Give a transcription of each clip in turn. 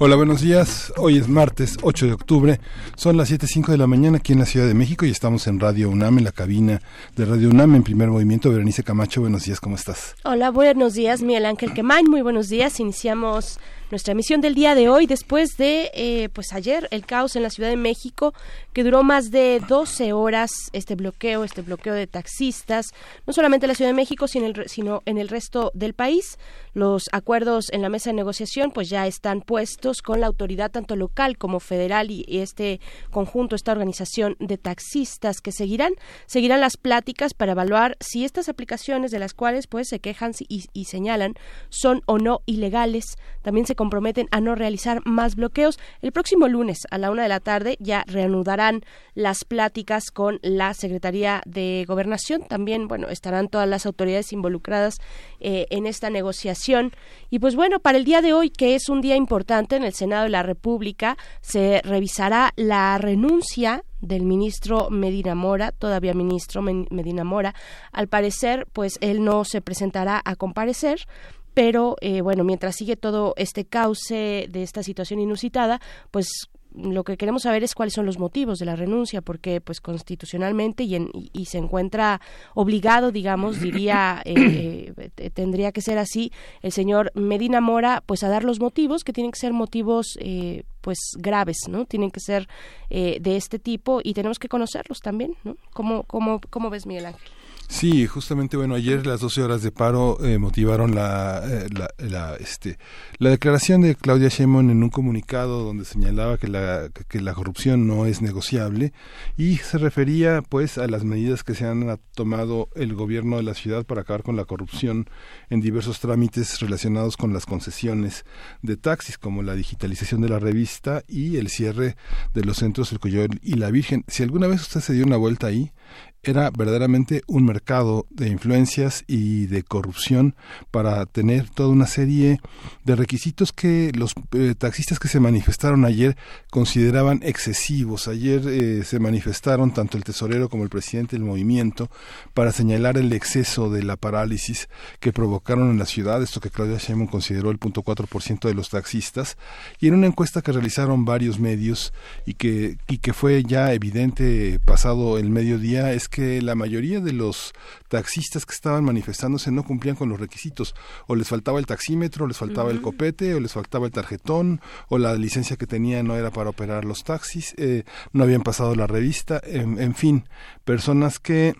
Hola, buenos días. Hoy es martes 8 de octubre. Son las 7.05 de la mañana aquí en la Ciudad de México y estamos en Radio UNAM, en la cabina de Radio UNAM, en primer movimiento. Berenice Camacho, buenos días, ¿cómo estás? Hola, buenos días, Miguel Ángel Quemain. Muy buenos días. Iniciamos nuestra emisión del día de hoy después de eh, pues ayer el caos en la Ciudad de México que duró más de 12 horas este bloqueo este bloqueo de taxistas no solamente en la Ciudad de México sino, sino en el resto del país. Los acuerdos en la mesa de negociación pues ya están puestos con la autoridad tanto local como federal y, este conjunto esta organización de taxistas que seguirán seguirán las pláticas para evaluar si estas aplicaciones de las cuales pues se quejan y, y señalan son o no ilegales. También se comprometen a no realizar más bloqueos. El próximo lunes a la una de la tarde ya reanudarán las pláticas con la Secretaría de Gobernación. También, bueno, estarán todas las autoridades involucradas eh, en esta negociación. Y pues bueno, para el día de hoy, que es un día importante en el Senado de la República, se revisará la renuncia del ministro Medina Mora, todavía ministro Medina Mora. Al parecer, pues él no se presentará a comparecer pero eh, bueno, mientras sigue todo este cauce de esta situación inusitada, pues lo que queremos saber es cuáles son los motivos de la renuncia, porque pues constitucionalmente y, y, se encuentra obligado, digamos, diría, eh, eh, tendría que ser así, el señor Medina Mora, pues a dar los motivos, que tienen que ser motivos pues graves, ¿no? Tienen que ser de este tipo y tenemos que conocerlos también, ¿no? ¿Cómo, cómo, cómo ves, Miguel Ángel? Sí, justamente, bueno, ayer las 12 horas de paro eh, motivaron la, eh, la, la, este, la declaración de Claudia Sheinbaum en un comunicado donde señalaba que la, que la corrupción no es negociable y se refería, pues, a las medidas que se han tomado el gobierno de la ciudad para acabar con la corrupción en diversos trámites relacionados con las concesiones de taxis, como la digitalización de la revista y el cierre de los centros El Coyote y la Virgen. Si alguna vez usted se dio una vuelta ahí, era verdaderamente un mercado de influencias y de corrupción para tener toda una serie de requisitos que los eh, taxistas que se manifestaron ayer consideraban excesivos. Ayer eh, se manifestaron tanto el tesorero como el presidente del movimiento para señalar el exceso de la parálisis que provocaron en la ciudad, esto que Claudia Sheinbaum consideró el punto cuatro por ciento de los taxistas, y en una encuesta que realizaron varios medios y que, y que fue ya evidente pasado el mediodía es que la mayoría de los taxistas que estaban manifestándose no cumplían con los requisitos. O les faltaba el taxímetro, les faltaba el copete, o les faltaba el tarjetón, o la licencia que tenían no era para operar los taxis, eh, no habían pasado la revista, en, fin, personas que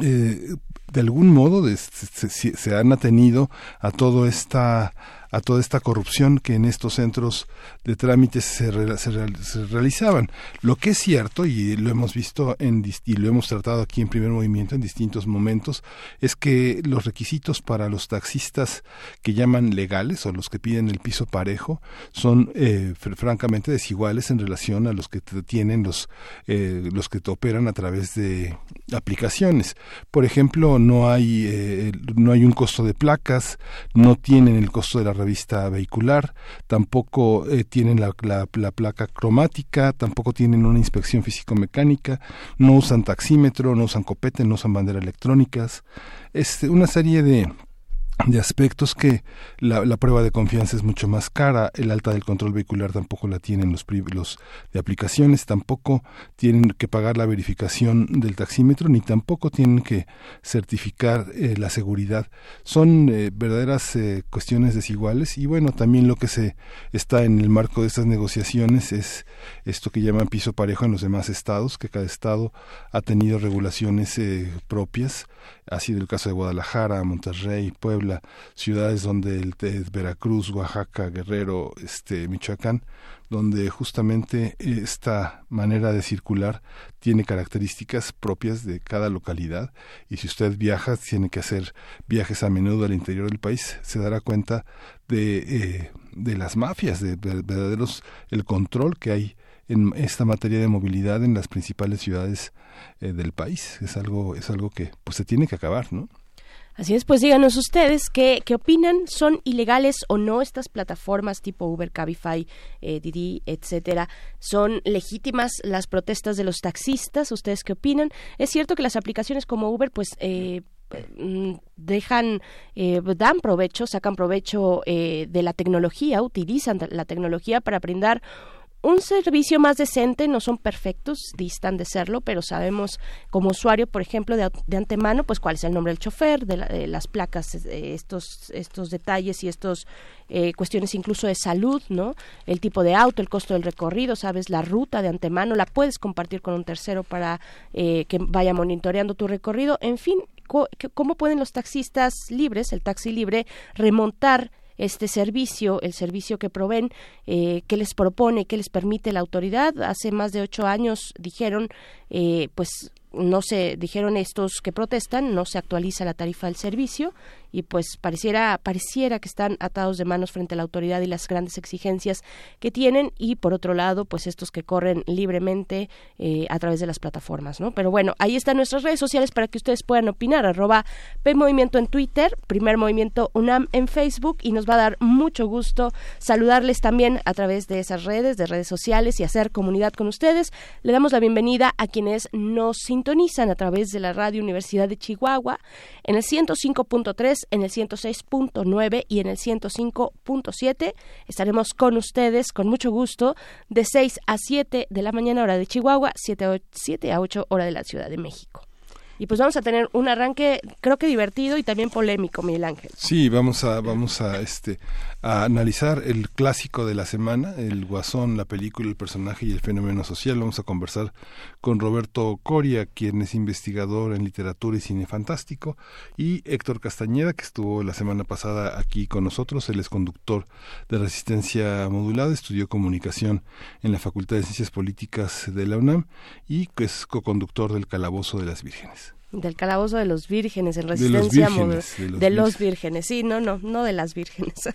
eh, de algún modo se, se, han atenido a todo esta a toda esta corrupción que en estos centros de trámites se, realizaban. Lo que es cierto, y lo hemos visto en, y lo hemos tratado aquí en primer movimiento en distintos momentos, es que los requisitos para los taxistas que llaman legales o los que piden el piso parejo son eh, francamente desiguales en relación a los que tienen los, eh, los que operan a través de aplicaciones. Por ejemplo, no hay, eh, no hay un costo de placas, no tienen el costo de la vista vehicular, tampoco eh, tienen la, la, placa cromática, tampoco tienen una inspección físico-mecánica, no usan taxímetro, no usan copete, no usan bandera electrónicas, es una serie de de aspectos que la, la, prueba de confianza es mucho más cara, el alta del control vehicular tampoco la tienen los, los de aplicaciones, tampoco tienen que pagar la verificación del taxímetro, ni tampoco tienen que certificar eh, la seguridad. Son eh, verdaderas eh, cuestiones desiguales y bueno, también lo que se está en el marco de estas negociaciones es esto que llaman piso parejo en los demás estados, que cada estado ha tenido regulaciones propias, ha sido el caso de Guadalajara, Monterrey, Puebla, ciudades donde el Veracruz, Oaxaca, Guerrero, este Michoacán, donde justamente esta manera de circular tiene características propias de cada localidad. Y si usted viaja, tiene que hacer viajes a menudo al interior del país, se dará cuenta de, eh, de las mafias, de verdaderos, el control que hay en esta materia de movilidad en las principales ciudades eh, del país. Es algo, es algo que pues se tiene que acabar, ¿no? Así es, pues díganos ustedes qué, qué opinan, son ilegales o no estas plataformas tipo Uber, Cabify, eh, Didi, etcétera, son legítimas las protestas de los taxistas, ustedes qué opinan. Es cierto que las aplicaciones como Uber, pues eh, mm, dejan, eh, dan provecho, sacan provecho eh, de la tecnología, utilizan la tecnología para brindar un servicio más decente, no son perfectos, distan de serlo, pero sabemos como usuario, por ejemplo, de, antemano, pues cuál es el nombre del chofer, de, las placas, eh, estos, estos detalles y estos eh, cuestiones incluso de salud, ¿no? El tipo de auto, el costo del recorrido, sabes la ruta de antemano, la puedes compartir con un tercero para eh, que vaya monitoreando tu recorrido, en fin, ¿cómo pueden los taxistas libres, el taxi libre, remontar este servicio, el servicio que proveen, eh, que les propone, que les permite la autoridad. Hace más de ocho años dijeron, eh, pues no se dijeron estos que protestan, no se actualiza la tarifa del servicio y pues pareciera pareciera que están atados de manos frente a la autoridad y las grandes exigencias que tienen y por otro lado pues estos que corren libremente eh, a través de las plataformas no pero bueno ahí están nuestras redes sociales para que ustedes puedan opinar arroba P Movimiento en Twitter primer movimiento UNAM en Facebook y nos va a dar mucho gusto saludarles también a través de esas redes de redes sociales y hacer comunidad con ustedes. Le damos la bienvenida a quienes nos sintonizan a través de la radio Universidad de Chihuahua en el 105.3 en el 106.9 y en el 105.7. Estaremos con ustedes con mucho gusto de 6 a 7 de la mañana hora de Chihuahua, 7 a 7 a 8 hora de la Ciudad de México y pues vamos a tener un arranque creo que divertido y también polémico Miguel Ángel sí vamos a vamos a este a analizar el clásico de la semana el guasón la película el personaje y el fenómeno social. Vamos a conversar con Roberto Coria quien es investigador en literatura y cine fantástico y Héctor Castañeda que estuvo la semana pasada aquí con nosotros. Él es conductor de resistencia modulada estudió comunicación en la Facultad de Ciencias Políticas de la UNAM y es co-conductor del Calabozo de las Vírgenes del calabozo de los vírgenes en resistencia de de los, vírgenes. sí no no no de las vírgenes.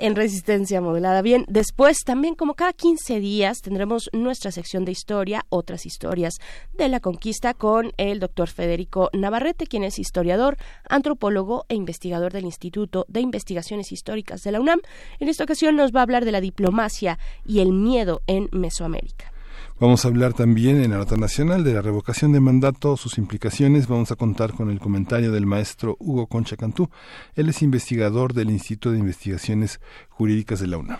En resistencia modulada bien después también como cada 15 días tendremos nuestra sección de historia otras historias de la conquista con el doctor Federico Navarrete quien es historiador antropólogo e investigador del Instituto de Investigaciones Históricas de la UNAM. En esta ocasión nos va a hablar de la diplomacia y el miedo en Mesoamérica Vamos a hablar también en la nota nacional de la revocación de mandato, sus implicaciones. Vamos a contar con el comentario del maestro Hugo Concha Cantú. Él es investigador del Instituto de Investigaciones Jurídicas de la UNAM.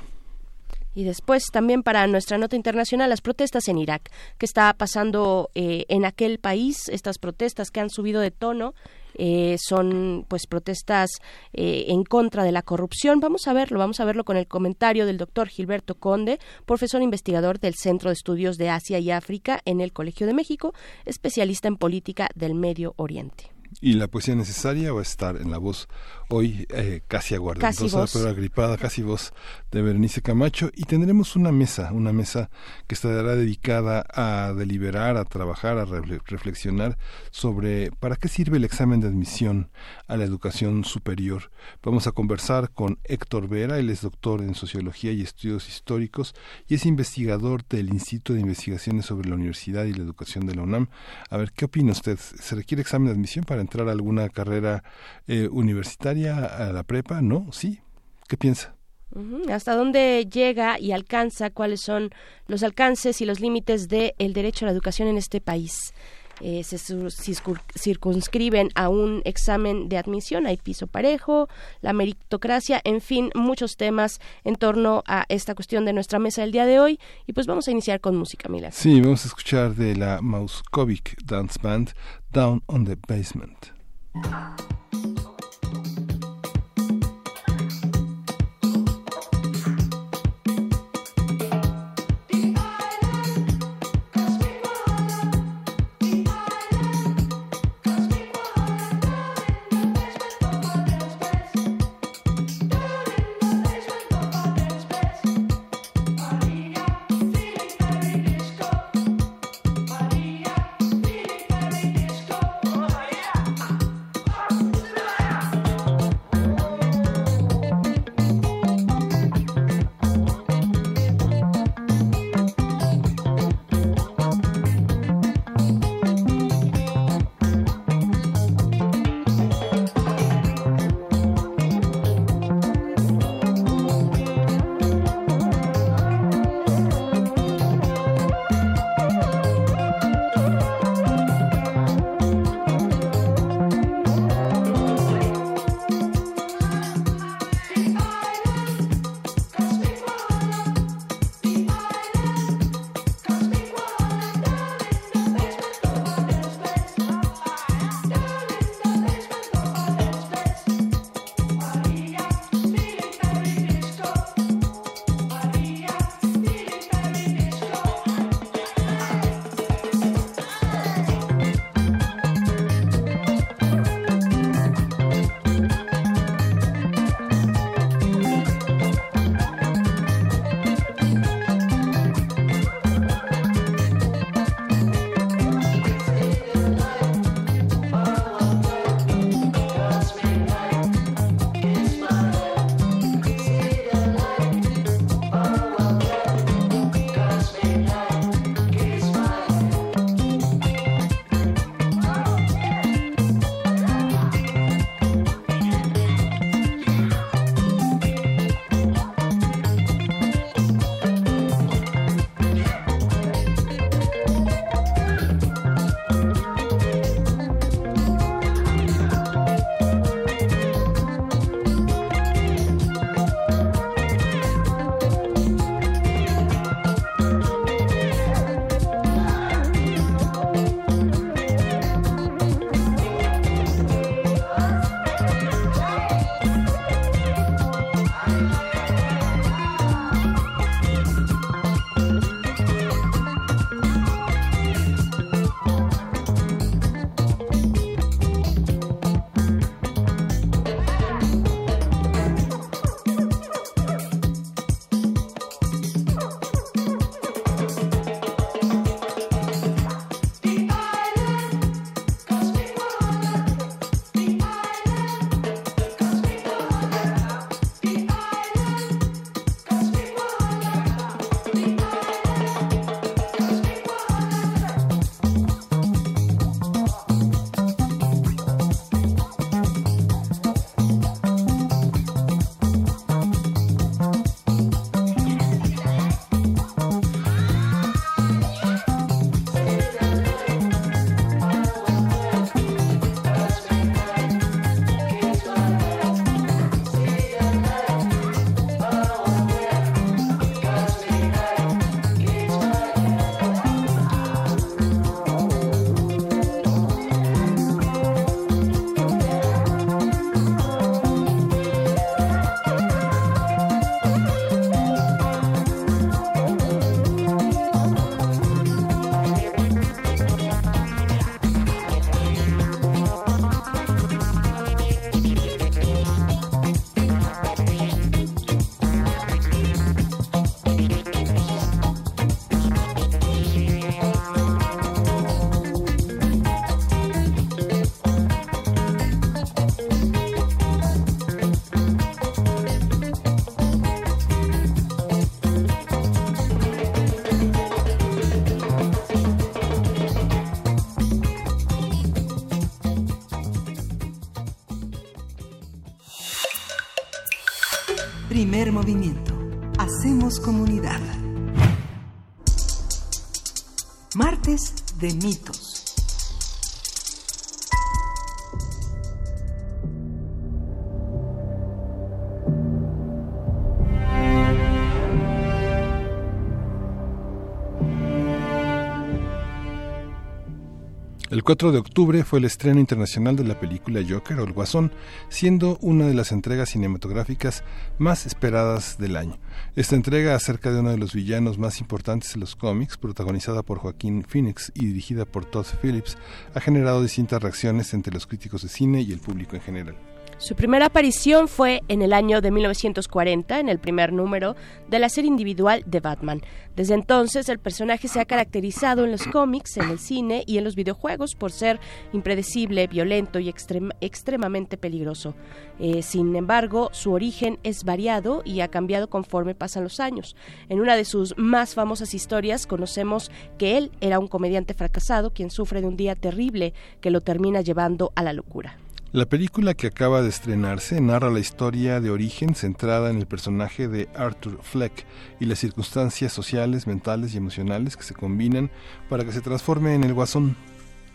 Y después también para nuestra nota internacional, las protestas en Irak. ¿Qué está pasando eh, en aquel país? Estas protestas que han subido de tono eh, son pues protestas eh, en contra de la corrupción. Vamos a verlo, vamos a verlo con el comentario del doctor Gilberto Conde, profesor investigador del Centro de Estudios de Asia y África en el Colegio de México, especialista en política del Medio Oriente. ¿Y la poesía necesaria va a estar en la voz hoy eh, casi aguardentosa, pero agripada, casi voz de Berenice Camacho? Y tendremos una mesa, una mesa que estará dedicada a deliberar, a trabajar, a reflexionar sobre para qué sirve el examen de admisión a la educación superior. Vamos a conversar con Héctor Vera, él es doctor en Sociología y Estudios Históricos y es investigador del Instituto de Investigaciones sobre la Universidad y la Educación de la UNAM. A ver, ¿qué opina usted? ¿Se requiere examen de admisión para entrar a alguna carrera eh, universitaria, a la prepa? ¿No? ¿Sí? ¿Qué piensa? ¿Hasta dónde llega y alcanza? ¿Cuáles son los alcances y los límites del derecho a la educación en este país? Eh, se circunscriben a un examen de admisión, hay piso parejo, la meritocracia, en fin, muchos temas en torno a esta cuestión de nuestra mesa del día de hoy. Y pues vamos a iniciar con música, Mila. Sí, vamos a escuchar de la Mauskovic Dance Band, Down on the Basement. Movimiento. Hacemos comunidad. Martes de mitos. 4 de octubre fue el estreno internacional de la película Joker o El Guasón, siendo una de las entregas cinematográficas más esperadas del año. Esta entrega acerca de uno de los villanos más importantes de los cómics, protagonizada por Joaquín Phoenix y dirigida por Todd Phillips, ha generado distintas reacciones entre los críticos de cine y el público en general. Su primera aparición fue en el año de 1940, en el primer número de la serie individual de Batman. Desde entonces, el personaje se ha caracterizado en los cómics, en el cine y en los videojuegos por ser impredecible, violento y extremadamente peligroso. Eh, sin embargo, su origen es variado y ha cambiado conforme pasan los años. En una de sus más famosas historias conocemos que él era un comediante fracasado quien sufre de un día terrible que lo termina llevando a la locura. La película que acaba de estrenarse narra la historia de origen centrada en el personaje de Arthur Fleck y las circunstancias sociales, mentales y emocionales que se combinan para que se transforme en el guasón.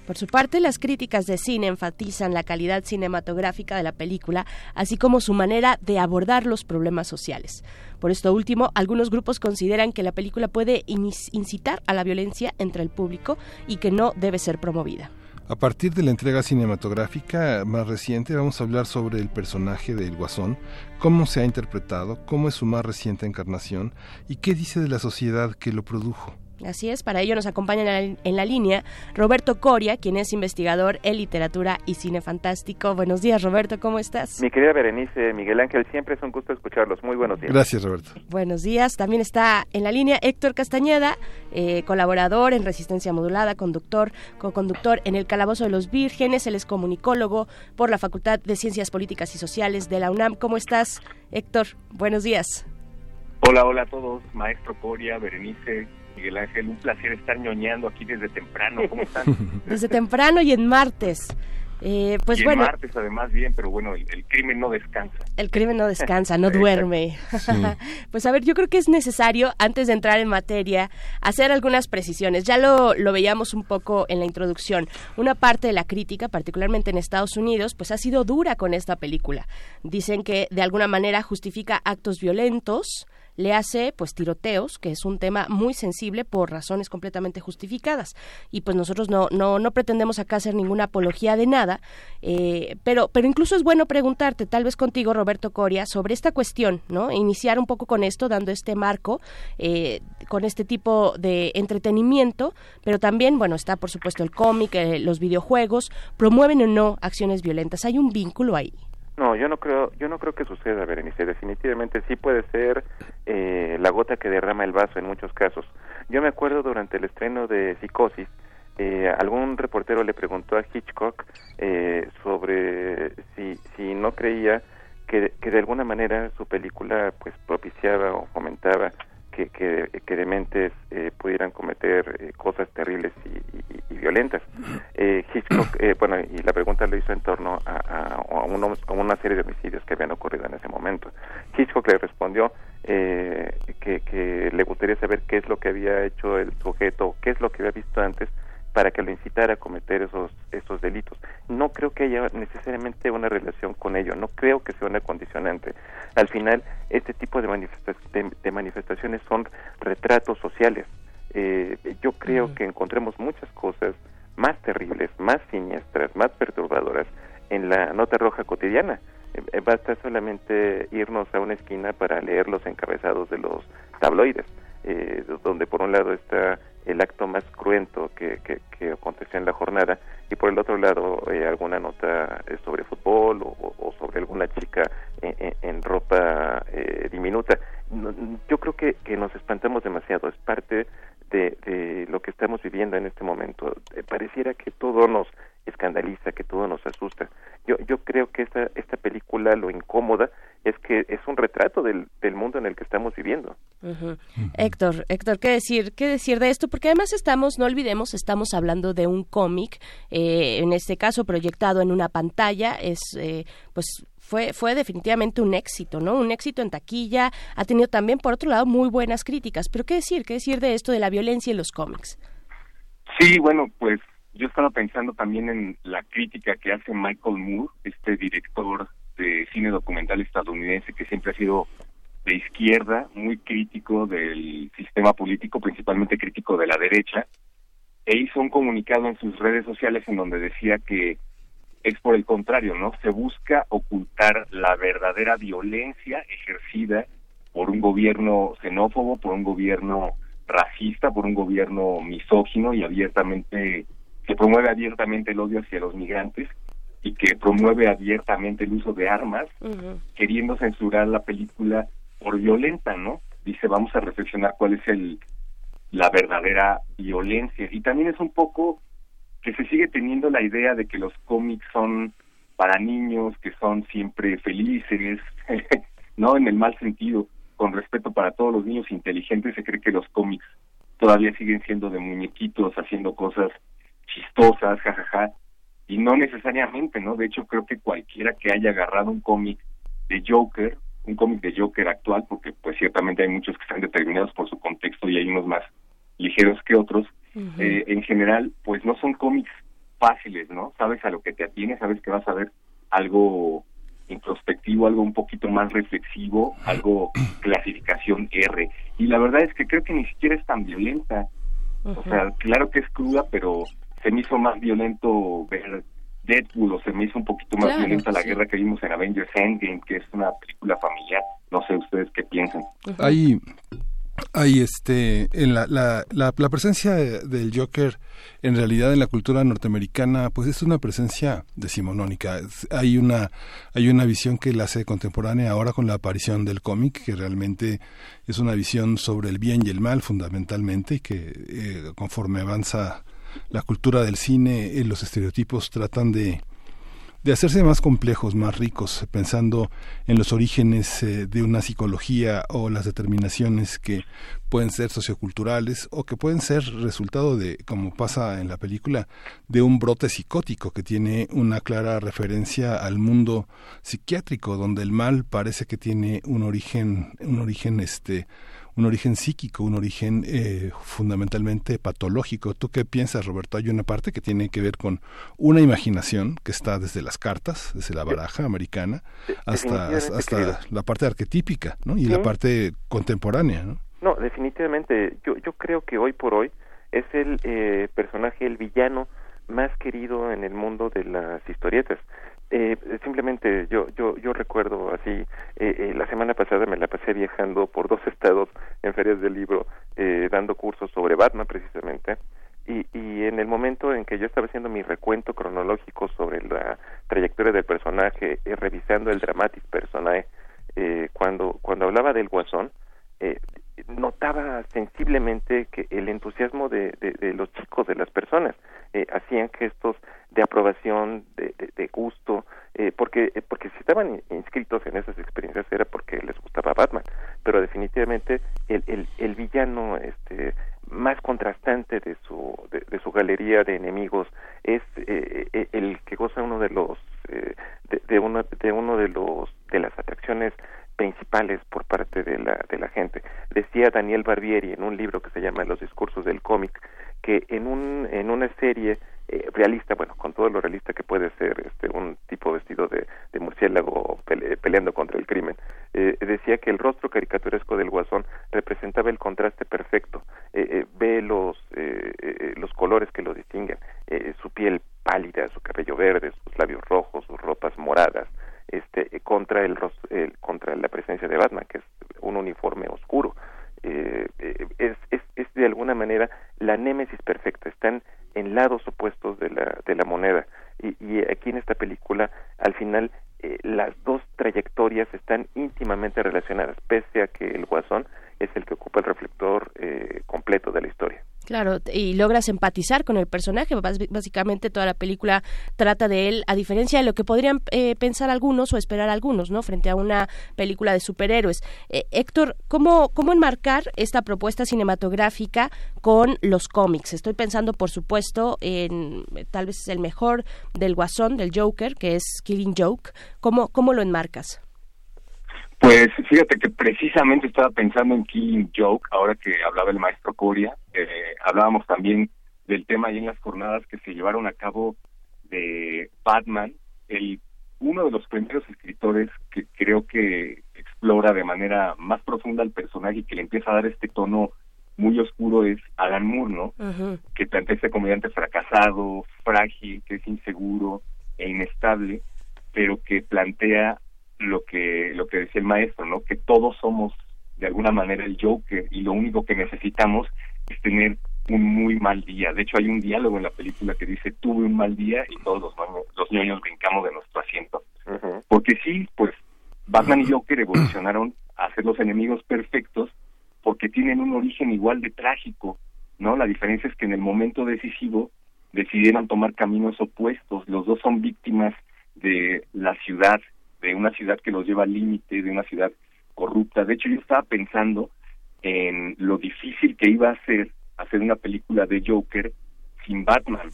Por su parte, las críticas de cine enfatizan la calidad cinematográfica de la película, así como su manera de abordar los problemas sociales. Por esto último, algunos grupos consideran que la película puede incitar a la violencia entre el público y que no debe ser promovida. A partir de la entrega cinematográfica más reciente vamos a hablar sobre el personaje del Guasón, cómo se ha interpretado, cómo es su más reciente encarnación y qué dice de la sociedad que lo produjo. Así es, para ello nos acompaña en la, línea Roberto Coria, quien es investigador en literatura y cine fantástico. Buenos días, Roberto, ¿cómo estás? Mi querida Berenice, Miguel Ángel, siempre es un gusto escucharlos. Muy buenos días. Gracias, Roberto. Buenos días. También está en la línea Héctor Castañeda, eh, colaborador en Resistencia Modulada, conductor, co-conductor en El Calabozo de los Vírgenes. Él es comunicólogo por la Facultad de Ciencias Políticas y Sociales de la UNAM. ¿Cómo estás, Héctor? Buenos días. Hola, hola a todos, maestro Coria, Berenice, Miguel Ángel, un placer estar ñoñando aquí desde temprano. ¿Cómo están? desde temprano y en martes. Eh, pues y bueno. En martes además bien, pero bueno, el, crimen no descansa. El crimen no descansa, no duerme. pues a ver, yo creo que es necesario, antes de entrar en materia, hacer algunas precisiones. Ya lo, lo veíamos un poco en la introducción. Una parte de la crítica, particularmente en Estados Unidos, pues ha sido dura con esta película. Dicen que de alguna manera justifica actos violentos, le hace pues tiroteos, que es un tema muy sensible por razones completamente justificadas. Y pues nosotros no, no, no pretendemos acá hacer ninguna apología de nada, eh, pero, pero incluso es bueno preguntarte, tal vez contigo, Roberto Coria, sobre esta cuestión, ¿no? Iniciar un poco con esto, dando este marco, eh, con este tipo de entretenimiento, pero también, bueno, está por supuesto el cómic, eh, los videojuegos, promueven o no acciones violentas. ¿Hay un vínculo ahí? No, yo no creo, yo no creo que suceda, Berenice. Definitivamente sí puede ser eh, la gota que derrama el vaso en muchos casos. Yo me acuerdo durante el estreno de Psicosis, eh, algún reportero le preguntó a Hitchcock eh, sobre si, si no creía que, que de alguna manera su película pues propiciaba o fomentaba que, que, que dementes eh, pudieran cometer eh, cosas terribles y, y, violentas. Eh, Hitchcock, eh, bueno, y la pregunta lo hizo en torno a, a, a, a, una serie de homicidios que habían ocurrido en ese momento. Hitchcock le respondió eh, que, que le gustaría saber qué es lo que había hecho el sujeto, qué es lo que había visto antes para que lo incitara a cometer esos esos delitos. No creo que haya necesariamente una relación con ello, no creo que sea una condicionante. Al final, este tipo de, manifesta de, de manifestaciones son retratos sociales. Eh, yo creo que encontremos muchas cosas más terribles, más siniestras, más perturbadoras en la nota roja cotidiana. Eh, basta solamente irnos a una esquina para leer los encabezados de los tabloides, eh, donde por un lado está el acto más cruento que, que, que, aconteció en la jornada y por el otro lado eh, alguna nota eh, sobre fútbol o, sobre alguna chica en, ropa eh, diminuta. Yo creo que, que nos espantamos demasiado, es parte de, de lo que estamos viviendo en este momento. Eh, pareciera que todo nos escandaliza, que todo nos asusta. Yo, yo creo que esta, esta película lo incómoda es que es un retrato del, del mundo en el que estamos viviendo. Uh -huh. Héctor, Héctor, ¿qué decir, ¿qué decir de esto? Porque además estamos, no olvidemos, estamos hablando de un cómic, eh, en este caso proyectado en una pantalla, es eh, pues fue, fue definitivamente un éxito, ¿no? Un éxito en taquilla, ha tenido también, por otro lado, muy buenas críticas. Pero ¿qué decir? ¿Qué decir de esto de la violencia en los cómics? Sí, bueno, pues yo estaba pensando también en la crítica que hace Michael Moore, este director de cine documental estadounidense que siempre ha sido de izquierda, muy crítico del sistema político, principalmente crítico de la derecha, e hizo un comunicado en sus redes sociales en donde decía que es por el contrario, ¿no? Se busca ocultar la verdadera violencia ejercida por un gobierno xenófobo, por un gobierno racista, por un gobierno misógino y abiertamente que promueve abiertamente el odio hacia los migrantes y que promueve abiertamente el uso de armas, queriendo censurar la película por violenta, ¿no? Dice, vamos a reflexionar cuál es el la verdadera violencia. Y también es un poco que se sigue teniendo la idea de que los cómics son para niños, que son siempre felices, no en el mal sentido, con respeto para todos los niños inteligentes, se cree que los cómics todavía siguen siendo de muñequitos, haciendo cosas chistosas, jajaja, y no necesariamente, ¿no? De hecho, creo que cualquiera que haya agarrado un cómic de Joker, un cómic de Joker actual, porque pues ciertamente hay muchos que están determinados por su contexto y hay unos más ligeros que otros, eh, en general, pues no son cómics fáciles, ¿no? Sabes a lo que te atienes, sabes que vas a ver algo introspectivo, algo un poquito más reflexivo, algo clasificación R. Y la verdad es que creo que ni siquiera es tan violenta. O sea, claro que es cruda, pero se me hizo más violento ver Deadpool o se me hizo un poquito más violenta la guerra que vimos en Avengers Endgame, que es una película familiar. No sé ustedes qué piensan. Hay hay este en la, la, la, presencia del Joker en realidad en la cultura norteamericana pues es una presencia decimonónica hay una hay una visión que la hace contemporánea ahora con la aparición del cómic que realmente es una visión sobre el bien y el mal fundamentalmente y que eh, conforme avanza la cultura del cine eh, los estereotipos tratan de de hacerse más complejos, más ricos, pensando en los orígenes eh, de una psicología o las determinaciones que pueden ser socioculturales o que pueden ser resultado de, como pasa en la película, de un brote psicótico que tiene una clara referencia al mundo psiquiátrico, donde el mal parece que tiene un origen, un origen este un origen psíquico, un origen eh, fundamentalmente patológico. ¿Tú qué piensas, Roberto? Hay una parte que tiene que ver con una imaginación que está desde las cartas, desde la baraja americana, hasta, hasta la parte arquetípica ¿no? y la parte contemporánea. ¿no? no, definitivamente. Yo, yo creo que hoy por hoy es el eh, personaje, el villano más querido en el mundo de las historietas. Eh, simplemente yo yo yo recuerdo así eh, eh, la semana pasada me la pasé viajando por dos estados en ferias del libro eh, dando cursos sobre Batman precisamente. Y, y en el momento en que yo estaba haciendo mi recuento cronológico sobre la trayectoria del personaje eh, revisando el dramatic personaje cuando cuando hablaba del guasón notaba sensiblemente que el entusiasmo de, de, los chicos, de las personas, eh, hacían gestos de aprobación, de, de gusto, eh, porque eh, porque si estaban inscritos en esas experiencias era porque les gustaba Batman, pero definitivamente el, el, el villano este más contrastante de su de, su galería de enemigos es eh, el que goza uno de los de, de uno de uno de los de las atracciones principales por parte de la, gente. Decía Daniel Barbieri en un libro que se llama Los discursos del cómic que en, un, en una serie eh, realista, bueno, con todo lo realista que puede ser este, un tipo vestido de, de murciélago peleando contra el crimen, eh, decía que el rostro caricaturesco del guasón representaba el contraste perfecto. Eh, ve los, los colores que lo distinguen, su piel pálida, su cabello verde, sus labios rojos, sus ropas moradas, este contra el, contra la presencia de Batman que es un uniforme oscuro. Eh, eh, es, es, es de alguna manera la némesis perfecta. Están en lados opuestos de la de la moneda. Y, y aquí en esta película al final eh, las dos trayectorias están íntimamente relacionadas pese a que el guasón es el que ocupa el reflector completo de la historia Claro, y logras empatizar con el personaje. básicamente toda la película trata de él, a diferencia de lo que podrían eh, pensar algunos o esperar algunos, ¿no? Frente a una película de superhéroes. Eh, Héctor, ¿cómo, ¿cómo enmarcar esta propuesta cinematográfica con los cómics? Estoy pensando, por supuesto, en tal vez el mejor del Guasón, del Joker, que es Killing Joke. ¿Cómo, cómo lo enmarcas? Pues fíjate que precisamente estaba pensando en Killing Joke, ahora que hablaba el maestro Coria, eh, hablábamos también del tema ahí en las jornadas que se llevaron a cabo de Batman, el uno de los primeros escritores que creo que explora de manera más profunda al personaje y que le empieza a dar este tono muy oscuro es Alan Moore, ¿no? Que plantea este comediante fracasado, frágil, que es inseguro e inestable, pero que plantea lo que lo que decía el maestro, ¿no? Que todos somos de alguna manera el Joker y lo único que necesitamos es tener un muy mal día. De hecho, hay un diálogo en la película que dice tuve un mal día y todos los, los niños brincamos de nuestro asiento. Porque sí, pues Batman y Joker evolucionaron a ser los enemigos perfectos porque tienen un origen igual de trágico, ¿no? La diferencia es que en el momento decisivo decidieron tomar caminos opuestos. Los dos son víctimas de la ciudad de una ciudad que los lleva al límite, de una ciudad corrupta. De hecho, yo estaba pensando en lo difícil que iba a ser hacer una película de Joker sin Batman,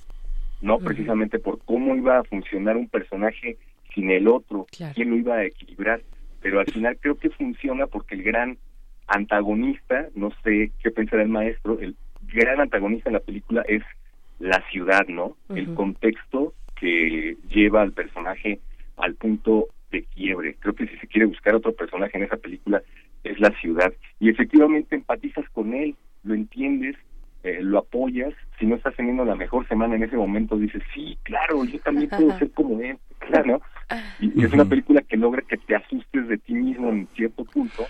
¿no? Precisamente por cómo iba a funcionar un personaje sin el otro, quién lo iba a equilibrar. Pero al final creo que funciona porque el gran antagonista, no sé qué pensará el maestro, el gran antagonista en la película es la ciudad, ¿no? El contexto que lleva al personaje al punto de quiebre. Creo que si se quiere buscar otro personaje en esa película es la ciudad. Y efectivamente empatizas con él, lo entiendes, eh, lo apoyas. Si no estás teniendo la mejor semana en ese momento, dices, sí, claro, yo también puedo ser como él. Claro, y, es una película que logra que te asustes de ti mismo en cierto punto,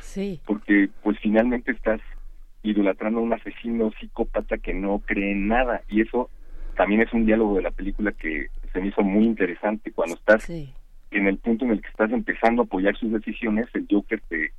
porque pues finalmente estás idolatrando a un asesino psicópata que no cree en nada. Y eso también es un diálogo de la película que se me hizo muy interesante cuando estás en el punto en el que estás empezando a apoyar sus decisiones, el Joker te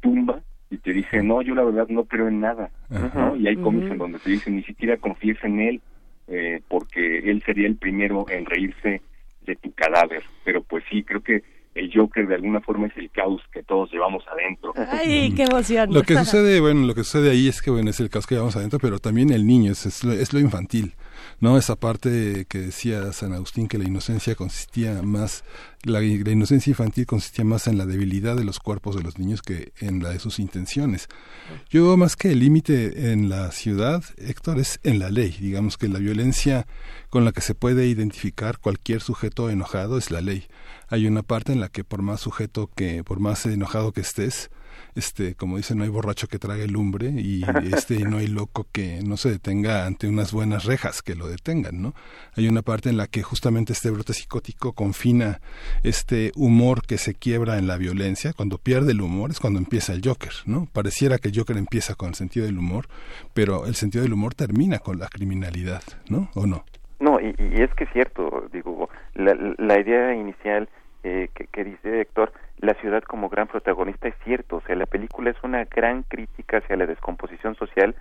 tumba y te dice, no, yo la verdad no creo en nada, ¿no? Y hay cómics en donde te dicen, ni siquiera confíes en él, eh, porque él sería el primero en reírse de tu cadáver. Pero pues sí, creo que el Joker de alguna forma es el caos que todos llevamos adentro. Ay, qué emoción. Lo que sucede, bueno, lo que sucede ahí es que bueno, es el caos que llevamos adentro, pero también el niño es, es lo infantil. ¿No? Esa parte que decía San Agustín que la inocencia consistía más, la, inocencia infantil consistía más en la debilidad de los cuerpos de los niños que en la de sus intenciones. Yo más que el límite en la ciudad, Héctor, es en la ley. Digamos que la violencia con la que se puede identificar cualquier sujeto enojado es la ley. Hay una parte en la que por más sujeto que, por más enojado que estés, este, como dicen, no hay borracho que trague lumbre y este no hay loco que no se detenga ante unas buenas rejas que lo detengan, ¿no? Hay una parte en la que justamente este brote psicótico confina este humor que se quiebra en la violencia, cuando pierde el humor es cuando empieza el Joker, ¿no? Pareciera que el Joker empieza con el sentido del humor, pero el sentido del humor termina con la criminalidad, ¿no? ¿O no? No, y, es que es cierto, digo, la, la idea inicial eh, que, dice Héctor, la ciudad como gran protagonista es cierto, o sea, la película es una gran crítica hacia la descomposición social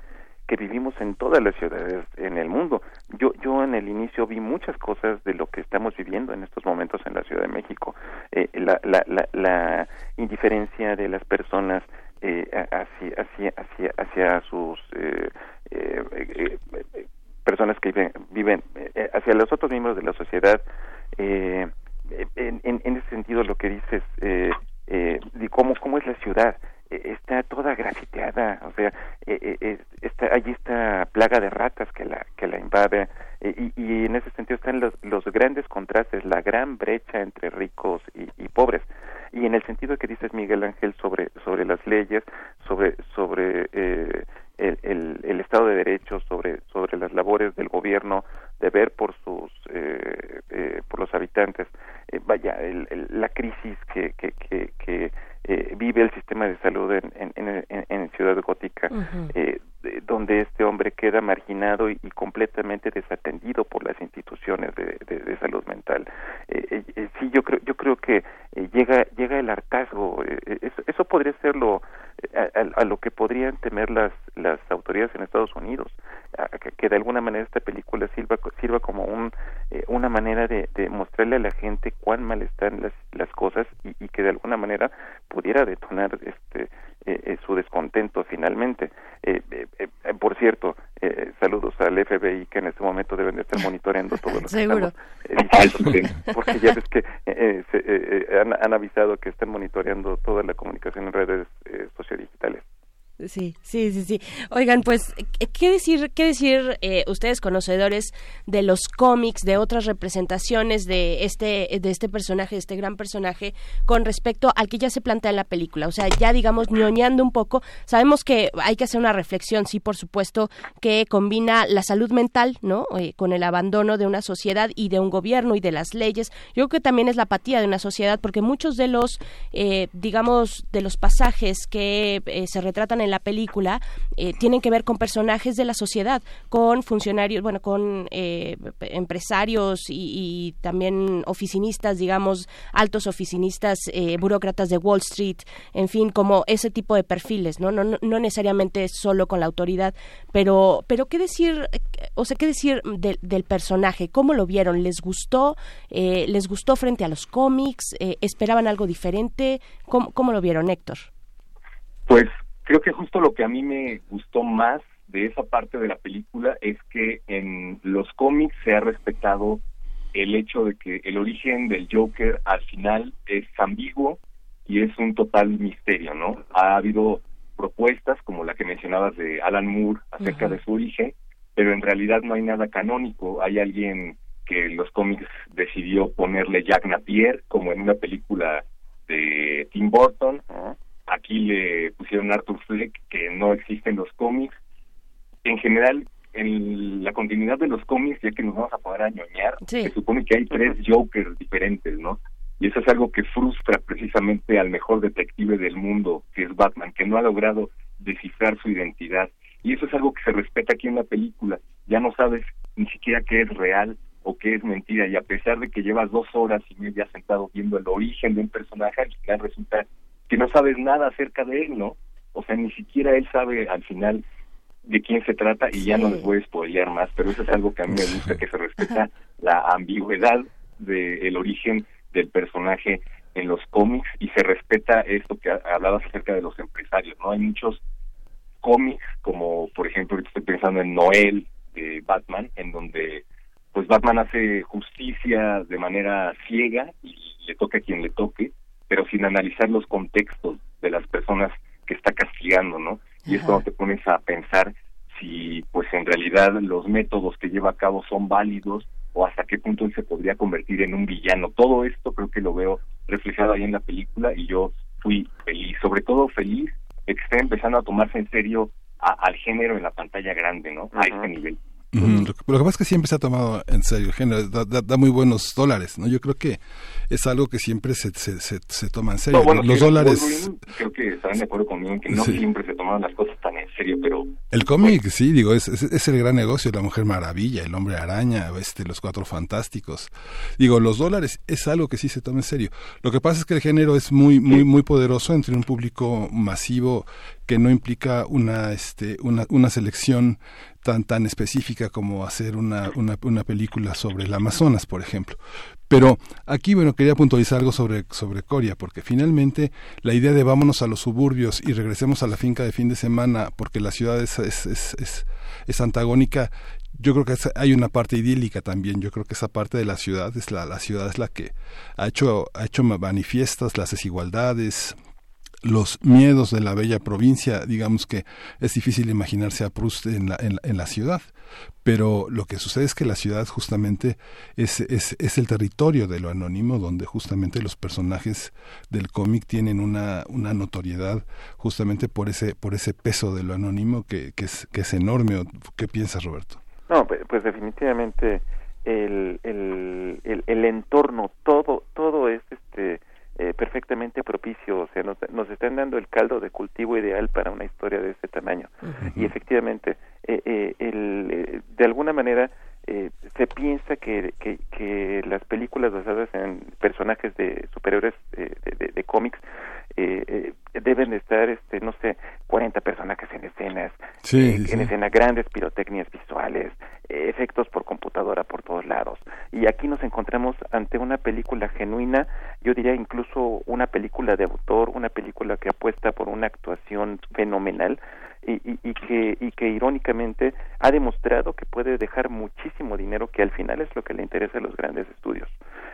que vivimos en todas las ciudades en el mundo. Yo, yo en el inicio vi muchas cosas de lo que estamos viviendo en estos momentos en la Ciudad de México. Eh, la, la, la, indiferencia de las personas eh, hacia, hacia, hacia, hacia sus eh, eh, personas que viven, viven hacia los otros miembros de la sociedad. Eh, en, en, ese sentido lo que dices eh, eh, cómo cómo es la ciudad eh, está toda grafiteada o sea eh, eh está allí está plaga de ratas que la que la invade y, y, en ese sentido están los, los grandes contrastes la gran brecha entre ricos y, y pobres y en el sentido que dices Miguel Ángel sobre sobre las leyes sobre sobre eh, el, el, el, Estado de Derecho, sobre, sobre las labores del gobierno de ver por sus eh, eh, por los habitantes. Eh, vaya, el, la crisis que, que, que, que eh, vive el sistema de salud en, en, en, en Ciudad Gótica, eh, donde este hombre queda marginado y, completamente desatendido por las instituciones de, de, de salud mental. Eh, eh, sí, yo creo, yo creo que llega llega el hartazgo. Eso, eso, podría ser lo a, lo que podrían temer las las autoridades en Estados Unidos que, de alguna manera esta película sirva sirva como un una manera de, mostrarle a la gente cuán mal están las las cosas y, y que de alguna manera pudiera detonar este su descontento finalmente por cierto saludos al FBI que en este momento deben de estar monitoreando todo lo que Seguro. porque ya ves que han, han avisado que están monitoreando toda la comunicación en redes eh, sociodigitales. Sí, sí, sí, sí. Oigan, pues, ¿qué decir, qué decir eh, ustedes conocedores de los cómics, de otras representaciones de este, de este personaje, de este gran personaje, con respecto al que ya se plantea en la película? O sea, ya digamos, ñoñando un poco, sabemos que hay que hacer una reflexión, sí, por supuesto, que combina la salud mental, ¿no? Eh, con el abandono de una sociedad y de un gobierno y de las leyes. Yo creo que también es la apatía de una sociedad, porque muchos de los, eh, digamos, de los pasajes que se retratan en en la película eh, tienen que ver con personajes de la sociedad, con funcionarios, bueno, con eh, empresarios y, también oficinistas, digamos, altos oficinistas, eh, burócratas de Wall Street, en fin, como ese tipo de perfiles, ¿no? No, no, necesariamente solo con la autoridad, pero, pero ¿qué decir, o sea, qué decir del personaje? ¿Cómo lo vieron? ¿Les gustó? ¿Les gustó frente a los cómics? ¿Esperaban algo diferente? ¿Cómo, ¿Cómo lo vieron, Héctor? Pues creo que justo lo que a mí me gustó más de esa parte de la película es que en los cómics se ha respetado el hecho de que el origen del Joker al final es ambiguo y es un total misterio, ¿no? Ha habido propuestas como la que mencionabas de Alan Moore acerca de su origen, pero en realidad no hay nada canónico. Hay alguien que en los cómics decidió ponerle Jack Napier, como en una película de Tim Burton, Aquí le pusieron Arthur Fleck, que no existe en los cómics. En general, en la continuidad de los cómics, ya que nos vamos a poder añoñar, se supone que hay tres Jokers diferentes, ¿no? Y eso es algo que frustra precisamente al mejor detective del mundo, que es Batman, que no ha logrado descifrar su identidad. Y eso es algo que se respeta aquí en la película. Ya no sabes ni siquiera qué es real o qué es mentira. Y a pesar de que llevas dos horas y media sentado viendo el origen de un personaje, al final resulta que no sabes nada acerca de él, ¿no? O sea, ni siquiera él sabe al final de quién se trata y ya no les voy a spoilear más, pero eso es algo que a mí me gusta, que se respeta la ambigüedad del origen del personaje en los cómics y se respeta esto que hablabas acerca de los empresarios, ¿no? Hay muchos cómics, como por ejemplo, estoy pensando en Noel de Batman, en donde pues Batman hace justicia de manera ciega y le toca a quien le toque, pero sin analizar los contextos de las personas que está castigando, ¿no? Y es cuando te pones a pensar si, pues en realidad los métodos que lleva a cabo son válidos o hasta qué punto él se podría convertir en un villano. Todo esto creo que lo veo reflejado ahí en la película y yo fui feliz, sobre todo feliz de que esté empezando a tomarse en serio al género en la pantalla grande, ¿no? A este nivel. Lo, que, pasa es que siempre se ha tomado en serio el género, da, muy buenos dólares, ¿no? Yo creo que es algo que siempre se, se, se, toma en serio. los dólares... creo que estarán de acuerdo conmigo en que no siempre se toman las cosas tan en serio, pero... El cómic, sí, digo, es, es, el gran negocio, la Mujer Maravilla, el Hombre Araña, este, los Cuatro Fantásticos. Digo, los dólares es algo que sí se toma en serio. Lo que pasa es que el género es muy, muy, muy poderoso entre un público masivo que no implica una, este, una, una selección tan, tan específica como hacer una, una, una película sobre el Amazonas, por ejemplo. Pero aquí, bueno, quería puntualizar algo sobre, sobre Coria, porque finalmente la idea de vámonos a los suburbios y regresemos a la finca de fin de semana porque la ciudad es, es, es, es, antagónica, yo creo que hay una parte idílica también. Yo creo que esa parte de la ciudad es la, la ciudad es la que ha hecho, ha hecho manifiestas las desigualdades, los miedos de la bella provincia, digamos que es difícil imaginarse a Proust en la, en, la ciudad, pero lo que sucede es que la ciudad justamente es, es, es el territorio de lo anónimo, donde justamente los personajes del cómic tienen una, una notoriedad justamente por ese, por ese peso de lo anónimo que, que, es, que es enorme. ¿Qué piensas, Roberto? No, pues, pues definitivamente el, el, el, el entorno, todo, todo es este eh, perfectamente propicio, o sea, nos, nos, están dando el caldo de cultivo ideal para una historia de este tamaño. Y efectivamente, eh, eh, el, de alguna manera se piensa que, que, que, las películas basadas en personajes de superiores de, de, cómics eh, deben estar, este, no sé, 40 personajes en escenas, Sí, en sí. escena grandes pirotecnias visuales, eh, efectos por computadora por todos lados. Y aquí nos encontramos ante una película genuina, yo diría incluso una película de autor, una película que apuesta por una actuación fenomenal y, y, y que, y que irónicamente ha demostrado que puede dejar muchísimo dinero, que al final es lo que le interesa a los grandes estudios.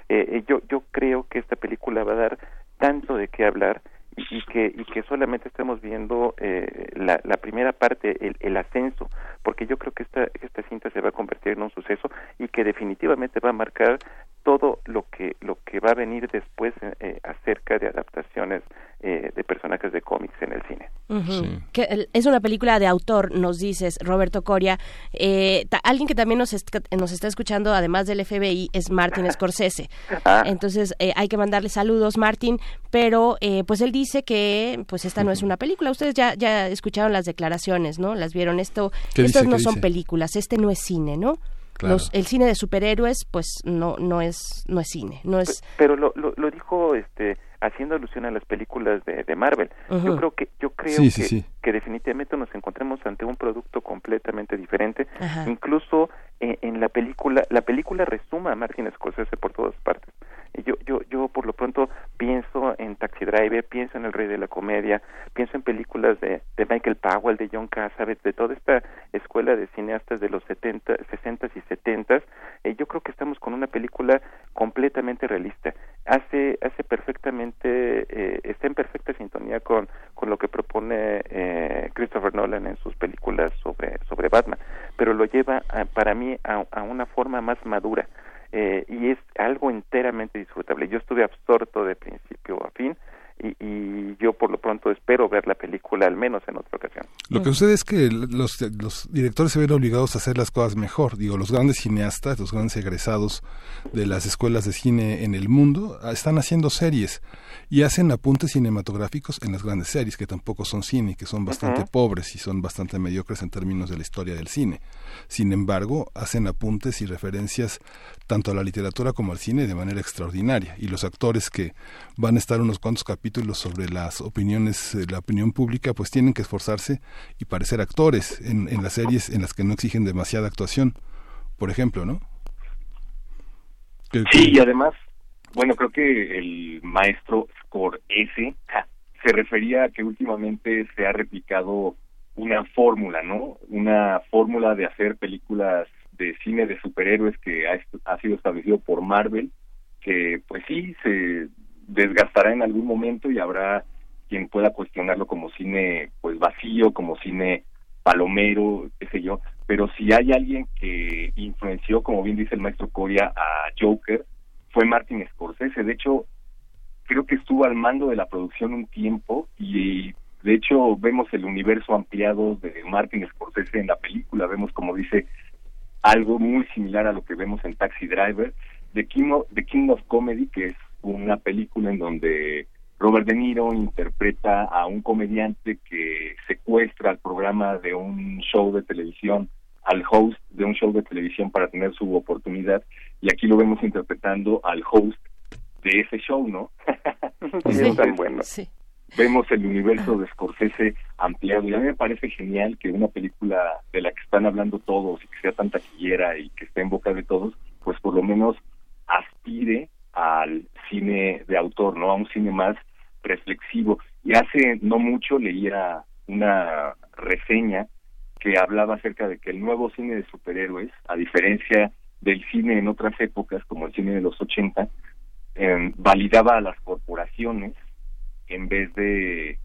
Eh, eh, yo, yo creo que esta película va a dar tanto de qué hablar y, que y que solamente estamos viendo eh, la, la primera parte el, el ascenso porque yo creo que esta esta cinta se va a convertir en un suceso y que definitivamente va a marcar todo lo que lo que va a venir después eh, acerca de adaptaciones eh, de personajes de cómics en el cine. Sí. Que es una película de autor, nos dices, Roberto Coria. Eh, ta- alguien que también nos, est- nos está escuchando, además del FBI, es Martin Scorsese. Ah. Entonces eh, hay que mandarle saludos, Martin, pero eh, pues él dice que pues esta no es una película. Ustedes ya, ya escucharon las declaraciones, ¿no? Las vieron. Esto, ¿Qué estas dice? no ¿Qué son dice? películas, este no es cine, ¿no? Claro. Los- el cine de superhéroes, pues no, no es, no es cine, no es. Pe- pero lo, lo, lo dijo este haciendo alusión a las películas de, de Marvel yo creo que yo creo Sí, que, sí, sí. que definitivamente nos encontramos ante un producto completamente diferente Ajá. incluso eh, en la película la película resuma a Martin Scorsese por todas partes yo yo yo por lo pronto pienso en Taxi Driver pienso en El Rey de la Comedia pienso en películas de, de Michael Powell de John Cassavetes de toda esta escuela de cineastas de los 70 60 y 70 eh, yo creo que estamos con una película completamente realista. Hace hace perfectamente eh, está en perfecta sintonía con con lo que propone eh, Christopher Nolan en sus películas sobre sobre Batman pero lo lleva a- para mí a, a una forma más madura eh, y es algo enteramente disfrutable. Yo estuve absorto de principio a fin y, y yo por lo pronto espero ver la película al menos en otra ocasión Lo que sucede es que los, los directores se ven obligados a hacer las cosas mejor. Digo, los grandes cineastas, los grandes egresados de las escuelas de cine en el mundo, ah, están haciendo series y hacen apuntes cinematográficos en las grandes series, que tampoco son cine, que son bastante Ujú. pobres y son bastante mediocres en términos de la historia del cine. Sin embargo, hacen apuntes y referencias tanto a la literatura como al cine de manera extraordinaria. Y los actores que van a estar unos cuantos capítulos sobre las opiniones, eh, la opinión pública, pues tienen que esforzarse y parecer actores en, en las series en las que no exigen demasiada actuación, por ejemplo, ¿no? Sí, y además, bueno, creo que el maestro Scorsese ja, se refería a que últimamente se ha replicado una fórmula, ¿no? Una fórmula de hacer películas de cine de superhéroes que ha, ha sido establecido por Marvel, que pues sí, se desgastará en algún momento y habrá quien pueda cuestionarlo como cine pues vacío, como cine palomero, qué sé yo, pero si hay alguien que influenció, como bien dice el maestro Coria, a Joker, fue Martin Scorsese. De hecho, creo que estuvo al mando de la producción un tiempo y de hecho vemos el universo ampliado de Martin Scorsese en la película, vemos como dice algo muy similar a lo que vemos en Taxi Driver, The King King of Comedy, que es una película en donde Robert De Niro interpreta a un comediante que secuestra al programa de un show de televisión, al host de un show de televisión para tener su oportunidad, y aquí lo vemos interpretando al host de ese show, ¿no? Sí, es tan bueno Sí. vemos el universo de Scorsese ampliado y a mí me parece genial que una película de la que están hablando todos y que sea tan taquillera y que esté en boca de todos, pues por lo menos aspire al cine de autor, ¿no? A un cine más reflexivo. Y hace no mucho leía una reseña que hablaba acerca de que el nuevo cine de superhéroes, a diferencia del cine en otras épocas, como el cine de los 80, eh, validaba a las corporaciones en vez de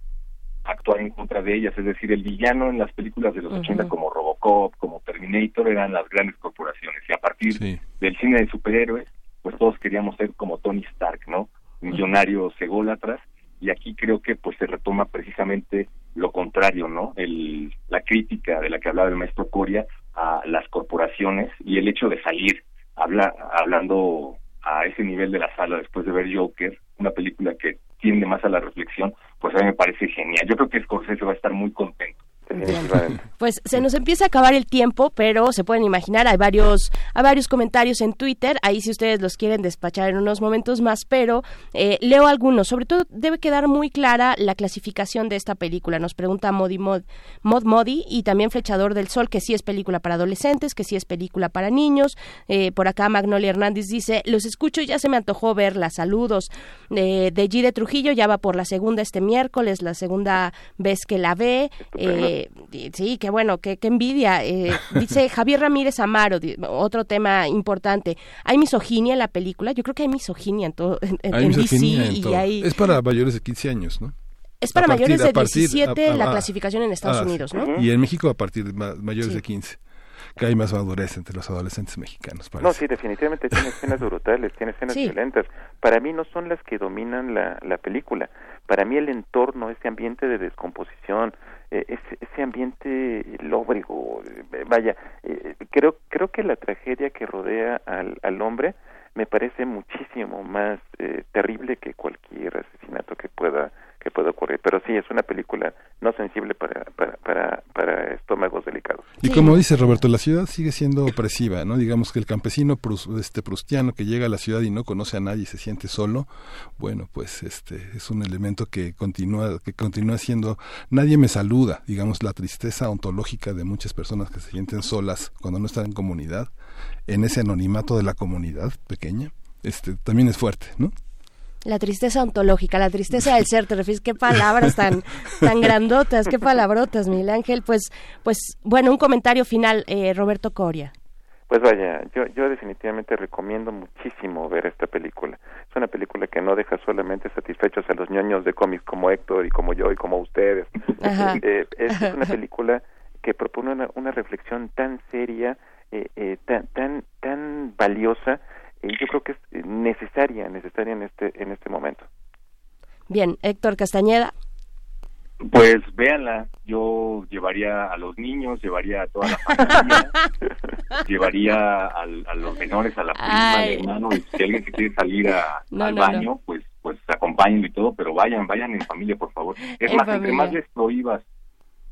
actuar en contra de ellas. Es decir, el villano en las películas de los Ujú. 80 como Robocop, como Terminator, eran las grandes corporaciones. Y a partir Sí. del cine de superhéroes, pues todos queríamos ser como Tony Stark, ¿no? Millonarios ególatras. Y aquí creo que pues se retoma precisamente lo contrario, ¿no? El, la crítica de la que hablaba el maestro Coria a las corporaciones y el hecho de salir habla, hablando a ese nivel de la sala después de ver Joker, una película que tiende más a la reflexión, pues a mí me parece genial. Yo creo que Scorsese va a estar muy contento. Definitivamente Pues se nos empieza a acabar el tiempo, pero se pueden imaginar, hay varios, hay varios comentarios en Twitter, ahí si ustedes los quieren despachar en unos momentos más, pero eh, leo algunos. Sobre todo debe quedar muy clara la clasificación de esta película. Nos pregunta Modi Mod, Mod Modi y también Flechador del Sol, que sí es película para adolescentes, que sí es película para niños. Eh, por acá Magnolia Hernández dice, los escucho y ya se me antojó verla. Saludos. Eh, de G de Trujillo ya va por la segunda este miércoles, la segunda vez que la ve. Eh, sí, qué bueno, qué, envidia. Eh, dice Javier Ramírez Amaro, otro tema importante. ¿Hay misoginia en la película? Yo creo que hay misoginia en todo. En, hay misoginia en todo. Es para mayores de 15 años, ¿no? Es para mayores de 17 la clasificación en Estados Unidos, ¿no? Y en México a partir de mayores de 15 que hay más madurez entre los adolescentes mexicanos. No, sí, definitivamente tiene escenas brutales, tiene escenas violentas. Para mí no son las que dominan la, la película. Para mí el entorno, ese ambiente de descomposición, ese, ese, ambiente lóbrego, eh, vaya, eh, creo creo que la tragedia que rodea al, al hombre me parece muchísimo más terrible que cualquier asesinato que pueda que puede ocurrir. Pero sí, es una película no sensible para, para, para, estómagos delicados. Y como dice Roberto, la ciudad sigue siendo opresiva, ¿no? Digamos que el campesino este prustiano que llega a la ciudad y no conoce a nadie y se siente solo, bueno, pues este es un elemento que continúa que continúa siendo nadie me saluda, digamos la tristeza ontológica de muchas personas que se sienten solas cuando no están en comunidad, en ese anonimato de la comunidad pequeña, este también es fuerte, ¿no? La tristeza ontológica, la tristeza del ser, te refieres, qué palabras tan, tan grandotas, qué palabrotas, Miguel Ángel. Pues, pues, bueno, un comentario final, eh, Roberto Coria. Pues vaya, yo, yo definitivamente recomiendo muchísimo ver esta película. Es una película que no deja solamente satisfechos a los ñoños de cómics como Héctor y como yo y como ustedes. Eh, es una película que propone una, una reflexión tan seria, eh, eh, tan, tan, tan valiosa yo creo que es necesaria, necesaria en este, en este momento. Bien, Héctor Castañeda. Pues véanla, yo llevaría a los niños, llevaría a toda la familia, llevaría a los menores, a la prima, al hermano, y si alguien se quiere salir al baño, pues pues acompáñenlo y todo, pero vayan, vayan en familia, por favor. Es más, entre más les prohíbas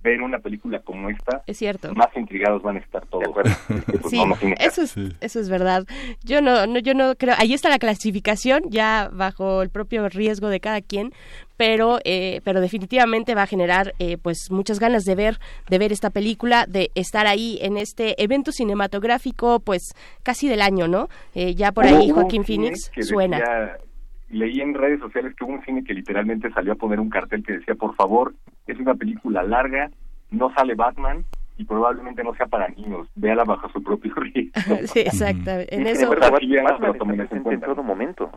ver una película como esta, es cierto. más intrigados van a estar todos. sí, eso es, eso es verdad. Yo no, no, yo no creo. Ahí está la clasificación, ya bajo el propio riesgo de cada quien, pero, eh, pero definitivamente va a generar, eh, pues, muchas ganas de ver, de ver esta película, de estar ahí en este evento cinematográfico, pues, casi del año, ¿no? Eh, ya por ahí Joaquín Phoenix suena leí en redes sociales que hubo un cine que literalmente salió a poner un cartel que decía, por favor, es una película larga, no sale Batman, y probablemente no sea para niños. Véala bajo su propio riesgo. sí, exacto. En eso en todo momento.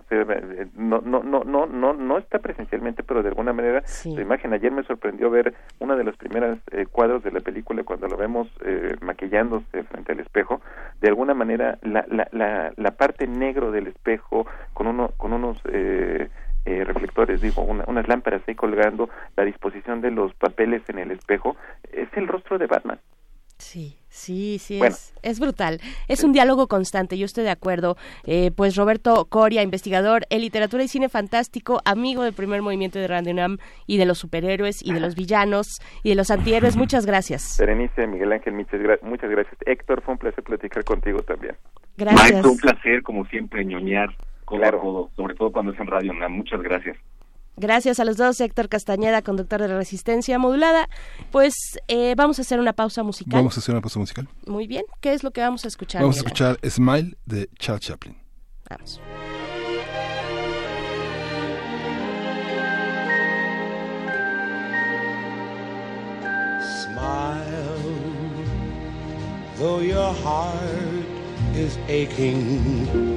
no, no, no, no, no, no está presencialmente, pero de alguna manera la imagen. Ayer me sorprendió ver una de los primeros eh, cuadros de la película cuando lo vemos eh, maquillándose frente al espejo. De alguna manera la, la, la, la parte negro del espejo con uno con unos eh, eh, reflectores, digo, unas lámparas ahí colgando, la disposición de los papeles en el espejo, es el rostro de Batman. Sí, sí, sí, es, es brutal. Es un diálogo constante, yo estoy de acuerdo. Eh, pues Roberto Coria, investigador en literatura y cine fantástico, amigo del primer movimiento de Random y de los superhéroes y de los villanos y de los antihéroes, muchas gracias. Berenice, Miguel Ángel, muchas, muchas gracias. Héctor, fue un placer platicar contigo también. Gracias. un placer, como siempre, ñoñar claro. sobre todo cuando es en radio. Muchas gracias. Gracias a los dos, Héctor Castañeda, conductor de la Resistencia Modulada. Pues eh, vamos a hacer una pausa musical. Vamos a hacer una pausa musical. Muy bien. ¿Qué es lo que vamos a escuchar? Vamos a escuchar Smile de Charles Chaplin. Vamos. Smile, though your heart is aching.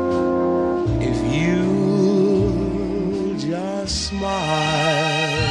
a smile.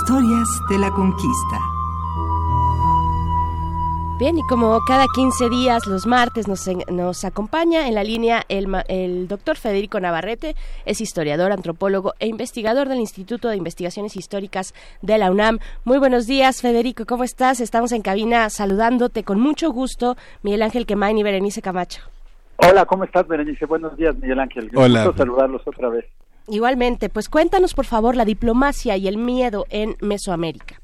Historias de la conquista. Bien, y como cada 15 días, los martes, nos, nos acompaña en la línea el, ma- el doctor Federico Navarrete, es historiador, antropólogo e investigador del Instituto de Investigaciones Históricas de la UNAM. Muy buenos días, Federico, ¿cómo estás? Estamos en cabina saludándote con mucho gusto, Miguel Ángel Quemain y Berenice Camacho. Hola, ¿cómo estás, Berenice? Buenos días, Miguel Ángel. Un Hola. gusto saludarlos otra vez. Igualmente, pues cuéntanos por favor la diplomacia y el miedo en Mesoamérica.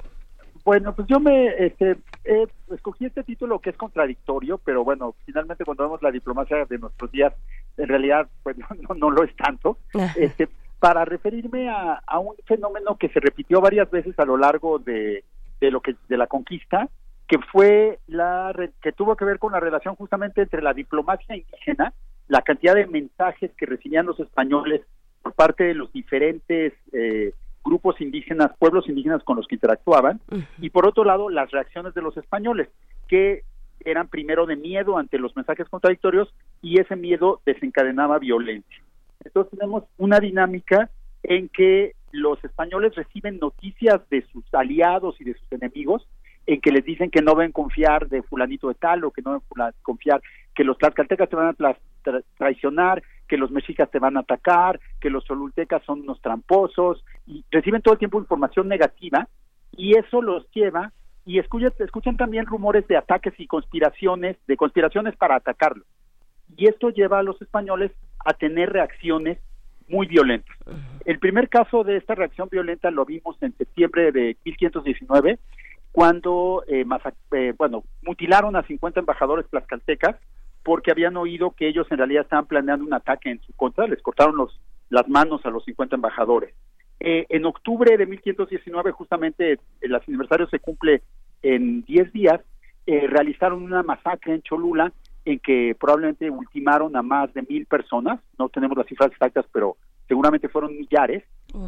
Bueno, pues yo me este, eh, escogí este título que es contradictorio, pero bueno, finalmente cuando vemos la diplomacia de nuestros días, en realidad pues no, no lo es tanto. Este, para referirme a, a un fenómeno que se repitió varias veces a lo largo de, de lo que de la conquista, que fue la re- que tuvo que ver con la relación justamente entre la diplomacia indígena, la cantidad de mensajes que recibían los españoles por parte de los diferentes eh, grupos indígenas, pueblos indígenas con los que interactuaban, y por otro lado las reacciones de los españoles, que eran primero de miedo ante los mensajes contradictorios y ese miedo desencadenaba violencia. Entonces tenemos una dinámica en que los españoles reciben noticias de sus aliados y de sus enemigos, en que les dicen que no deben confiar de fulanito de tal o que no deben confiar que los tlaxcaltecas te van a tra- traicionar, que los mexicas te van a atacar, que los solultecas son unos tramposos y reciben todo el tiempo información negativa y eso los lleva y escuchan, escuchan también rumores de ataques y conspiraciones, de conspiraciones para atacarlos. Y esto lleva a los españoles a tener reacciones muy violentas. El primer caso de esta reacción violenta lo vimos en septiembre de 1519, cuando eh, eh, bueno, mutilaron a 50 embajadores tlaxcaltecas porque habían oído que ellos en realidad estaban planeando un ataque en su contra, les cortaron los, las manos a los 50 embajadores. Eh, en octubre de 1519, justamente el aniversario se cumple en 10 días, eh, realizaron una masacre en Cholula en que probablemente ultimaron a más de mil personas, no tenemos las cifras exactas, pero seguramente fueron millares,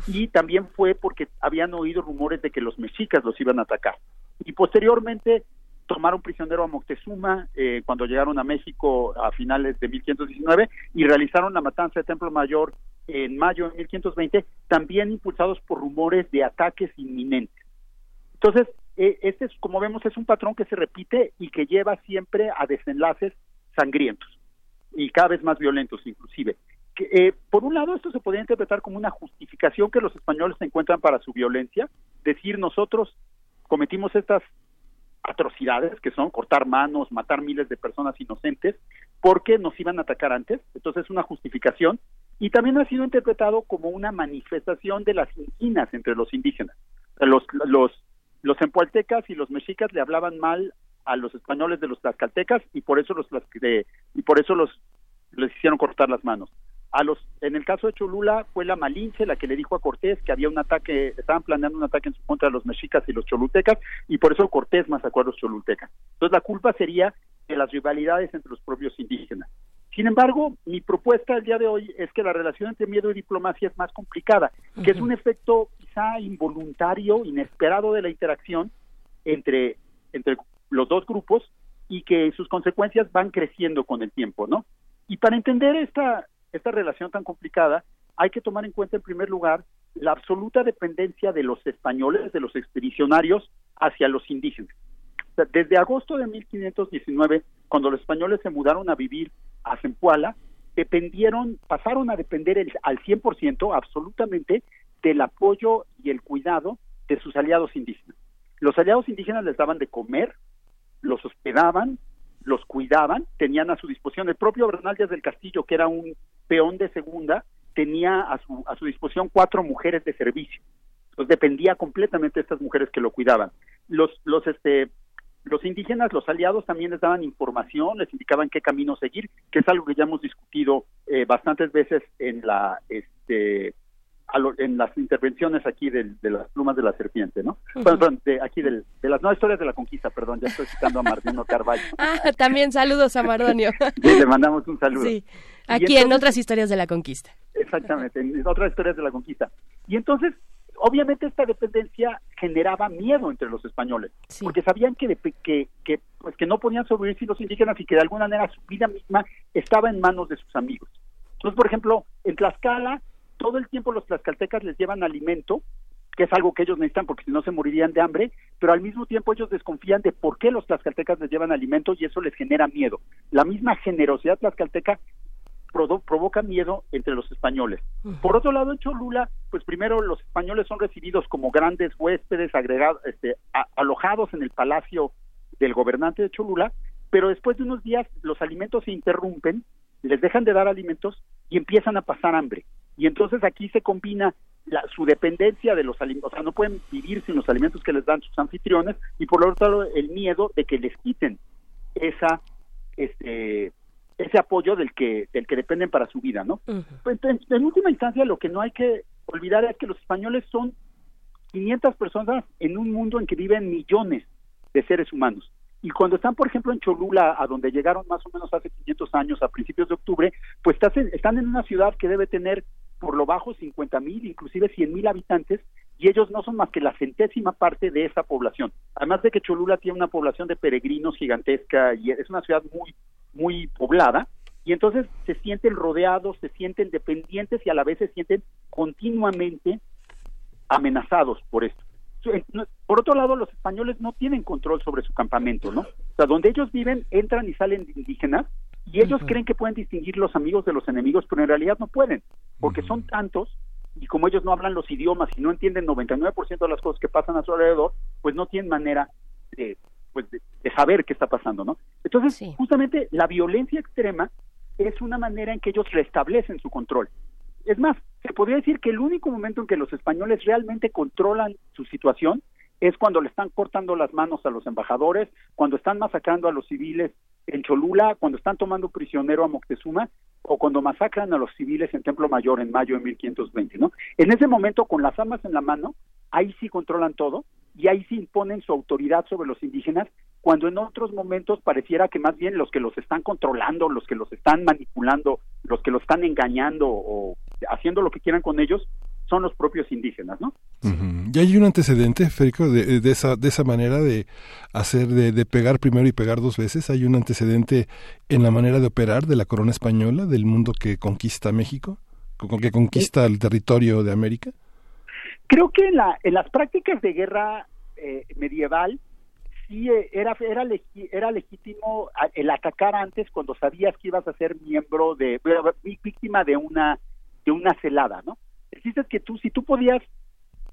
y también fue porque habían oído rumores de que los mexicas los iban a atacar. Y posteriormente tomaron prisionero a Moctezuma eh, cuando llegaron a México a finales de 1519 y realizaron la matanza de Templo Mayor en mayo de 1520, también impulsados por rumores de ataques inminentes. Entonces, eh, este es, como vemos, es un patrón que se repite y que lleva siempre a desenlaces sangrientos y cada vez más violentos inclusive. Eh, por un lado, esto se podría interpretar como una justificación que los españoles encuentran para su violencia, decir nosotros cometimos estas atrocidades que son cortar manos, matar miles de personas inocentes, porque nos iban a atacar antes. Entonces es una justificación y también ha sido interpretado como una manifestación de las inquinas entre los indígenas. Los, los, los empualtecas y los mexicas le hablaban mal a los españoles de los tlaxcaltecas y por eso los de, y por eso los les hicieron cortar las manos. A los, en el caso de Cholula fue la Malinche la que le dijo a Cortés que había un ataque, estaban planeando un ataque en su contra de los mexicas y los cholultecas y por eso Cortés masacró a los cholultecas. Entonces la culpa sería de las rivalidades entre los propios indígenas. Sin embargo, mi propuesta el día de hoy es que la relación entre miedo y diplomacia es más complicada, que es un efecto quizá involuntario, inesperado de la interacción entre, entre los dos grupos y que sus consecuencias van creciendo con el tiempo, ¿no? Y para entender esta, esta relación tan complicada, hay que tomar en cuenta en primer lugar la absoluta dependencia de los españoles, de los expedicionarios, hacia los indígenas. Desde agosto de 1519, cuando los españoles se mudaron a vivir a Zempoala, dependieron, pasaron a depender el, al 100% absolutamente del apoyo y el cuidado de sus aliados indígenas. Los aliados indígenas les daban de comer, los hospedaban, los cuidaban, tenían a su disposición el propio Bernal del Castillo, que era un peón de segunda, tenía a su, a su disposición cuatro mujeres de servicio. Entonces dependía completamente de estas mujeres que lo cuidaban. Los, los, este, los indígenas, los aliados también les daban información, les indicaban qué camino seguir, que es algo que ya hemos discutido eh, bastantes veces en la, este, en las intervenciones aquí de, las plumas de la serpiente, ¿no? Perdón, de aquí de las no historias de la conquista, perdón, ya estoy citando a Martino Carvalho. ah, también saludos a Mardonio. le mandamos un saludo. Sí, aquí en otras historias de la conquista. Exactamente, en otras historias de la conquista. Y entonces, obviamente esta dependencia generaba miedo entre los españoles, porque sabían que, que, que, pues, que no podían sobrevivir sin los indígenas y que de alguna manera su vida misma estaba en manos de sus amigos. Entonces, por ejemplo, en Tlaxcala todo el tiempo los tlaxcaltecas les llevan alimento, que es algo que ellos necesitan porque si no se morirían de hambre, pero al mismo tiempo ellos desconfían de por qué los tlaxcaltecas les llevan alimento y eso les genera miedo. La misma generosidad tlaxcalteca provoca miedo entre los españoles. Por otro lado, en Cholula, pues primero los españoles son recibidos como grandes huéspedes agregados, este, alojados en el palacio del gobernante de Cholula, pero después de unos días los alimentos se interrumpen, les dejan de dar alimentos y empiezan a pasar hambre y entonces aquí se combina la, su dependencia de los alimentos, o sea, no pueden vivir sin los alimentos que les dan sus anfitriones y por otro lado el miedo de que les quiten esa este ese apoyo del que del que dependen para su vida, ¿no? Pues, en, última instancia lo que no hay que olvidar es que los españoles son 500 personas en un mundo en que viven millones de seres humanos. Y cuando están, por ejemplo, en Cholula, a donde llegaron más o menos hace 500 años, a principios de octubre, pues están en una ciudad que debe tener por lo bajo 50 mil, inclusive 100 mil habitantes, y ellos no son más que la centésima parte de esa población. Además de que Cholula tiene una población de peregrinos gigantesca y es una ciudad muy, muy poblada, y entonces se sienten rodeados, se sienten dependientes y a la vez se sienten continuamente amenazados por esto. Por otro lado, los españoles no tienen control sobre su campamento, ¿no? O sea, donde ellos viven, entran y salen indígenas, y ellos creen que pueden distinguir los amigos de los enemigos, pero en realidad no pueden, porque son tantos y como ellos no hablan los idiomas y no entienden 99% de las cosas que pasan a su alrededor, pues no tienen manera de, pues de, saber qué está pasando, ¿no? Entonces, justamente la violencia extrema es una manera en que ellos restablecen su control. Es más, se podría decir que el único momento en que los españoles realmente controlan su situación es cuando le están cortando las manos a los embajadores, cuando están masacrando a los civiles en Cholula, cuando están tomando prisionero a Moctezuma o cuando masacran a los civiles en Templo Mayor en mayo de 1520, ¿no? En ese momento, con las armas en la mano, ahí sí controlan todo y ahí sí imponen su autoridad sobre los indígenas, cuando en otros momentos pareciera que más bien los que los están controlando, los que los están manipulando, los que los están engañando o haciendo lo que quieran con ellos, son los propios indígenas, ¿no? ¿Y hay un antecedente, Férico, de, de, esa, de esa manera de hacer, de, de, pegar primero y pegar dos veces? ¿Hay un antecedente en la manera de operar de la corona española, del mundo que conquista México, que conquista el territorio de América? Creo que en, la, en las prácticas de guerra eh, medieval sí eh, era, era, era legítimo el atacar antes cuando sabías que ibas a ser miembro de, víctima de una, de una celada, ¿no? El que tú, si tú podías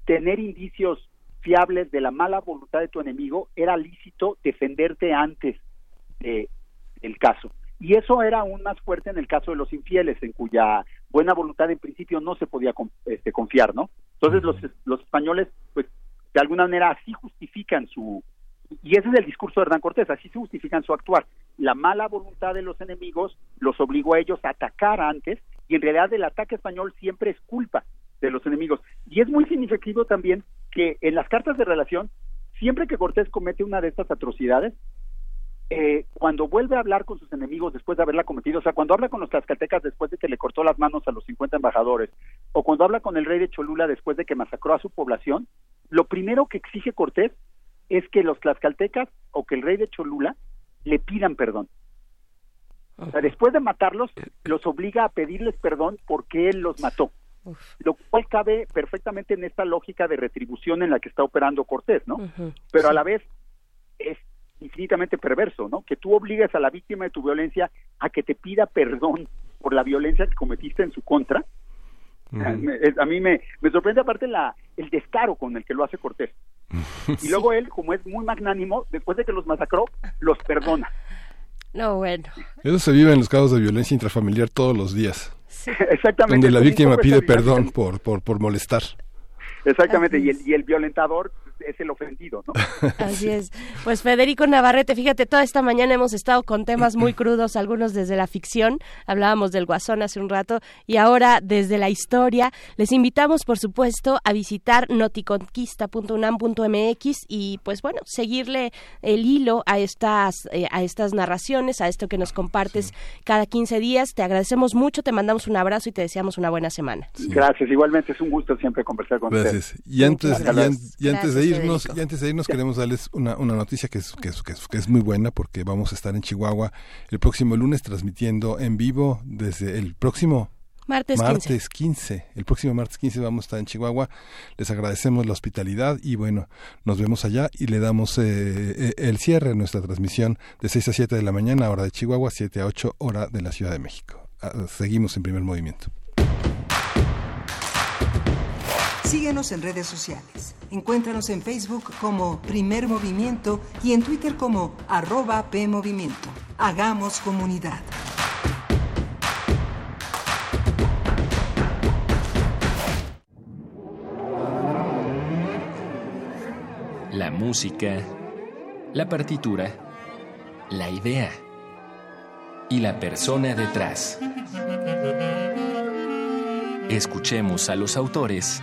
tener indicios fiables de la mala voluntad de tu enemigo, era lícito defenderte antes de, del caso. Y eso era aún más fuerte en el caso de los infieles, en cuya buena voluntad en principio no se podía este, confiar, ¿no? Entonces los, los españoles, pues de alguna manera así justifican su, y ese es el discurso de Hernán Cortés, así se justifican su actuar. La mala voluntad de los enemigos los obligó a ellos a atacar antes y en realidad el ataque español siempre es culpa de los enemigos. Y es muy significativo también que en las cartas de relación, siempre que Cortés comete una de estas atrocidades, eh, cuando vuelve a hablar con sus enemigos después de haberla cometido, o sea, cuando habla con los tlaxcaltecas después de que le cortó las manos a los 50 embajadores, o cuando habla con el rey de Cholula después de que masacró a su población, lo primero que exige Cortés es que los tlaxcaltecas o que el rey de Cholula le pidan perdón. O sea, después de matarlos, los obliga a pedirles perdón porque él los mató. Lo cual cabe perfectamente en esta lógica de retribución en la que está operando Cortés, ¿no? Pero a la vez es infinitamente perverso, ¿no? Que tú obligues a la víctima de tu violencia a que te pida perdón por la violencia que cometiste en su contra. A mí me, me sorprende aparte la, el descaro con el que lo hace Cortés. Y luego él, como es muy magnánimo, después de que los masacró, los perdona. No, bueno. Eso se vive en los casos de violencia intrafamiliar todos los días. Exactamente. Donde la víctima pide perdón por, por, por molestar. Exactamente, y el, y el violentador es el ofendido, ¿no? Así es. Pues Federico Navarrete, fíjate, toda esta mañana hemos estado con temas muy crudos, algunos desde la ficción, hablábamos del Guasón hace un rato, y ahora desde la historia. Les invitamos, por supuesto, a visitar noticonquista.unam.mx y, pues bueno, seguirle el hilo a estas, eh, a estas narraciones, a esto que nos compartes cada 15 días. Te agradecemos mucho, te mandamos un abrazo y te deseamos una buena semana. Gracias, igualmente es un gusto siempre conversar con Gracias. Y antes, y, antes de irnos, y antes de irnos queremos darles una, una noticia que es, que, es, que, es, muy buena porque vamos a estar en Chihuahua el próximo lunes transmitiendo en vivo desde el próximo Martes, martes 15. El próximo martes 15 vamos a estar en Chihuahua. Les agradecemos la hospitalidad y bueno, nos vemos allá y le damos eh, eh, el cierre a nuestra transmisión de 6 a 7 de la mañana, hora de Chihuahua, 7 a 8, hora de la Ciudad de México. Ah, seguimos en primer movimiento. Síguenos en redes sociales. Encuéntranos en Facebook como Primer Movimiento y en Twitter como arroba PMovimiento. Hagamos comunidad. La música, la partitura, la idea y la persona detrás. Escuchemos a los autores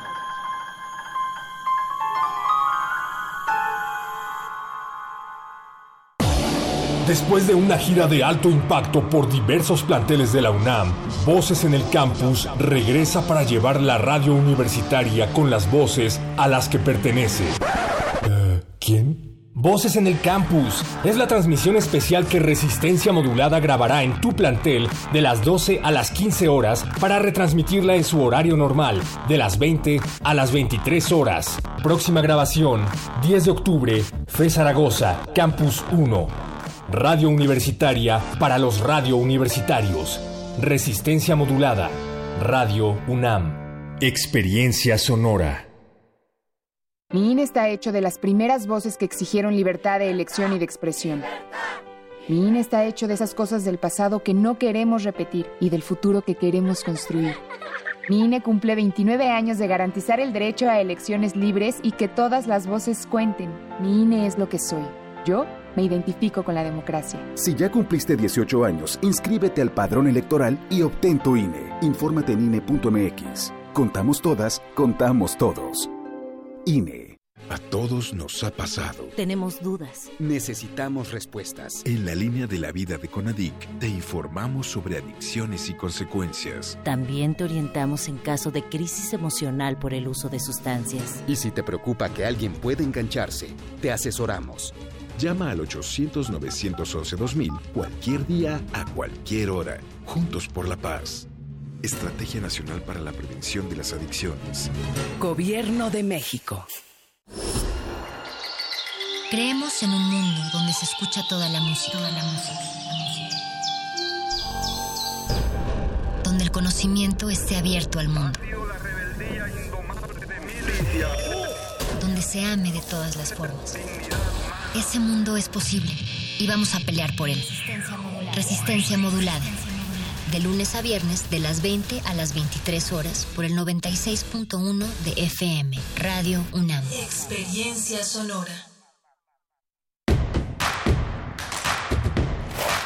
Después de una gira de alto impacto por diversos planteles de la UNAM, Voces en el Campus regresa para llevar la radio universitaria con las voces a las que pertenece. Eh, ¿Quién? Voces en el Campus es la transmisión especial que Resistencia Modulada grabará en tu plantel de las 12 a las 15 horas para retransmitirla en su horario normal, de las 20 a las 23 horas. Próxima grabación, 10 de octubre, Fe Zaragoza, Campus 1. Radio Universitaria para los radio universitarios. Resistencia modulada. Radio UNAM. Experiencia sonora. Mi INE está hecho de las primeras voces que exigieron libertad de elección y de expresión. Mi INE está hecho de esas cosas del pasado que no queremos repetir y del futuro que queremos construir. Mi INE cumple 29 años de garantizar el derecho a elecciones libres y que todas las voces cuenten. Mi INE es lo que soy. Yo me identifico con la democracia. Si ya cumpliste 18 años, inscríbete al padrón electoral y obtén tu INE. Infórmate en INE.mx. Contamos todas, contamos todos. INE. A todos nos ha pasado. Tenemos dudas. Necesitamos respuestas. En la línea de la vida de Conadic te informamos sobre adicciones y consecuencias. También te orientamos en caso de crisis emocional por el uso de sustancias. Y si te preocupa que alguien pueda engancharse, te asesoramos. Llama al 800-911-2000 cualquier día, a cualquier hora. Juntos por la paz. Estrategia Nacional para la Prevención de las Adicciones. Gobierno de México. Creemos en un mundo donde se escucha toda la música, toda la música, donde el conocimiento esté abierto al mundo, donde se ame de todas las formas. Ese mundo es posible y vamos a pelear por él. Resistencia modulada. De lunes a viernes, de las 20 a las 23 horas, por el 96.1 de FM, Radio UNAM. Experiencia sonora.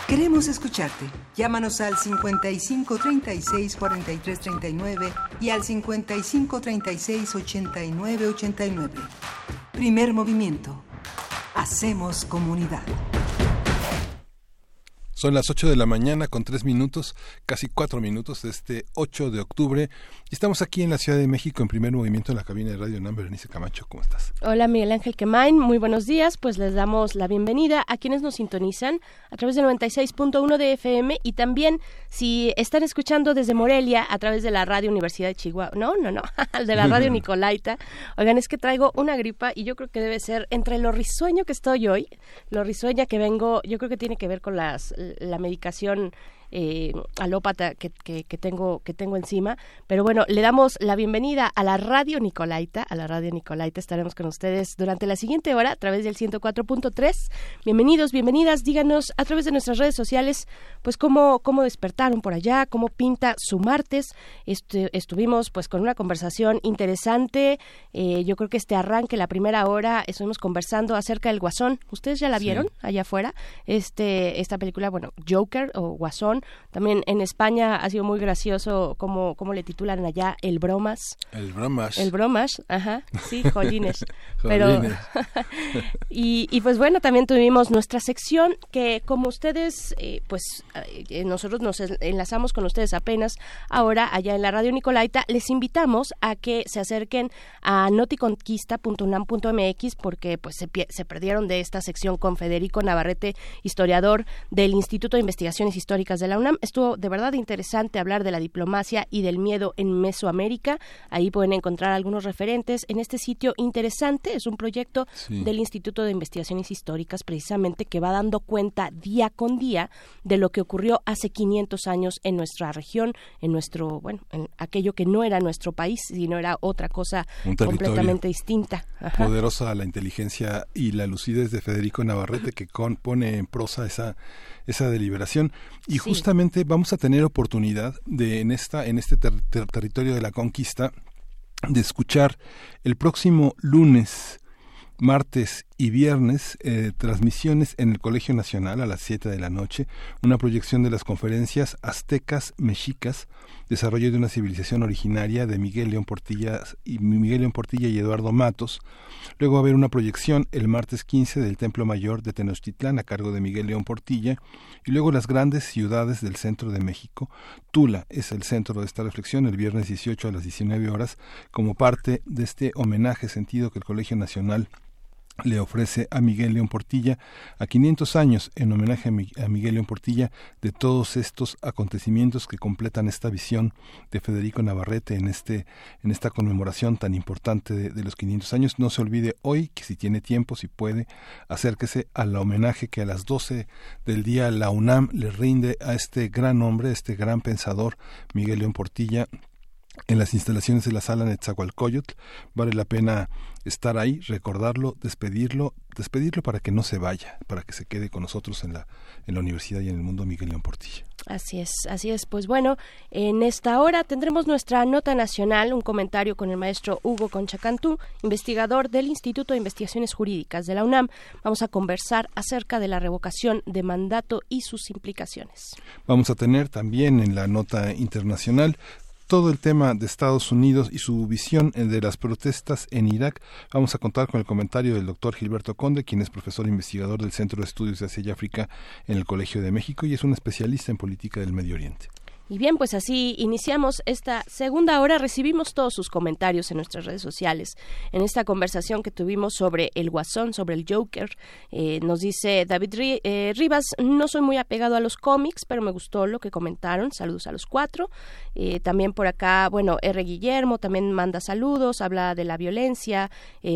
Queremos escucharte. Llámanos al 55 36 43 39 y al 55 36 89 89. Primer movimiento. Hacemos comunidad. Son las 8 de la mañana con 3 minutos, casi 4 minutos de este 8 de octubre. Y estamos aquí en la Ciudad de México en primer movimiento en la cabina de Radio Number. Berenice Camacho, ¿cómo estás? Hola Miguel Ángel Quemain, muy buenos días. Pues les damos la bienvenida a quienes nos sintonizan a través del 96.1 de FM y también si están escuchando desde Morelia a través de la Radio Universidad de Chihuahua. No, no, no, de la Radio Nicolaita. Oigan, es que traigo una gripa y yo creo que debe ser entre lo risueño que estoy hoy, lo risueña que vengo, yo creo que tiene que ver con las la medicación eh, alópata que, que, tengo que tengo encima. Pero bueno le damos la bienvenida a la radio Nicolaita a la radio Nicolaita. Estaremos con ustedes durante la siguiente hora a través del 104.3 bienvenidos bienvenidas. Díganos a través de nuestras redes sociales pues cómo cómo despertaron por allá cómo pinta su martes. Este, estuvimos pues con una conversación interesante. Eh, yo creo que este arranque la primera hora estuvimos conversando acerca del Guasón. Ustedes ya la vieron allá afuera este esta película bueno Joker o Guasón también en España ha sido muy gracioso como, como le titulan allá el bromas. El bromas. El bromas, ajá, sí, jolines. Pero y, y pues bueno, también tuvimos nuestra sección que como ustedes, eh, pues eh, nosotros nos enlazamos con ustedes apenas ahora allá en la radio Nicolaita, les invitamos a que se acerquen a noticonquista.unam.mx porque pues se, se perdieron de esta sección con Federico Navarrete, historiador del Instituto de Investigaciones Históricas de la UNAM. Estuvo de verdad interesante hablar de la diplomacia y del miedo en Mesoamérica. Ahí pueden encontrar algunos referentes en este sitio interesante. Es un proyecto del Instituto de Investigaciones Históricas precisamente que va dando cuenta día con día de lo que ocurrió hace 500 años en nuestra región, en nuestro, bueno, en aquello que no era nuestro país, sino era otra cosa completamente distinta. Poderosa la inteligencia y la lucidez de Federico Navarrete que pone en prosa esa esa deliberación y justamente vamos a tener oportunidad de en esta en este territorio de la conquista de escuchar el próximo lunes martes y viernes eh, transmisiones en el Colegio Nacional a las 7 de la noche, una proyección de las conferencias Aztecas Mexicas, desarrollo de una civilización originaria de Miguel León Portilla y Miguel León Portilla y Eduardo Matos. Luego va a haber una proyección el martes 15 del Templo Mayor de Tenochtitlán a cargo de Miguel León Portilla y luego las grandes ciudades del centro de México. Tula es el centro de esta reflexión el viernes 18 a las 19 horas como parte de este homenaje sentido que el Colegio Nacional le ofrece a Miguel León Portilla a 500 años en homenaje a, Miguel León Portilla de todos estos acontecimientos que completan esta visión de Federico Navarrete en este en esta conmemoración tan importante de, los 500 años no se olvide hoy que si tiene tiempo si puede acérquese al homenaje que a las 12 del día la UNAM le rinde a este gran hombre este gran pensador Miguel León Portilla en las instalaciones de la sala Netzahualcoyotl. Vale la pena estar ahí, recordarlo, despedirlo, despedirlo para que no se vaya, para que se quede con nosotros en la, en la universidad y en el mundo Miguel León Portilla. Así es, así es. Pues bueno, en esta hora tendremos nuestra nota nacional, un comentario con el maestro Hugo Conchacantú, investigador del Instituto de Investigaciones Jurídicas de la UNAM. Vamos a conversar acerca de la revocación de mandato y sus implicaciones. Vamos a tener también en la nota internacional todo el tema de Estados Unidos y su visión eh, de las protestas en Irak. Vamos a contar con el comentario del doctor Gilberto Conde, quien es profesor investigador del Centro de Estudios de Asia y África en el Colegio de México y es un especialista en política del Medio Oriente. Y bien, pues así iniciamos esta segunda hora. Recibimos todos sus comentarios en nuestras redes sociales. En esta conversación que tuvimos sobre el Guasón, sobre el Joker, eh, nos dice David eh, Rivas, no soy muy apegado a los cómics, pero me gustó lo que comentaron. Saludos a los cuatro. Eh, también por acá, bueno, R. Guillermo también manda saludos, habla de la violencia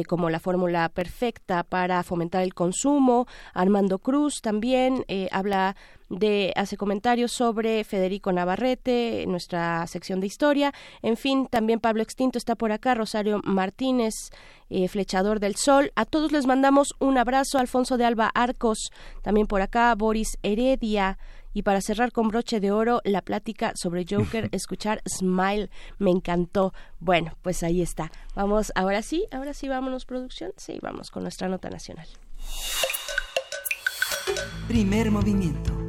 como la fórmula perfecta para fomentar el consumo. Armando Cruz también habla de hace comentarios sobre Federico Navarrete, nuestra sección de historia. En fin, también Pablo Extinto está por acá, Rosario Martínez, eh, Flechador del Sol. A todos les mandamos un abrazo, Alfonso de Alba Arcos, también por acá, Boris Heredia. Y para cerrar con broche de oro, la plática sobre Joker, escuchar Smile, me encantó. Bueno, pues ahí está. Vamos, ahora sí, ahora sí, vámonos, producción. Sí, vamos con nuestra nota nacional. Primer movimiento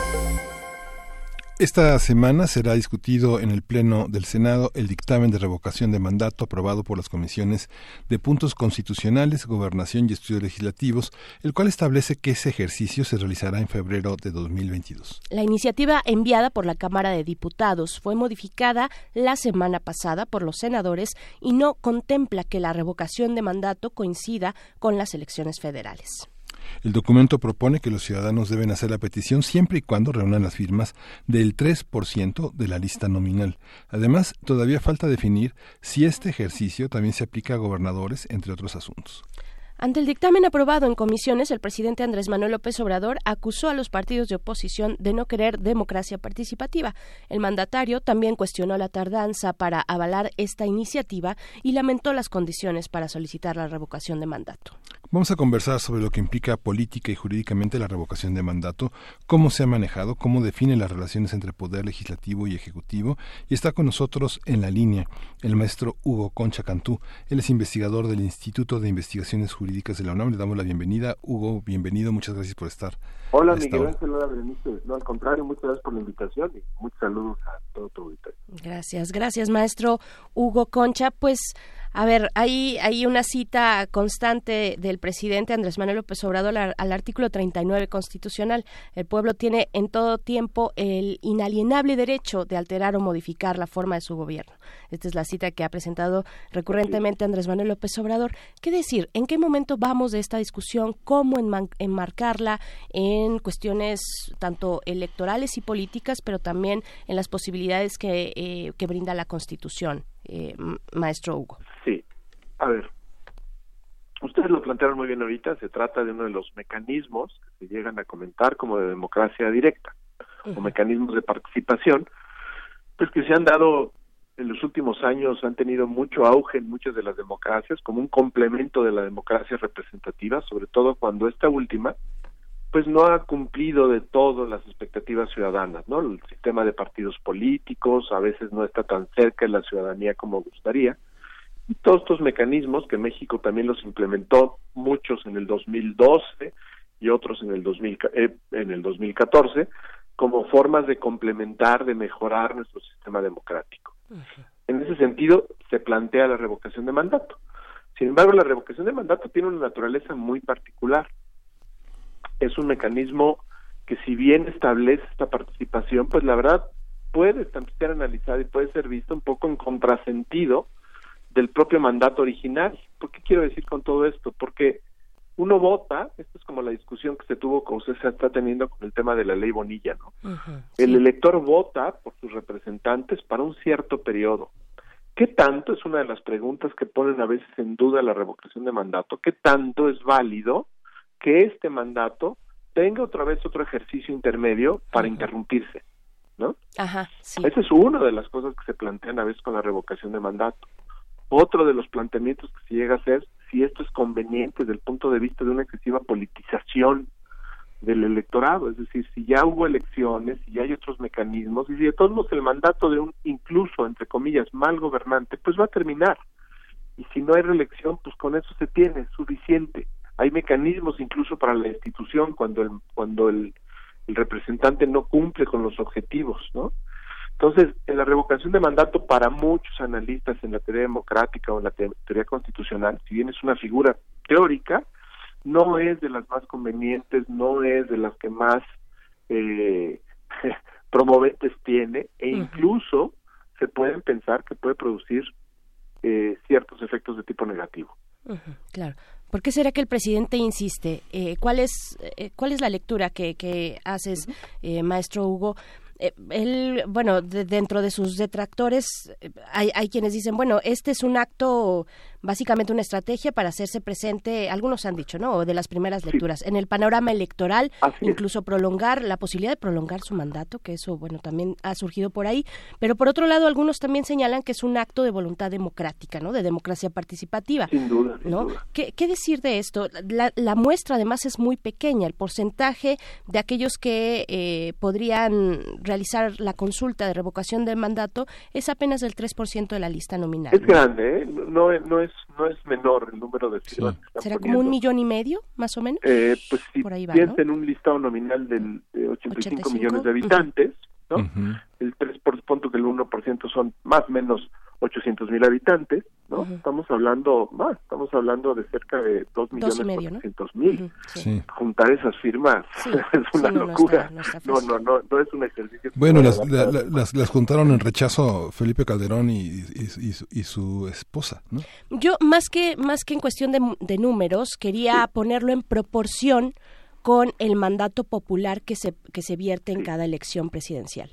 Esta semana será discutido en el Pleno del Senado el dictamen de revocación de mandato aprobado por las comisiones de puntos constitucionales, gobernación y estudios legislativos, el cual establece que ese ejercicio se realizará en febrero de 2022. La iniciativa enviada por la Cámara de Diputados fue modificada la semana pasada por los senadores y no contempla que la revocación de mandato coincida con las elecciones federales. El documento propone que los ciudadanos deben hacer la petición siempre y cuando reúnan las firmas del 3% de la lista nominal. Además, todavía falta definir si este ejercicio también se aplica a gobernadores, entre otros asuntos. Ante el dictamen aprobado en comisiones, el presidente Andrés Manuel López Obrador acusó a los partidos de oposición de no querer democracia participativa. El mandatario también cuestionó la tardanza para avalar esta iniciativa y lamentó las condiciones para solicitar la revocación de mandato. Vamos a conversar sobre lo que implica política y jurídicamente la revocación de mandato, cómo se ha manejado, cómo define las relaciones entre poder legislativo y ejecutivo. Y está con nosotros en la línea el maestro Hugo Concha Cantú. Él es investigador del Instituto de Investigaciones Jurídicas de la UNAM. Le damos la bienvenida. Hugo, bienvenido. Muchas gracias por estar. Hola, Miguel Ángel. Hola, No, al contrario, muchas gracias por la invitación y muchos saludos a todo tu auditorio. Gracias, gracias, maestro Hugo Concha. Pues a ver, hay, hay una cita constante del presidente Andrés Manuel López Obrador al, al, artículo 39 constitucional. El pueblo tiene en todo tiempo el inalienable derecho de alterar o modificar la forma de su gobierno. Esta es la cita que ha presentado recurrentemente Andrés Manuel López Obrador. ¿Qué decir? ¿En qué momento vamos de esta discusión? ¿Cómo enmarcarla en cuestiones tanto electorales y políticas, pero también en las posibilidades que, eh, que brinda la Constitución? Eh, maestro Hugo. Sí, a ver, ustedes lo plantearon muy bien ahorita, se trata de uno de los mecanismos que se llegan a comentar como de democracia directa o mecanismos de participación, pues que se han dado en los últimos años, han tenido mucho auge en muchas de las democracias como un complemento de la democracia representativa, sobre todo cuando esta última pues no ha cumplido de todo las expectativas ciudadanas, ¿no? El sistema de partidos políticos a veces no está tan cerca de la ciudadanía como gustaría. Y todos estos mecanismos que México también los implementó, muchos en el 2012 y otros en el, 2000, eh, en el 2014, como formas de complementar, de mejorar nuestro sistema democrático. En ese sentido, se plantea la revocación de mandato. Sin embargo, la revocación de mandato tiene una naturaleza muy particular es un mecanismo que si bien establece esta participación, pues la verdad puede ser analizado y puede ser visto un poco en contrasentido del propio mandato original. ¿Por qué quiero decir con todo esto? Porque uno vota, esto es como la discusión que se tuvo, que usted se está teniendo con el tema de la ley Bonilla, ¿no? El elector vota por sus representantes para un cierto periodo. ¿Qué tanto, es una de las preguntas que ponen a veces en duda la revocación de mandato, qué tanto es válido que este mandato tenga otra vez otro ejercicio intermedio para interrumpirse, ¿no? Ajá, sí. Esa es una de las cosas que se plantean a veces con la revocación de mandato. Otro de los planteamientos que se llega a hacer, si esto es conveniente desde el punto de vista de una excesiva politización del electorado, es decir, si ya hubo elecciones, si ya hay otros mecanismos, y si de todos modos el mandato de un incluso, entre comillas, mal gobernante, pues va a terminar. Y si no hay reelección, pues con eso se tiene suficiente hay mecanismos incluso para la institución cuando el cuando el, representante no cumple con los objetivos, ¿no? Entonces, en la revocación de mandato para muchos analistas en la teoría democrática o en la teoría constitucional, si bien es una figura teórica, no es de las más convenientes, no es de las que más eh, promoventes tiene e incluso se pueden pensar que puede producir eh, ciertos efectos de tipo negativo. Claro. ¿Por qué será que el presidente insiste? Eh, ¿cuál, es, eh, ¿Cuál es la lectura que, que haces, eh, maestro Hugo? Eh, él, bueno, de- dentro de sus detractores eh, hay, hay quienes dicen, bueno, este es un acto, básicamente una estrategia para hacerse presente, algunos han dicho, ¿no? O de las primeras lecturas, en el panorama electoral, incluso prolongar, la posibilidad de prolongar su mandato, que eso, bueno, también ha surgido por ahí, pero por otro lado, algunos también señalan que es un acto de voluntad democrática, ¿no? De democracia participativa. Sin duda, sin ¿no? duda. ¿Qué, qué decir de esto? La, la muestra además es muy pequeña. El porcentaje de aquellos que eh, podrían realizar la consulta de revocación del mandato es apenas del 3% de la lista nominal. Es grande, ¿eh? no, no, es, no es menor el número de firmas que están ¿Será como un millón y medio, más o menos? Eh, pues si Por ahí va, piensa ¿no? en un listado nominal del, de 85, 85, millones de habitantes, ¿no? El 3 por punto que el 1% son más o menos 800 mil habitantes, ¿no? Estamos hablando más, estamos hablando de cerca de 2 millones y medio, ¿no? 400 mil. Sí. Juntar esas firmas Sí, es una sí, no, no locura. está- no está No, no, no, no es un ejercicio. Bueno, las, adaptar. la- la- las, las juntaron en rechazo Felipe Calderón y, y- y su, y su esposa, ¿no? Yo, más que, más que en cuestión de, de números, quería ponerlo en proporción con el mandato popular que se, que se vierte en cada elección presidencial.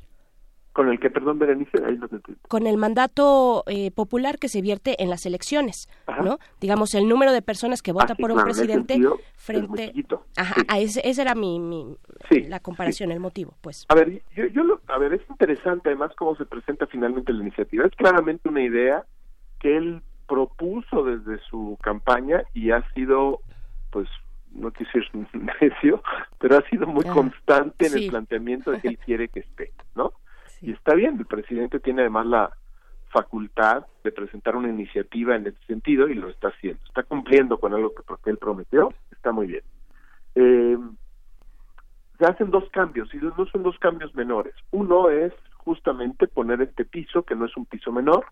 Con el que, perdón, Berenice, ahí no te con el mandato eh, popular que se vierte en las elecciones, ¿no? Digamos, el número de personas que vota Ah, sí, por un claro, presidente sentido, frente... Ajá, a ese, ese era mi, mi- la comparación, el motivo, pues. A ver, yo, yo lo- a ver, es interesante además cómo se presenta finalmente la iniciativa. Es claramente una idea que él propuso desde su campaña y ha sido, pues, no quiero decir necio, pero ha sido muy Ah, constante en sí. el planteamiento de que él quiere que esté, ¿no? Y está bien, el presidente tiene además la facultad de presentar una iniciativa en ese sentido y lo está haciendo. Está cumpliendo con algo que, que él prometió, está muy bien. Eh, se hacen dos cambios y no son dos cambios menores. Uno es justamente poner este piso, que no es un piso menor,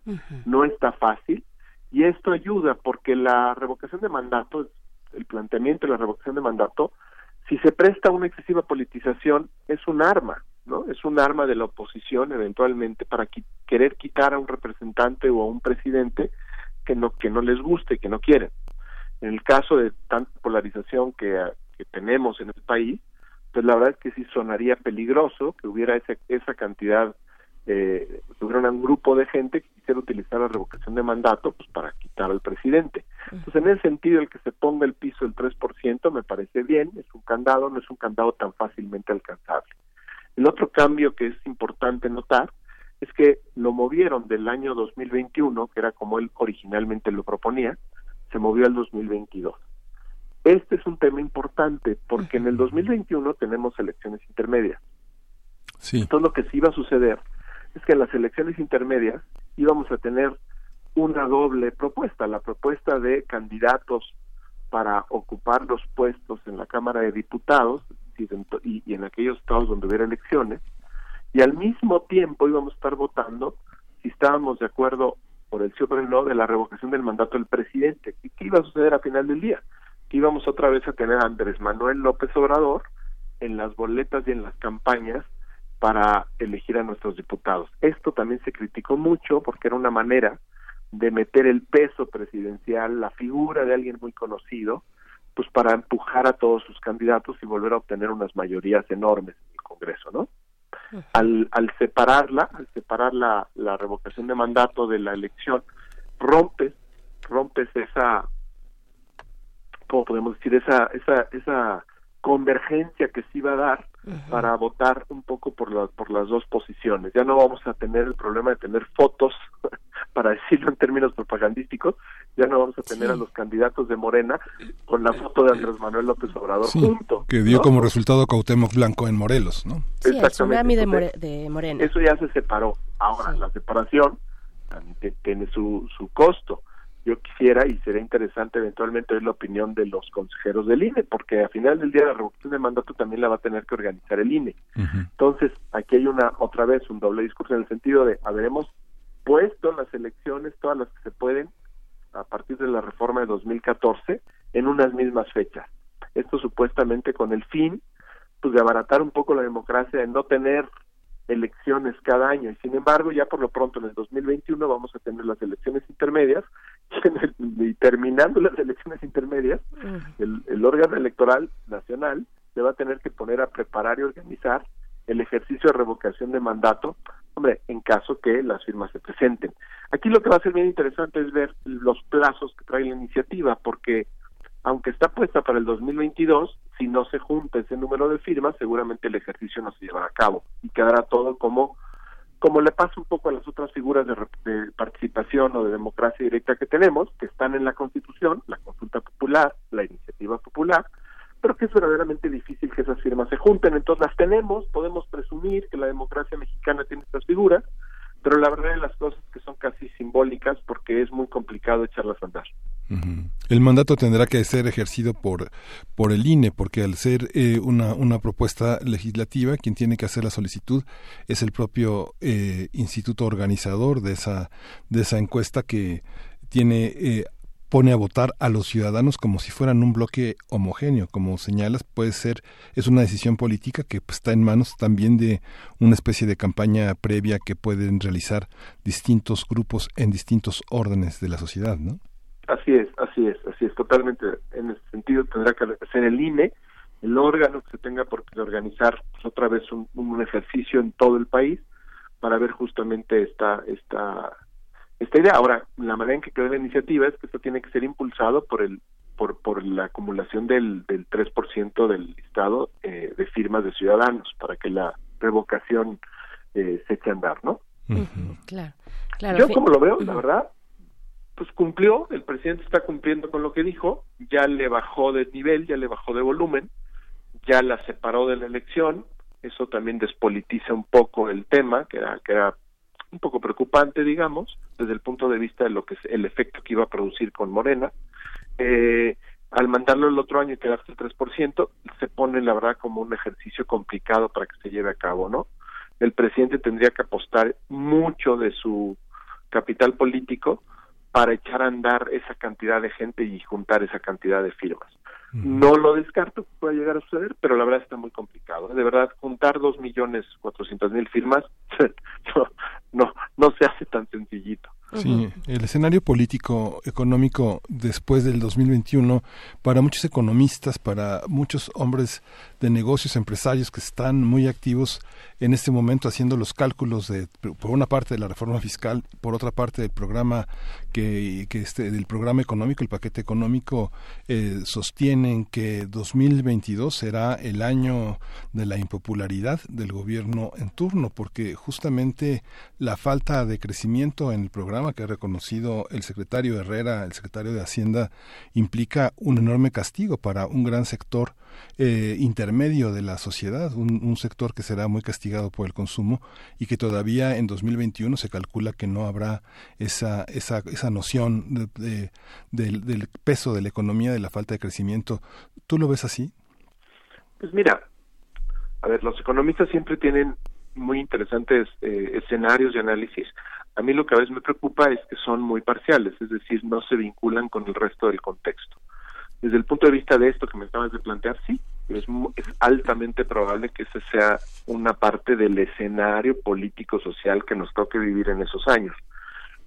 no está fácil, y esto ayuda porque la revocación de mandato, el planteamiento de la revocación de mandato, si se presta una excesiva politización, es un arma, ¿no? Es un arma de la oposición eventualmente para querer quitar a un representante o a un presidente que no que no les guste, que no quieren. En el caso de tanta polarización que, que tenemos en el país, pues la verdad es que sí sonaría peligroso que hubiera esa, esa cantidad, eh, que hubiera un grupo de gente que quisiera utilizar la revocación de mandato pues para quitar al presidente. Entonces, en ese sentido, el que se ponga el piso del 3% me parece bien, es un candado, no es un candado tan fácilmente alcanzable. El otro cambio que es importante notar es que lo movieron del año 2021, que era como él originalmente lo proponía, se movió al 2022. Este es un tema importante porque en el 2021 tenemos elecciones intermedias. Sí. Entonces lo que sí iba a suceder es que en las elecciones intermedias íbamos a tener una doble propuesta, la propuesta de candidatos para ocupar los puestos en la Cámara de Diputados y, y en aquellos estados donde hubiera elecciones, y al mismo tiempo íbamos a estar votando si estábamos de acuerdo por el sí o por el no de la revocación del mandato del presidente. ¿Y qué iba a suceder a final del día? Que íbamos otra vez a tener a Andrés Manuel López Obrador en las boletas y en las campañas para elegir a nuestros diputados. Esto también se criticó mucho porque era una manera de meter el peso presidencial, la figura de alguien muy conocido, pues para empujar a todos sus candidatos y volver a obtener unas mayorías enormes en el Congreso, ¿no? Al, al separarla, al separar la, la revocación de mandato de la elección, rompes, rompes esa, ¿cómo podemos decir? Esa, esa, esa convergencia que se iba a dar para votar un poco por, la, por las dos posiciones. Ya no vamos a tener el problema de tener fotos, para decirlo en términos propagandísticos, ya no vamos a tener Sí. a los candidatos de Morena con la foto de Andrés Manuel López Obrador Sí, junto. que dio ¿no? como resultado Cuauhtémoc Blanco en Morelos, ¿no? Sí, el tsunami de, Entonces, More- de Morena. Eso ya se separó. Ahora, la separación también tiene su, su costo. Yo quisiera y sería interesante eventualmente ver la opinión de los consejeros del INE, porque al final del día la revocación de mandato también la va a tener que organizar el INE. Entonces, aquí hay una otra vez un doble discurso en el sentido de haberemos puesto las elecciones, todas las que se pueden, a partir de la reforma de 2014, en unas mismas fechas. esto supuestamente con el fin pues de abaratar un poco la democracia, de no tener elecciones cada año. Y sin embargo, ya por lo pronto en el 2021 vamos a tener las elecciones intermedias y, terminando las elecciones intermedias, el, el órgano electoral nacional se va a tener que poner a preparar y organizar el ejercicio de revocación de mandato, hombre, en caso que las firmas se presenten. Aquí lo que va a ser bien interesante es ver los plazos que trae la iniciativa, porque aunque está puesta para el 2022, si no se junta ese número de firmas, seguramente el ejercicio no se llevará a cabo y quedará todo como como le pasa un poco a las otras figuras de, de, participación o de democracia directa que tenemos, que están en la Constitución, la consulta popular, la iniciativa popular, pero que es verdaderamente difícil que esas firmas se junten. Entonces las tenemos, podemos presumir que la democracia mexicana tiene estas figuras, pero la verdad de las cosas que son casi simbólicas porque es muy complicado echarlas a andar. El mandato tendrá que ser ejercido por, por el INE, porque al ser eh, una, una propuesta legislativa, quien tiene que hacer la solicitud es el propio eh, instituto organizador de esa, de esa encuesta que tiene eh, pone a votar a los ciudadanos como si fueran un bloque homogéneo, como señalas, puede ser, es una decisión política que pues, está en manos también de una especie de campaña previa que pueden realizar distintos grupos en distintos órdenes de la sociedad, ¿no? Así es, así es, así es, totalmente. En ese sentido tendrá que ser el INE, el órgano que se tenga por organizar otra vez un, un ejercicio en todo el país para ver justamente esta esta esta idea. Ahora, la manera en que quedó la iniciativa es que esto tiene que ser impulsado por el por, por la acumulación del, del 3% del listado eh, de firmas de ciudadanos para que la revocación eh, se eche a andar, ¿no? claro, claro. Yo como lo veo, la verdad, pues cumplió, el presidente está cumpliendo con lo que dijo, ya le bajó de nivel, ya le bajó de volumen, ya la separó de la elección, eso también despolitiza un poco el tema, que era, que era un poco preocupante, digamos, desde el punto de vista de lo que es el efecto que iba a producir con Morena. Eh, al mandarlo el otro año y quedarse el 3%, se pone, la verdad, como un ejercicio complicado para que se lleve a cabo, ¿no? El presidente tendría que apostar mucho de su capital político para echar a andar esa cantidad de gente y juntar esa cantidad de firmas. No lo descarto que pueda llegar a suceder, pero la verdad está muy complicado. De verdad, juntar dos millones cuatrocientas mil firmas no, no, no se hace tan sencillito. Sí, el escenario político económico después del 2021 para muchos economistas, para muchos hombres de negocios, empresarios que están muy activos en este momento haciendo los cálculos de por una parte de la reforma fiscal, por otra parte del programa que, que este del programa económico, el paquete económico eh, sostienen que 2022 será el año de la impopularidad del gobierno en turno porque justamente la falta de crecimiento en el programa que ha reconocido el secretario Herrera, el secretario de Hacienda, implica un enorme castigo para un gran sector eh, intermedio de la sociedad, un, sector que será muy castigado por el consumo y que todavía en 2021 se calcula que no habrá esa, esa, esa noción de, del, peso de la economía, de la falta de crecimiento. ¿Tú lo ves así? Pues mira, a ver, los economistas siempre tienen muy interesantes eh, escenarios y análisis. A mí lo que a veces me preocupa es que son muy parciales, es decir, no se vinculan con el resto del contexto. Desde el punto de vista de esto que me acabas de plantear, sí, es, es altamente probable que ese sea una parte del escenario político-social que nos toque vivir en esos años.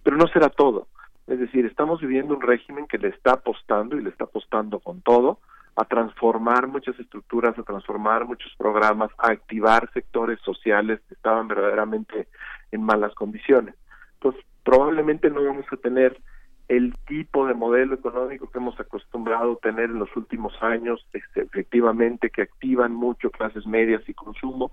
Pero no será todo. Es decir, estamos viviendo un régimen que le está apostando y le está apostando con todo a transformar muchas estructuras, a transformar muchos programas, a activar sectores sociales que estaban verdaderamente en malas condiciones. Entonces, probablemente no vamos a tener el tipo de modelo económico que hemos acostumbrado a tener en los últimos años, este, efectivamente, que activan mucho clases medias y consumo,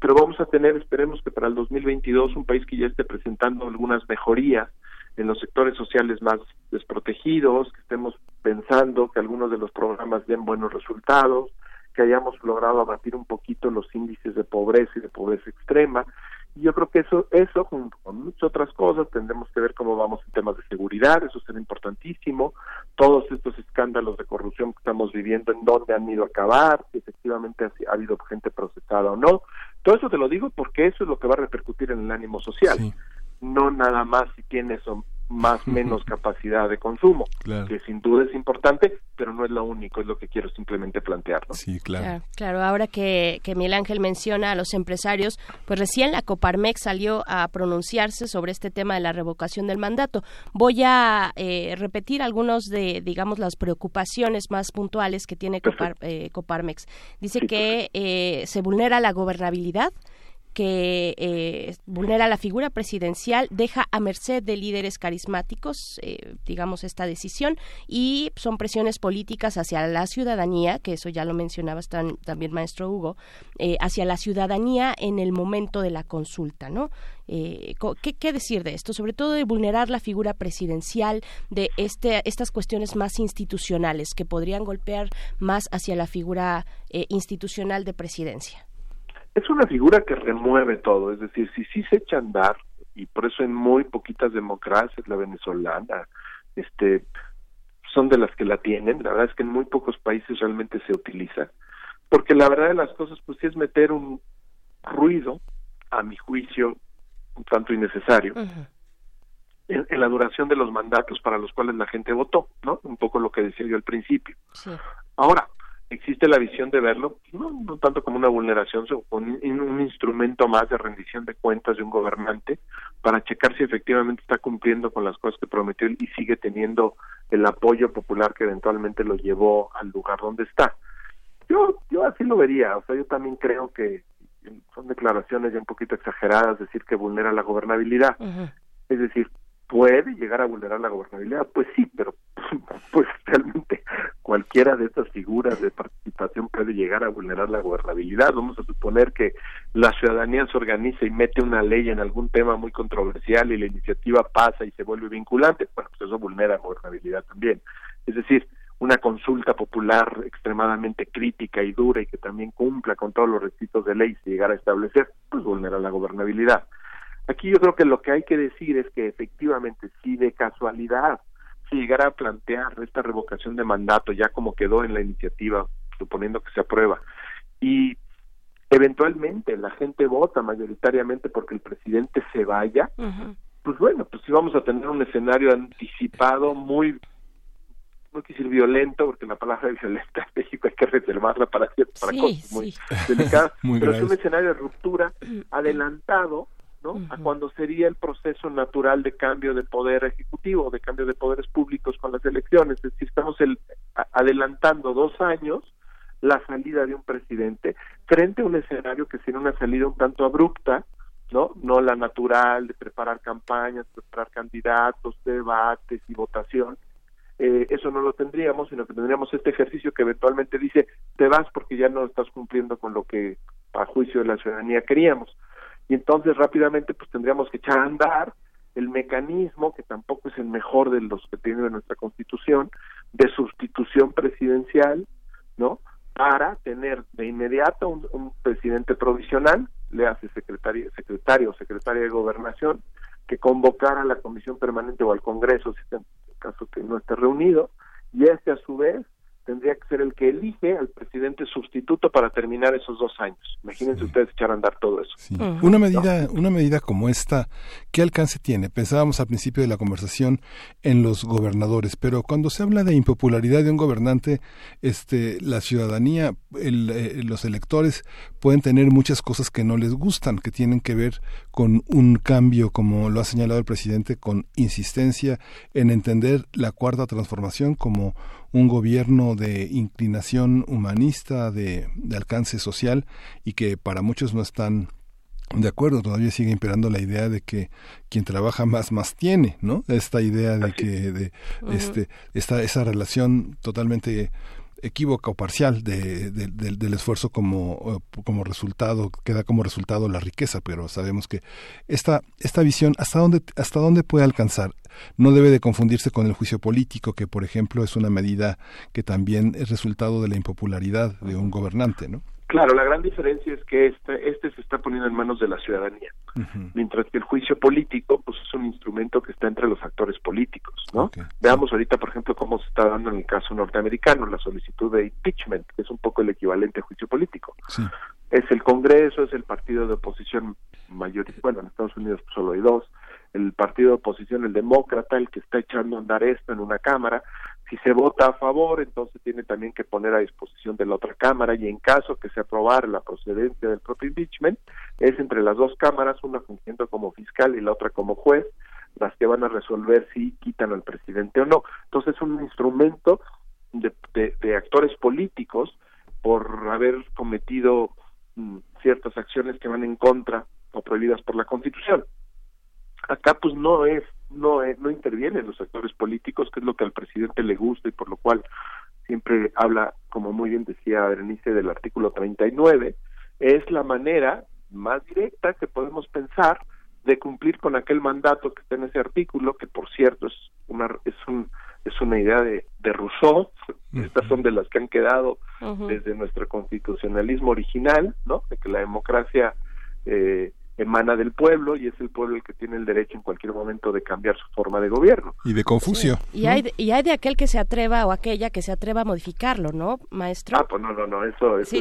pero vamos a tener, esperemos que para el 2022, un país que ya esté presentando algunas mejorías en los sectores sociales más desprotegidos, que estemos pensando que algunos de los programas den buenos resultados, que hayamos logrado abatir un poquito los índices de pobreza y de pobreza extrema, yo creo que eso, eso junto con muchas otras cosas, tendremos que ver cómo vamos en temas de seguridad, eso será importantísimo, todos estos escándalos de corrupción que estamos viviendo, en dónde han ido a acabar, si efectivamente ha, habido gente procesada o no. Todo eso te lo digo porque eso es lo que va a repercutir en el ánimo social. No nada más si tienes más menos capacidad de consumo, que sin duda es importante, pero no es lo único, es lo que quiero simplemente plantear. Sí, claro. claro. ahora que, que Miguel Ángel menciona a los empresarios, pues recién la Coparmex salió a pronunciarse sobre este tema de la revocación del mandato. Voy a eh, repetir algunos de, digamos, las preocupaciones más puntuales que tiene eh, Coparmex. Dice que eh, se vulnera la gobernabilidad, que eh, vulnera la figura presidencial, deja a merced de líderes carismáticos, eh, digamos, esta decisión, y son presiones políticas hacia la ciudadanía, que eso ya lo mencionabas también, maestro Hugo, eh, hacia la ciudadanía en el momento de la consulta, ¿no? ¿qué, ¿qué, decir de esto? Sobre todo de vulnerar la figura presidencial, de este, estas cuestiones más institucionales que podrían golpear más hacia la figura institucional de presidencia es una figura que remueve todo, es decir, si sí se echa a andar, y por eso en muy poquitas democracias, la venezolana, este, son de las que la tienen, la verdad es que en muy pocos países realmente se utiliza, porque la verdad de las cosas, pues sí es meter un ruido, a mi juicio, un tanto innecesario, en, en, la duración de los mandatos para los cuales la gente votó, ¿no? Un poco lo que decía yo al principio. Sí. Ahora, existe la visión de verlo, no, no tanto como una vulneración, sino como un, un, instrumento más de rendición de cuentas de un gobernante para checar si efectivamente está cumpliendo con las cosas que prometió y sigue teniendo el apoyo popular que eventualmente lo llevó al lugar donde está. Yo, yo así lo vería, o sea, yo también creo que son declaraciones ya un poquito exageradas decir que vulnera la gobernabilidad. Es decir, puede llegar a vulnerar la gobernabilidad, pues sí, pero pues realmente cualquiera de estas figuras de participación puede llegar a vulnerar la gobernabilidad. Vamos a suponer que la ciudadanía se organiza y mete una ley en algún tema muy controversial y la iniciativa pasa y se vuelve vinculante, bueno, pues eso vulnera la gobernabilidad también. Es decir, una consulta popular extremadamente crítica y dura y que también cumpla con todos los requisitos de ley si llegara a establecer, pues vulnera la gobernabilidad. Aquí yo creo que lo que hay que decir es que efectivamente, si de casualidad se llegara a plantear esta revocación de mandato, ya como quedó en la iniciativa, suponiendo que se aprueba, y eventualmente la gente vota mayoritariamente porque el presidente se vaya, pues bueno, pues sí vamos a tener un escenario anticipado muy no quise decir violento, porque la palabra violenta en México hay que reservarla para, para cosas muy delicadas, pero es un escenario de ruptura adelantado a cuando sería el proceso natural de cambio de poder ejecutivo, de cambio de poderes públicos con las elecciones. Es decir, estamos el, adelantando dos años la salida de un presidente frente a un escenario que sería una salida un tanto abrupta, ¿no? No la natural de preparar campañas, preparar candidatos, debates y votación. Eh, eso no lo tendríamos, sino que tendríamos este ejercicio que eventualmente dice, te vas porque ya no estás cumpliendo con lo que a juicio de la ciudadanía queríamos y entonces rápidamente pues tendríamos que echar a andar el mecanismo, que tampoco es el mejor de los que tiene nuestra constitución, de sustitución presidencial, ¿no? Para tener de inmediato un, presidente provisional, le hace secretario, secretario o secretaria de gobernación, que convocara a la comisión permanente o al Congreso, si en caso que no esté reunido, y este a su vez tendría que ser el que elige al presidente sustituto para terminar esos dos años. Imagínense ustedes echar a andar todo eso. Una medida, una medida como esta, ¿qué alcance tiene? Pensábamos al principio de la conversación en los gobernadores, pero cuando se habla de impopularidad de un gobernante, este, la ciudadanía, eh, los electores pueden tener muchas cosas que no les gustan, que tienen que ver con un cambio, como lo ha señalado el presidente, con insistencia en entender la cuarta transformación como un gobierno de inclinación humanista, de, alcance social y que para muchos no están de acuerdo, todavía sigue imperando la idea de que quien trabaja más más tiene, ¿no? Esta idea de que de este esta esa relación totalmente equívoca o parcial de, del esfuerzo como, como resultado, que da como resultado la riqueza, pero sabemos que esta, esta visión, ¿hasta dónde, ¿hasta dónde puede alcanzar? No debe de confundirse con el juicio político, que por ejemplo es una medida que también es resultado de la impopularidad de un gobernante, ¿no? Claro, la gran diferencia es que este, este se está poniendo en manos de la ciudadanía, mientras que el juicio político pues es un instrumento que está entre los actores políticos, ¿no? Veamos ahorita, por ejemplo, cómo se está dando en el caso norteamericano la solicitud de impeachment, que es un poco el equivalente a juicio político. Es el Congreso, es el partido de oposición mayor, bueno, en Estados Unidos solo hay dos, el partido de oposición, el demócrata, el que está echando a andar esto en una cámara. Si se vota a favor, entonces tiene también que poner a disposición de la otra cámara y en caso que se aprobara la procedencia del propio impeachment, es entre las dos cámaras, una fungiendo como fiscal y la otra como juez, las que van a resolver si quitan al presidente o no. Entonces es un instrumento de, de, actores políticos por haber cometido mm, ciertas acciones que van en contra o prohibidas por la Constitución acá pues no es no no intervienen los actores políticos que es lo que al presidente le gusta y por lo cual siempre habla como muy bien decía Berenice del artículo 39 es la manera más directa que podemos pensar de cumplir con aquel mandato que está en ese artículo que por cierto es una es un es una idea de, de Rousseau, estas son de las que han quedado desde nuestro constitucionalismo original, ¿no? De que la democracia eh, emana del pueblo y es el pueblo el que tiene el derecho en cualquier momento de cambiar su forma de gobierno. Y de Confucio. Y, hay, y hay de aquel que se atreva o aquella que se atreva a modificarlo, ¿no, maestro? Ah, pues no, no, no, eso, es,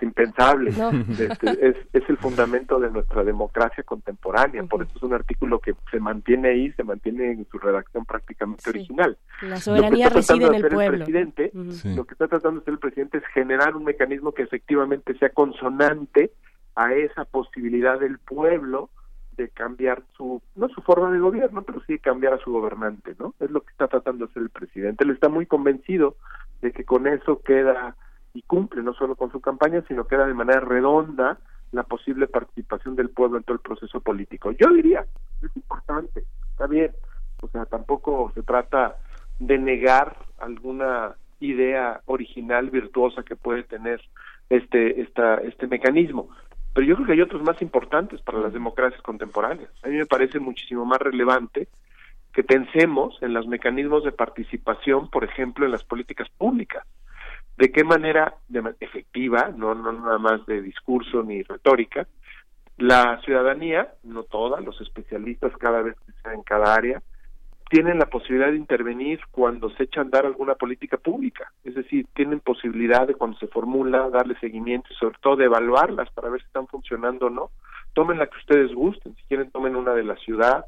impensable. Este, es, es, el fundamento de nuestra democracia contemporánea, por eso es un artículo que se mantiene ahí, se mantiene en su redacción prácticamente original. La soberanía reside en el pueblo. presidente, Lo que está tratando de hacer el presidente es generar un mecanismo que efectivamente sea consonante a esa posibilidad del pueblo de cambiar su, no su forma de gobierno, pero sí cambiar a su gobernante, ¿no? Es lo que está tratando de hacer el presidente. Él está muy convencido de que con eso queda y cumple no solo con su campaña, sino queda de manera redonda la posible participación del pueblo en todo el proceso político. Yo diría, es importante, está bien, o sea, tampoco se trata de negar alguna idea original virtuosa que puede tener este esta este mecanismo pero yo creo que hay otros más importantes para las democracias contemporáneas. A mí me parece muchísimo más relevante que pensemos en los mecanismos de participación, por ejemplo, en las políticas públicas. De qué manera efectiva, no, no nada más de discurso ni retórica, la ciudadanía, no toda, los especialistas cada vez que sea en cada área, tienen la posibilidad de intervenir cuando se echa a andar alguna política pública, es decir, tienen posibilidad de cuando se formula darle seguimiento y sobre todo de evaluarlas para ver si están funcionando o no. Tomen la que ustedes gusten, si quieren tomen una de la ciudad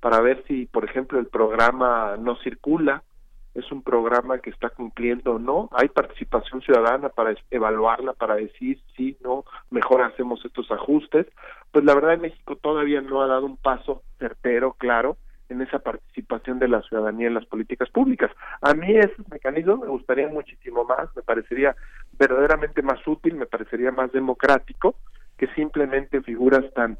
para ver si, por ejemplo, el programa no circula, es un programa que está cumpliendo o no, hay participación ciudadana para evaluarla, para decir si no, mejor hacemos estos ajustes. Pues la verdad México todavía no ha dado un paso certero, claro, en esa participación de la ciudadanía en las políticas públicas. A mí esos mecanismos me gustaría muchísimo más, me parecería verdaderamente más útil, me parecería más democrático que simplemente figuras tan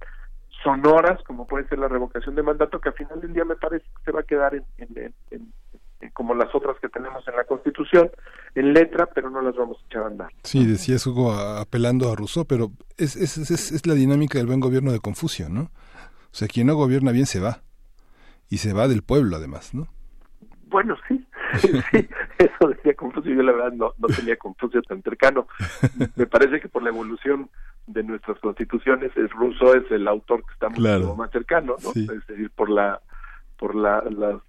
sonoras como puede ser la revocación de mandato que al final del día me parece que se va a quedar en, como las otras que tenemos en la Constitución, en letra, pero no las vamos a echar a andar. Sí, decía Hugo apelando a Rousseau, pero es, es, es, es la dinámica del buen gobierno de Confucio, ¿no? O sea, quien no gobierna bien se va y se va del pueblo además, ¿no? Bueno, sí, sí, eso decía Confucio, yo la verdad no, no tenía Confucio tan cercano. Me parece que por la evolución de nuestras constituciones, es ruso, es el autor que está mucho más cercano, ¿no? Es decir, por la por la,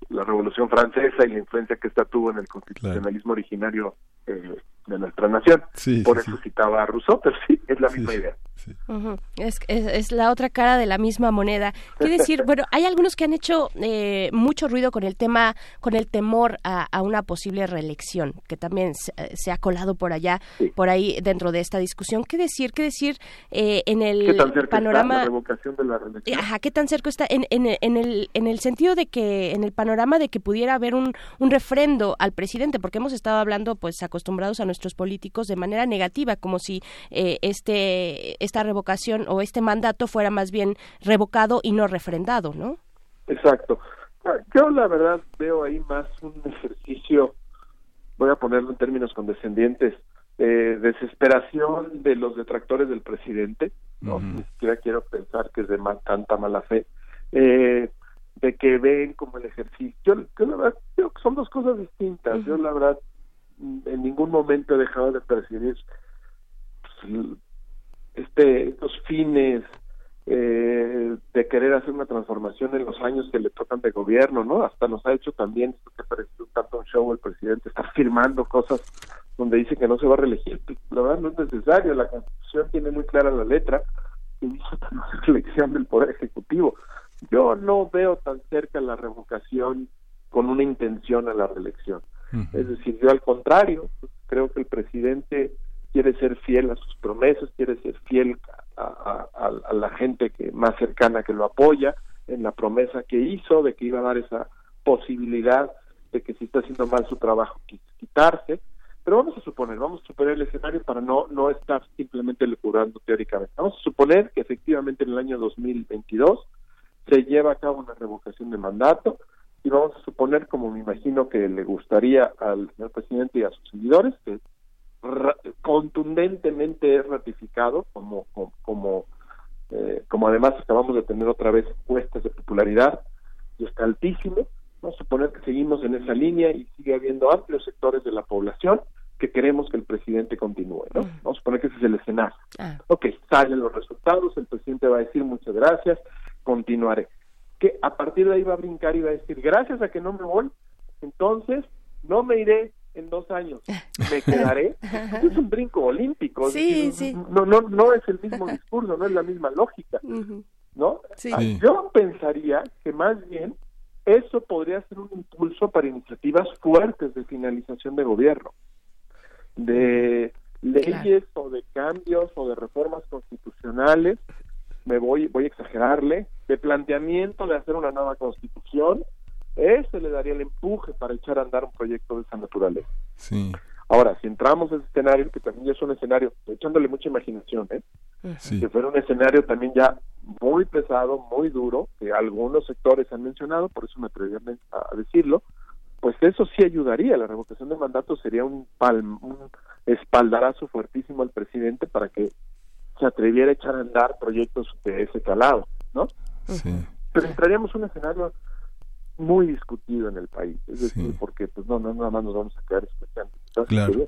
la, Revolución Francesa y la influencia que esta tuvo en el constitucionalismo originario eh, de nuestra nación. por eso citaba a Rousseau, pero sí, es la misma idea es, es, la otra cara de la misma moneda. Quiere decir, bueno, hay algunos que han hecho eh, mucho ruido con el tema, con el temor a, una posible reelección, que también se, ha colado por allá, por ahí dentro de esta discusión. ¿Qué decir? ¿Qué decir eh, en el panorama? la revocación de la reelección? Ajá, ¿qué tan cerca está? En, en, en, el, en el sentido de que, en el panorama de que pudiera haber un, un refrendo al presidente, porque hemos estado hablando, pues, acostumbrados a nuestros políticos de manera negativa, como si eh, este, esta revocación o este mandato fuera más bien revocado y no refrendado, ¿no? Exacto. Yo la verdad veo ahí más un ejercicio, voy a ponerlo en términos condescendientes, eh, desesperación de los detractores del presidente, no ni siquiera quiero pensar que es de tanta mala fe, eh, de que ven como el ejercicio. Yo, la verdad creo que son dos cosas distintas. Yo la verdad en ningún momento he dejado de percibir pues, este estos fines eh, de querer hacer una transformación en los años que le tocan de gobierno, ¿no? Hasta nos ha hecho también, esto que parece un tanto un show, el presidente está firmando cosas donde dice que no se va a reelegir. La verdad no es necesario, la Constitución tiene muy clara la letra y dice que no es elección del Poder Ejecutivo. yo no veo tan cerca la revocación con una intención a la reelección. Es decir, yo al contrario, pues, creo que el presidente quiere ser fiel a sus promesas, quiere ser fiel a, a, la gente que más cercana que lo apoya en la promesa que hizo de que iba a dar esa posibilidad de que si está haciendo mal su trabajo quitarse. Pero vamos a suponer vamos a suponer el escenario para no no estar simplemente lecurando teóricamente. Vamos a suponer que efectivamente en el año 2022 se lleva a cabo una revocación de mandato vamos a suponer como me imagino que le gustaría al señor presidente y a sus seguidores que contundentemente es ratificado como como como, eh, como además acabamos de tener otra vez puestas de popularidad y está altísimo Vamos a suponer que seguimos en esa línea y sigue habiendo amplios sectores de la población que queremos que el presidente continúe, ¿no? Vamos a suponer que ese es el escenario. Ok, salen los resultados, el presidente va a decir muchas gracias, continuaré. Que a partir de ahí va a brincar y va a decir, gracias a que no me voy, entonces no me iré en dos años, me quedaré. es un brinco olímpico. Sí, sí. No, no, no es el mismo discurso, no es la misma lógica, ¿no? Ah, yo pensaría que más bien eso podría ser un impulso para iniciativas fuertes de finalización de gobierno, de leyes o de cambios o de reformas constitucionales, me voy, voy a exagerarle, de planteamiento de hacer una nueva constitución, ese le daría el empuje para echar a andar un proyecto de esa naturaleza. Sí. Ahora, si entramos en ese escenario, que también es un escenario, echándole mucha imaginación, ¿eh? que fuera un escenario también ya muy pesado, muy duro, que algunos sectores han mencionado, por eso me atreví a decirlo, pues eso sí ayudaría, la revocación de mandato sería un, un espaldarazo fuertísimo al presidente para que se atreviera a echar a andar proyectos de ese calado, ¿no? Pero entraríamos en un escenario muy discutido en el país, es decir, porque pues no, no, nada más nos vamos a quedar escuchando. Claro.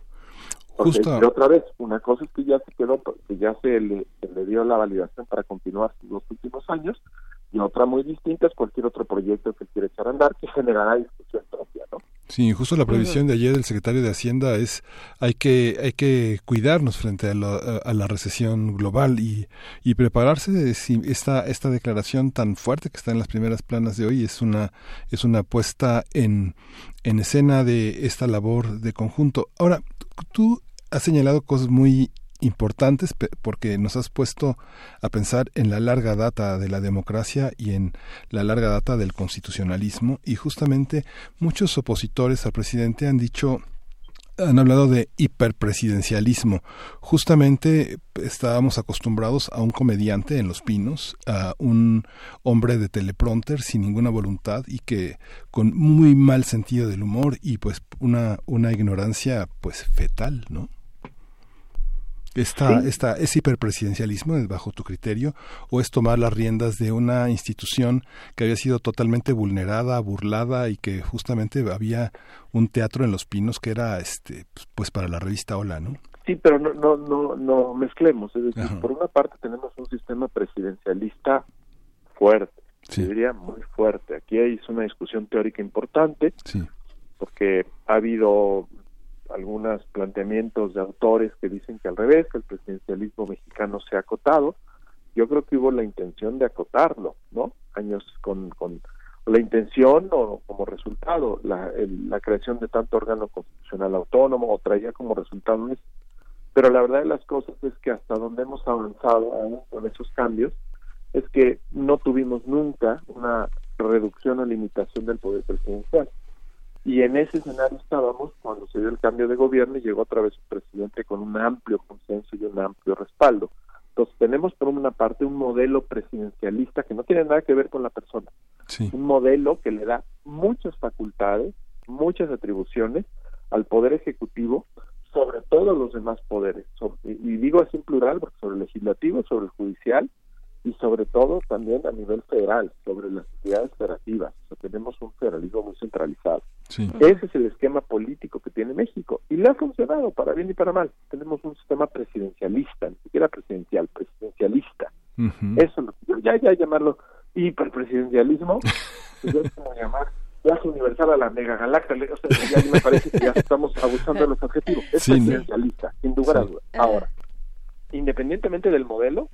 Justo. otra vez, una cosa es que ya se quedó, que ya se le, dio la validación para continuar los últimos años, y otra muy distinta es cualquier otro proyecto que quiere echar a andar que generará discusión propia, ¿no? Sí, justo la previsión de ayer del secretario de Hacienda es hay que hay que cuidarnos frente a la, a la recesión global y, y prepararse si esta esta declaración tan fuerte que está en las primeras planas de hoy es una es una puesta en en escena de esta labor de conjunto. Ahora, tú has señalado cosas muy importantes porque nos has puesto a pensar en la larga data de la democracia y en la larga data del constitucionalismo y justamente muchos opositores al presidente han dicho han hablado de hiperpresidencialismo. Justamente estábamos acostumbrados a un comediante en Los Pinos, a un hombre de teleprompter sin ninguna voluntad y que con muy mal sentido del humor y pues una, una ignorancia pues fetal, ¿no? Esta, esta, ¿Es hiperpresidencialismo bajo tu criterio o es tomar las riendas de una institución que había sido totalmente vulnerada, burlada y que justamente había un teatro en Los Pinos que era este pues para la revista Hola, ¿no? Sí, pero no no no, no mezclemos, es decir, por una parte tenemos un sistema presidencialista fuerte, diría muy fuerte. Aquí hay una discusión teórica importante. Porque ha habido algunos planteamientos de autores que dicen que al revés, que el presidencialismo mexicano se ha acotado. Yo creo que hubo la intención de acotarlo, ¿no? Años con, con la intención o como resultado la, la creación de tanto órgano constitucional autónomo o traía como resultado eso. Pero la verdad de las cosas es que hasta donde hemos avanzado con esos cambios es que no tuvimos nunca una reducción o limitación del poder presidencial. Y en ese escenario estábamos cuando se dio el cambio de gobierno y llegó otra vez un presidente con un amplio consenso y un amplio respaldo. Entonces tenemos por una parte un modelo presidencialista que no tiene nada que ver con la persona. Un modelo que le da muchas facultades, muchas atribuciones al Poder Ejecutivo sobre todos los demás poderes. y digo así en plural porque sobre el legislativo, sobre el judicial y sobre todo también a nivel federal, sobre las entidades federativas. O sea, tenemos un federalismo muy centralizado. Ese es el esquema político que tiene México y le ha funcionado para bien y para mal. Tenemos un sistema presidencialista, ni siquiera presidencial, presidencialista. Eso, ya, ya llamarlo hiperpresidencialismo, pues ya es como llamar ya universal a la mega galacta, o sea, ya me parece que ya estamos abusando de los objetivos. Es presidencialista, sin duda Ahora, independientemente del modelo,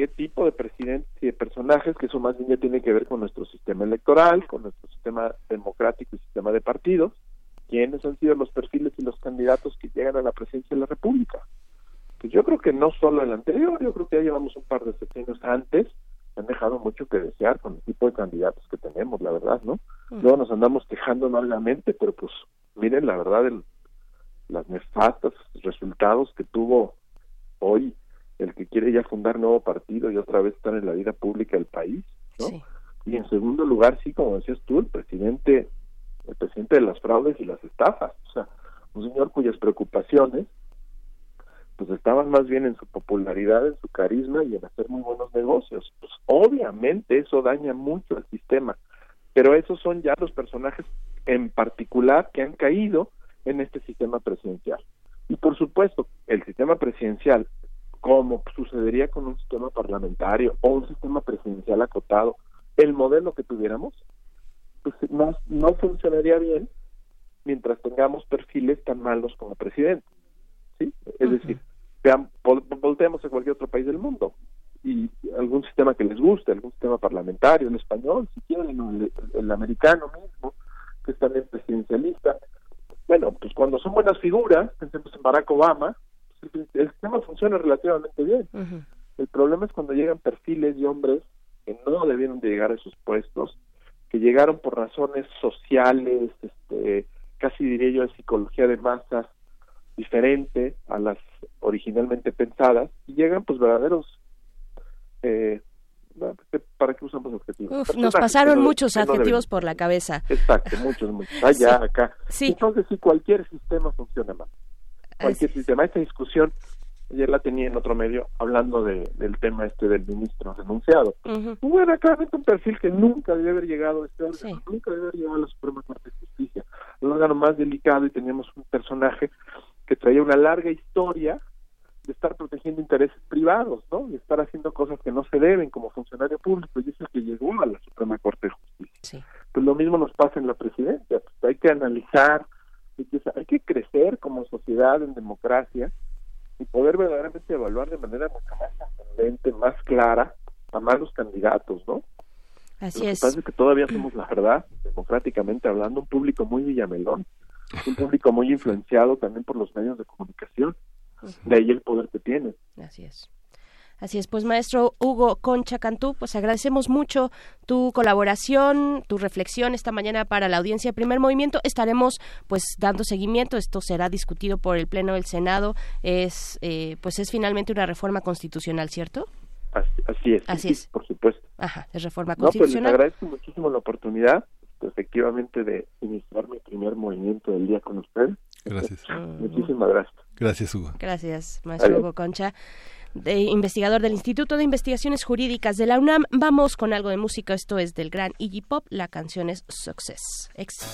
qué tipo de presidentes y de personajes, que eso más bien ya tiene que ver con nuestro sistema electoral, con nuestro sistema democrático y sistema de partidos, quiénes han sido los perfiles y los candidatos que llegan a la presidencia de la República. Pues yo creo que no solo el anterior, yo creo que ya llevamos un par de sexenios antes, han dejado mucho que desear con el tipo de candidatos que tenemos, la verdad, ¿no? Luego nos andamos quejando amargamente, pero pues miren la verdad, el, las nefastas resultados que tuvo hoy el que quiere ya fundar nuevo partido y otra vez estar en la vida pública del país, ¿no? Y en segundo lugar, sí, como decías tú, el presidente, el presidente de las fraudes y las estafas, o sea, un señor cuyas preocupaciones pues estaban más bien en su popularidad, en su carisma y en hacer muy buenos negocios. Pues obviamente eso daña mucho al sistema, pero esos son ya los personajes en particular que han caído en este sistema presidencial. Y por supuesto, el sistema presidencial, como sucedería con un sistema parlamentario o un sistema presidencial acotado, el modelo que tuviéramos, pues no, no funcionaría bien mientras tengamos perfiles tan malos como presidente. ¿sí? Es decir, vean, volteemos a cualquier otro país del mundo y algún sistema que les guste, algún sistema parlamentario, el español, si quieren, el, el americano mismo, que es también presidencialista. Bueno, pues cuando son buenas figuras, pensemos en Barack Obama, el, sistema funciona relativamente bien. El problema es cuando llegan perfiles y hombres que no debieron de llegar a esos puestos, que llegaron por razones sociales, este, casi diría yo de psicología de masas, diferente a las originalmente pensadas y llegan pues verdaderos eh, ¿para qué usamos objetivos? nos pasaron muchos adjetivos por la cabeza. Exacto, muchos, muchos. Allá, acá. Entonces, si cualquier sistema funciona mal. Cualquier sistema. Esta discusión, ayer la tenía en otro medio, hablando de, del tema este del ministro denunciado. Bueno, claramente un perfil que nunca debe haber llegado a este órgano, nunca debe haber llegado a la Suprema Corte de Justicia. Un órgano más delicado y teníamos un personaje que traía una larga historia de estar protegiendo intereses privados, ¿no? Y estar haciendo cosas que no se deben como funcionario público, y es el que llegó a la Suprema Corte de Justicia. Pues lo mismo nos pasa en la presidencia, pues hay que analizar, hay que, hay que crecer como sociedad en democracia y poder verdaderamente evaluar de manera mucho más ascendente, más clara a malos candidatos, ¿no? Así lo que es. pasa es que todavía somos la verdad, democráticamente hablando, un público muy villamelón, un público muy influenciado también por los medios de comunicación. De ahí el poder que tiene. Así es. Así es, pues maestro Hugo Concha Cantú, pues agradecemos mucho tu colaboración, tu reflexión esta mañana para la audiencia de Primer Movimiento. Estaremos pues dando seguimiento, esto será discutido por el Pleno del Senado, es eh, pues es finalmente una reforma constitucional, ¿cierto? Así, así es. Así sí, es. Por supuesto. Ajá, es reforma No, pues les constitucional. agradezco muchísimo la oportunidad, pues, efectivamente, de iniciar mi primer movimiento del día con usted. Gracias. Muchísimas gracias. Gracias, Hugo. Gracias, maestro Adiós. Hugo Concha. De investigador del Instituto de Investigaciones Jurídicas de la UNAM, vamos con algo de música. Esto es del gran Iggy Pop. La canción es Success. Éxito.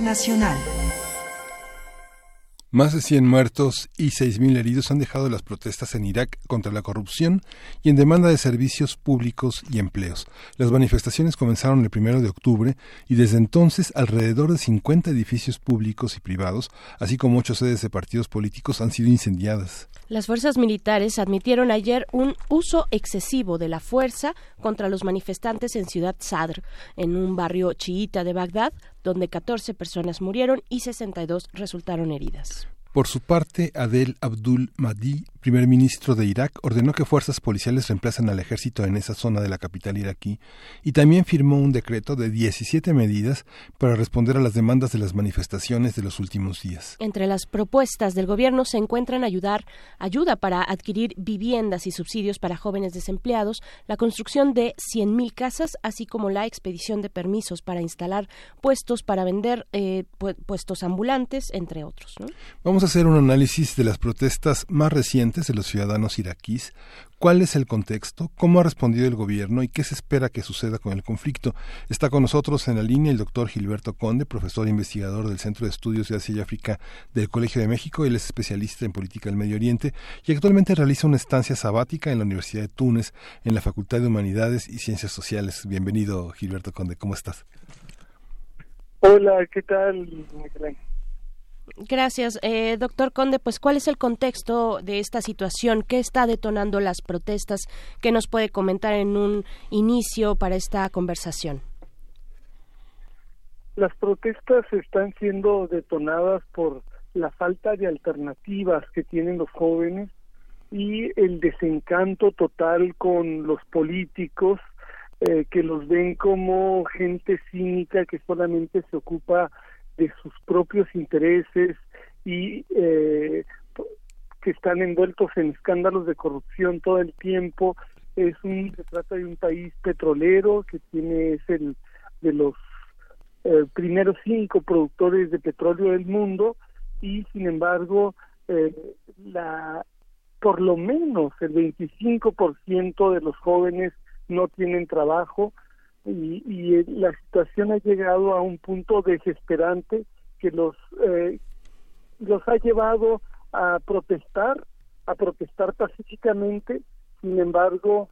Internacional. Más de 100 muertos y 6.000 heridos han dejado las protestas en Irak contra la corrupción y en demanda de servicios públicos y empleos. Las manifestaciones comenzaron el primero de octubre y desde entonces alrededor de 50 edificios públicos y privados, así como ocho sedes de partidos políticos, han sido incendiadas. Las fuerzas militares admitieron ayer un uso excesivo de la fuerza contra los manifestantes en Ciudad Sadr, en un barrio chiita de Bagdad, donde 14 personas murieron y 62 resultaron heridas. Por su parte, Adel Abdul Mahdi, primer ministro de Irak, ordenó que fuerzas policiales reemplacen al ejército en esa zona de la capital iraquí y también firmó un decreto de 17 medidas para responder a las demandas de las manifestaciones de los últimos días. Entre las propuestas del gobierno se encuentran ayudar, ayuda para adquirir viviendas y subsidios para jóvenes desempleados, la construcción de 100.000 casas, así como la expedición de permisos para instalar puestos para vender eh, pu- puestos ambulantes, entre otros. ¿no? Vamos a hacer un análisis de las protestas más recientes de los ciudadanos iraquíes, cuál es el contexto, cómo ha respondido el gobierno y qué se espera que suceda con el conflicto. Está con nosotros en la línea el doctor Gilberto Conde, profesor e investigador del Centro de Estudios de Asia y África del Colegio de México. Él es especialista en política del Medio Oriente y actualmente realiza una estancia sabática en la Universidad de Túnez en la Facultad de Humanidades y Ciencias Sociales. Bienvenido, Gilberto Conde, ¿cómo estás? Hola, ¿qué tal? Gracias, eh, doctor Conde. Pues, ¿cuál es el contexto de esta situación? ¿Qué está detonando las protestas? ¿Qué nos puede comentar en un inicio para esta conversación? Las protestas están siendo detonadas por la falta de alternativas que tienen los jóvenes y el desencanto total con los políticos eh, que los ven como gente cínica que solamente se ocupa de sus propios intereses y eh, que están envueltos en escándalos de corrupción todo el tiempo. Es un, se trata de un país petrolero que tiene es el de los eh, primeros cinco productores de petróleo del mundo y sin embargo eh, la por lo menos el 25% de los jóvenes no tienen trabajo y, y la situación ha llegado a un punto desesperante que los eh, los ha llevado a protestar a protestar pacíficamente. Sin embargo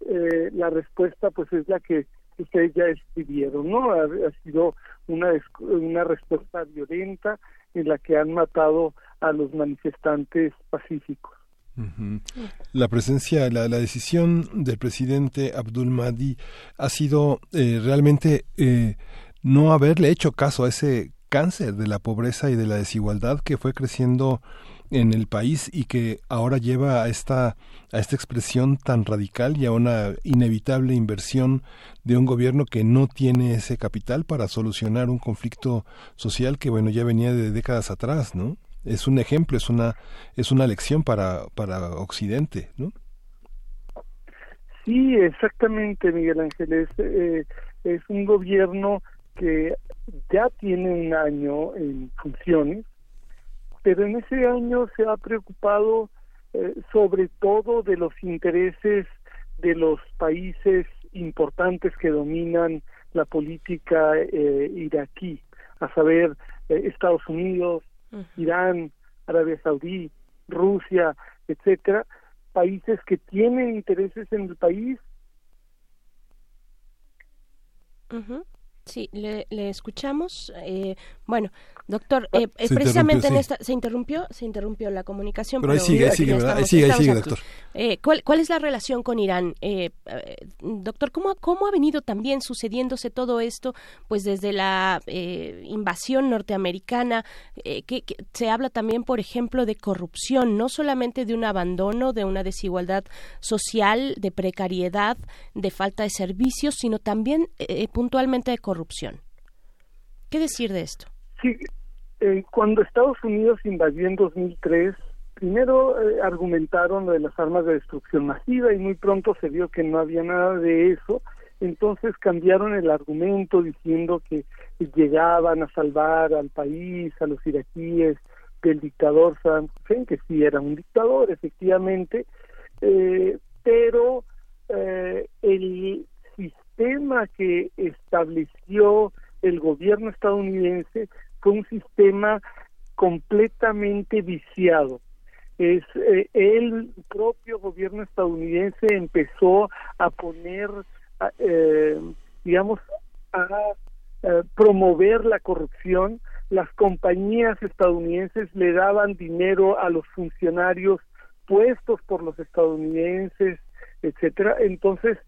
eh, la respuesta pues es la que ustedes ya escribieron no ha, ha sido una una respuesta violenta en la que han matado a los manifestantes pacíficos La presencia, la, la decisión del presidente Abdul Mahdi ha sido eh, realmente eh, no haberle hecho caso a ese cáncer de la pobreza y de la desigualdad que fue creciendo en el país y que ahora lleva a esta a esta expresión tan radical y a una inevitable inversión de un gobierno que no tiene ese capital para solucionar un conflicto social que bueno ya venía de décadas atrás, ¿no? Es un ejemplo, es una es una lección para para Occidente, ¿no? Sí, exactamente, Miguel Ángel. Es, eh, es un gobierno que ya tiene un año en funciones, pero en ese año se ha preocupado eh, sobre todo de los intereses de los países importantes que dominan la política eh, iraquí, a saber, eh, Estados Unidos, Irán, Arabia Saudí, Rusia, etcétera, países que tienen intereses en el país. Sí, le, le escuchamos. Eh, bueno, doctor, eh, eh, Se precisamente en esta se interrumpió, se interrumpió la comunicación. Pero ahí sigue, ahí sigue, ¿verdad? Ahí sigue, ahí sigue, doctor. Eh, ¿cuál, ¿Cuál es la relación con Irán, Eh, eh, doctor? ¿cómo, ¿Cómo ha venido también sucediéndose todo esto, pues desde la eh, invasión norteamericana? eh, que, que se habla también, por ejemplo, de corrupción, no solamente de un abandono, de una desigualdad social, de precariedad, de falta de servicios, sino también eh, puntualmente de corrupción. ¿Qué decir de esto? Sí, eh, cuando Estados Unidos invadió en 2003, primero eh, argumentaron de las armas de destrucción masiva y muy pronto se vio que no había nada de eso. Entonces cambiaron el argumento diciendo que llegaban a salvar al país, a los iraquíes del dictador Saddam Hussein, que sí era un dictador, efectivamente, eh, pero eh, el sistema que estableció el gobierno estadounidense fue un sistema completamente viciado. Es eh, el propio gobierno estadounidense empezó a poner, a- eh, digamos, a eh, promover la corrupción. Las compañías estadounidenses le daban dinero a los funcionarios puestos por los estadounidenses, etcétera. Entonces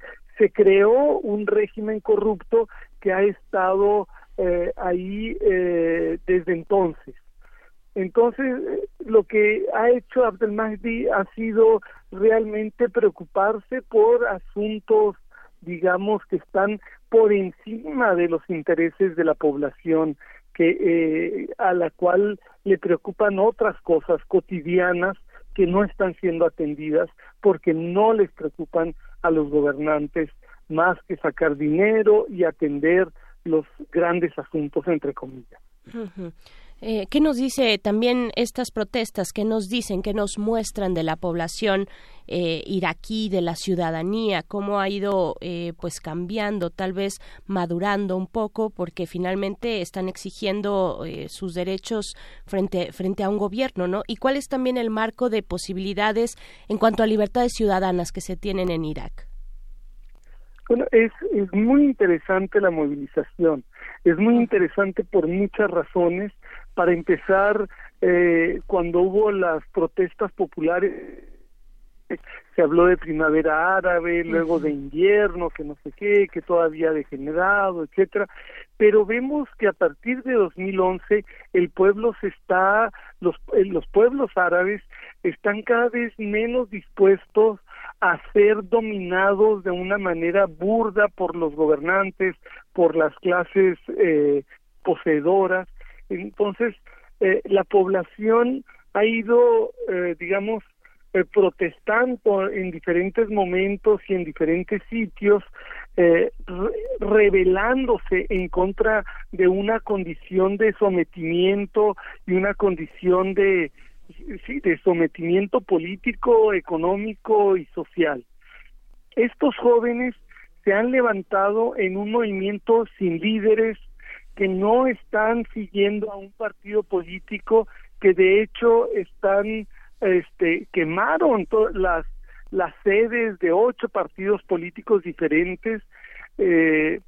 se creó un régimen corrupto que ha estado eh, ahí eh, desde entonces. Entonces, eh, lo que ha hecho Abdel Mahdi ha sido realmente preocuparse por asuntos, digamos, que están por encima de los intereses de la población, que eh, a la cual le preocupan otras cosas cotidianas que no están siendo atendidas porque no les preocupan a los gobernantes más que sacar dinero y atender los grandes asuntos entre comillas. Eh, ¿Qué nos dice también estas protestas? ¿Qué nos dicen? ¿Qué nos muestran de la población eh, iraquí, de la ciudadanía? ¿Cómo ha ido eh, pues cambiando, tal vez madurando un poco? Porque finalmente están exigiendo eh, sus derechos frente, frente a un gobierno, ¿no? ¿Y cuál es también el marco de posibilidades en cuanto a libertades ciudadanas que se tienen en Irak? Bueno, es, es muy interesante la movilización, es muy interesante por muchas razones. Para empezar, eh, cuando hubo las protestas populares, se habló de primavera árabe, luego de invierno, que no sé qué, que todavía ha degenerado, etcétera. Pero vemos que a partir de 2011 el pueblo se está, los, eh, los pueblos árabes están cada vez menos dispuestos a ser dominados de una manera burda por los gobernantes, por las clases eh, poseedoras. Entonces, eh, la población ha ido, eh, digamos, eh, protestando en diferentes momentos y en diferentes sitios, eh, re- rebelándose en contra de una condición de sometimiento y una condición de sí, de sometimiento político, económico y social. Estos jóvenes se han levantado en un movimiento sin líderes que no están siguiendo a un partido político que de hecho están este quemaron las las sedes de ocho partidos políticos diferentes eh,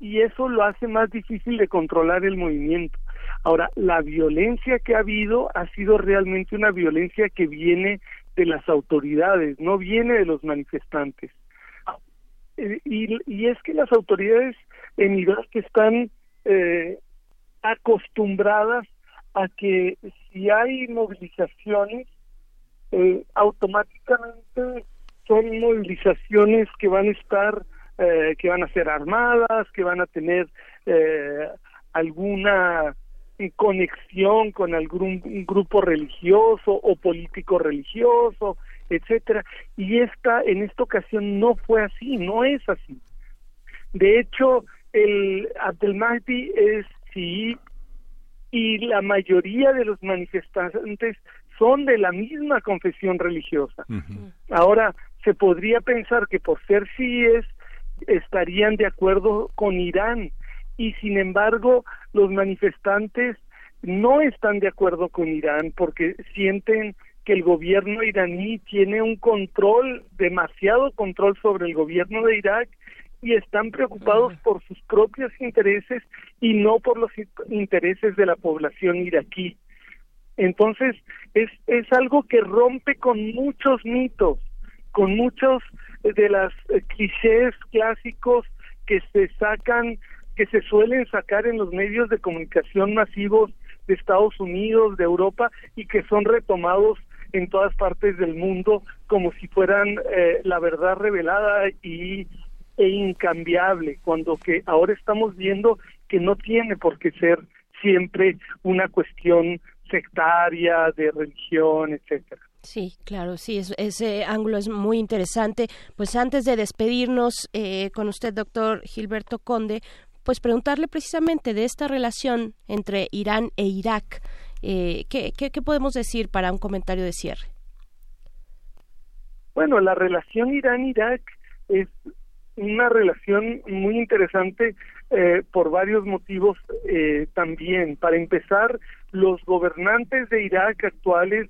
y eso lo hace más difícil de controlar el movimiento. Ahora, la violencia que ha habido ha sido realmente una violencia que viene de las autoridades, no viene de los manifestantes. Eh, y, y es que las autoridades en Irak están eh, acostumbradas a que si hay movilizaciones, eh, automáticamente son movilizaciones que van a estar, eh, que van a ser armadas, que van a tener eh, alguna conexión con algún grupo religioso o político religioso, etcétera. Y esta, en esta ocasión no fue así, no es así. De hecho, el Abdelmahdi es sí y la mayoría de los manifestantes son de la misma confesión religiosa. Ahora, se podría pensar que por ser síes estarían de acuerdo con Irán y sin embargo los manifestantes no están de acuerdo con Irán porque sienten que el gobierno iraní tiene un control, demasiado control sobre el gobierno de Irak y están preocupados por sus propios intereses y no por los in- intereses de la población iraquí. Entonces, es, es algo que rompe con muchos mitos, con muchos de las eh, clichés clásicos que se sacan, que se suelen sacar en los medios de comunicación masivos de Estados Unidos, de Europa, y que son retomados en todas partes del mundo como si fueran eh, la verdad revelada y e incambiable, cuando que ahora estamos viendo que no tiene por qué ser siempre una cuestión sectaria de religión, etcétera. Sí, claro, sí, es- ese ángulo es muy interesante. Pues antes de despedirnos eh, con usted, doctor Gilberto Conde, pues preguntarle precisamente de esta relación entre Irán e Irak. Eh, ¿qué, qué, qué podemos decir para un comentario de cierre? Bueno, la relación Irán-Irak es una relación muy interesante eh, por varios motivos eh, también. Para empezar, los gobernantes de Irak actuales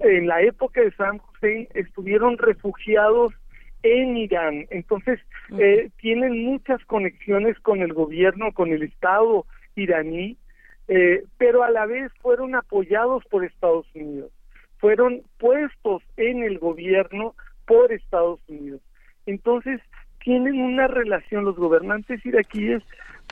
en la época de Saddam Hussein estuvieron refugiados en Irán. Entonces, eh, tienen muchas conexiones con el gobierno, con el Estado iraní, eh, pero a la vez fueron apoyados por Estados Unidos. Fueron puestos en el gobierno por Estados Unidos. Entonces, tienen una relación, los gobernantes iraquíes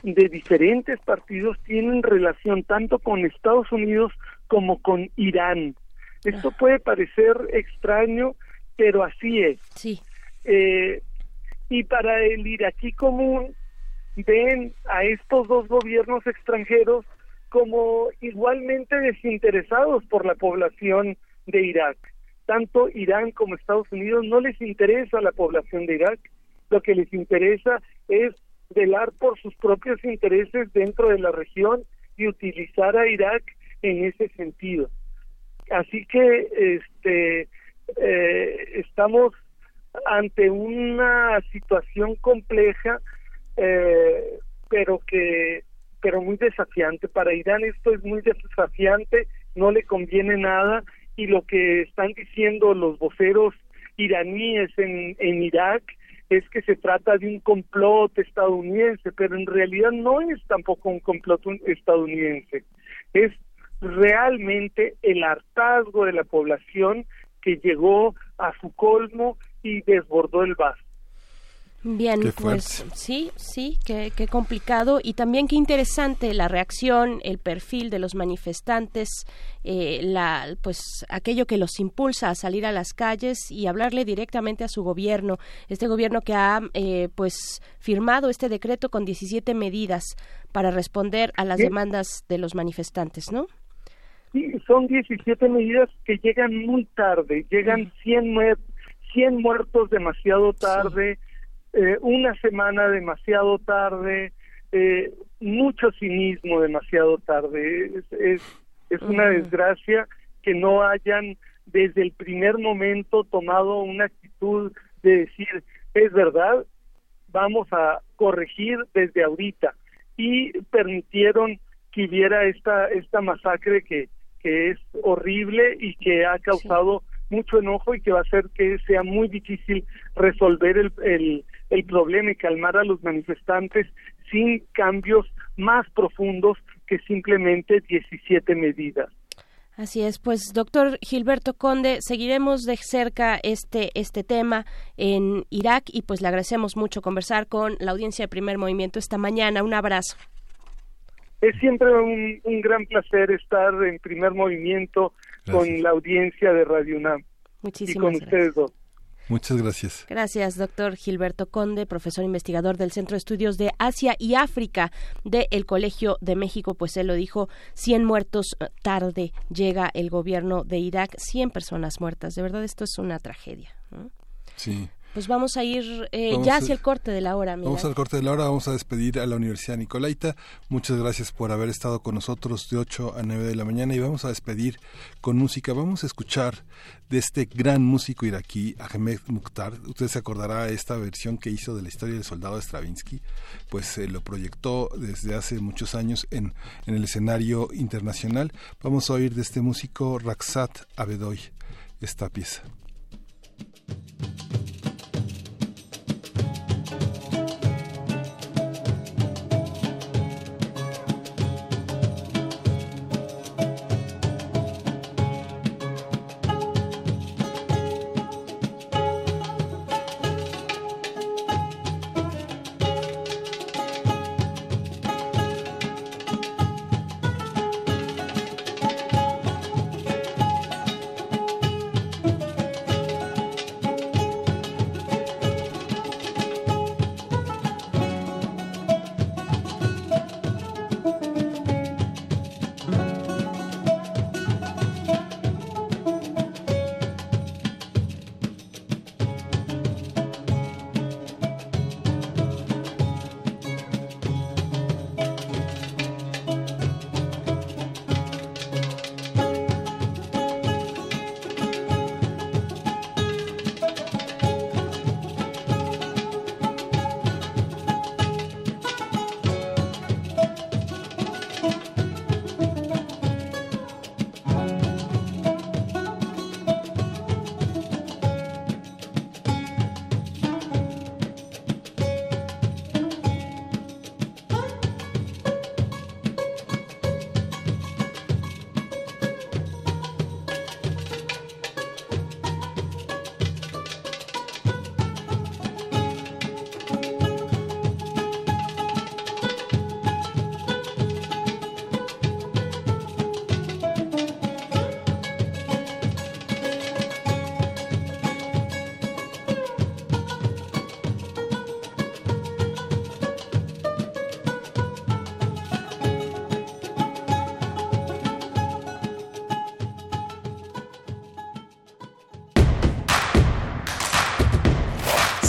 de diferentes partidos tienen relación tanto con Estados Unidos como con Irán. Esto puede parecer extraño, pero así es. Sí. Eh, y para el iraquí común, ven a estos dos gobiernos extranjeros como igualmente desinteresados por la población de Irak. Tanto Irán como Estados Unidos no les interesa la población de Irak, lo que les interesa es velar por sus propios intereses dentro de la región y utilizar a Irak en ese sentido. Así que este eh, estamos ante una situación compleja, eh, pero que pero muy desafiante. Para Irán esto es muy desafiante, no le conviene nada y lo que están diciendo los voceros iraníes en, en Irak es que se trata de un complot estadounidense, pero en realidad no es tampoco un complot estadounidense, es realmente el hartazgo de la población que llegó a su colmo y desbordó el vaso. Bien, pues sí, sí, qué, qué, complicado. Y también qué interesante la reacción, el perfil de los manifestantes, eh, la, pues aquello que los impulsa a salir a las calles y hablarle directamente a su gobierno, este gobierno que ha eh, pues firmado este decreto con 17 medidas para responder a las Sí. demandas de los manifestantes, ¿no? Sí, son 17 medidas que llegan muy tarde, llegan 100, muer- 100 muertos demasiado tarde, eh, una semana demasiado tarde, eh, mucho cinismo demasiado tarde. Es, es, es una desgracia que no hayan desde el primer momento tomado una actitud de decir, es verdad, vamos a corregir desde ahorita y permitieron que hubiera esta esta masacre que que es horrible y que ha causado mucho enojo y que va a hacer que sea muy difícil resolver el, el, el problema y calmar a los manifestantes sin cambios más profundos que simplemente 17 medidas. Así es, pues doctor Gilberto Conde, seguiremos de cerca este, este tema en Irak y pues le agradecemos mucho conversar con la audiencia de primer movimiento esta mañana. Un abrazo. Es siempre un, un gran placer estar en primer movimiento con la audiencia de Radio UNAM y Muchísimas con ustedes dos. Muchas gracias. Gracias, doctor Gilberto Conde, profesor investigador del Centro de Estudios de Asia y África del Colegio de México. Pues él lo dijo, 100 muertos eh, tarde llega el gobierno de Irak, 100 personas muertas. De verdad, esto es una tragedia. ¿no? Sí. Pues vamos a ir eh, Vamos ya hacia el corte de la hora. Miguel. Vamos al corte de la hora, vamos a despedir a la Universidad Nicolaita. Muchas gracias por haber estado con nosotros de 8 a 9 de la mañana y vamos a despedir con música. Vamos a escuchar de este gran músico iraquí, Ahmed Mukhtar. Usted se acordará esta versión que hizo de la historia del soldado Stravinsky, pues eh, lo proyectó desde hace muchos años en, en el escenario internacional. Vamos a oír de este músico Raksat Abedoy esta pieza.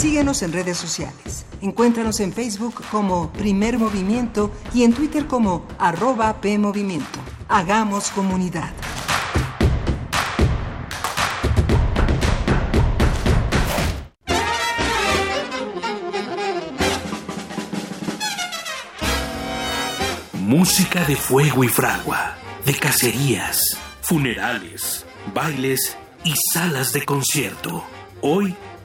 Síguenos en redes sociales. Encuéntranos en Facebook como Primer Movimiento y en Twitter como arroba PMovimiento. Hagamos comunidad. Música de fuego y fragua, de cacerías, funerales, bailes y salas de concierto. Hoy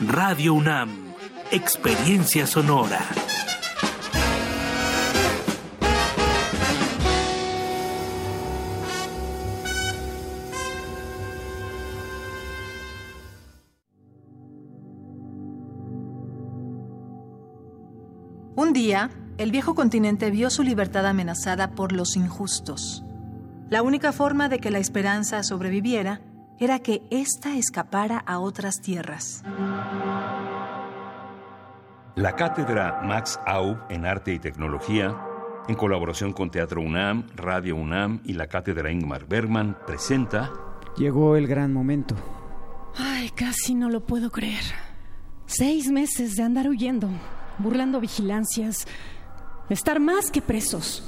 Radio UNAM. Experiencia sonora. Un día, el viejo continente vio su libertad amenazada por los injustos. La única forma de que la esperanza sobreviviera era que ésta escapara a otras tierras. La cátedra Max Aub en Arte y Tecnología, en colaboración con Teatro UNAM, Radio UNAM y la cátedra Ingmar Bergman, presenta Llegó el gran momento. Ay, casi no lo puedo creer. Seis meses de andar huyendo, burlando vigilancias, estar más que presos.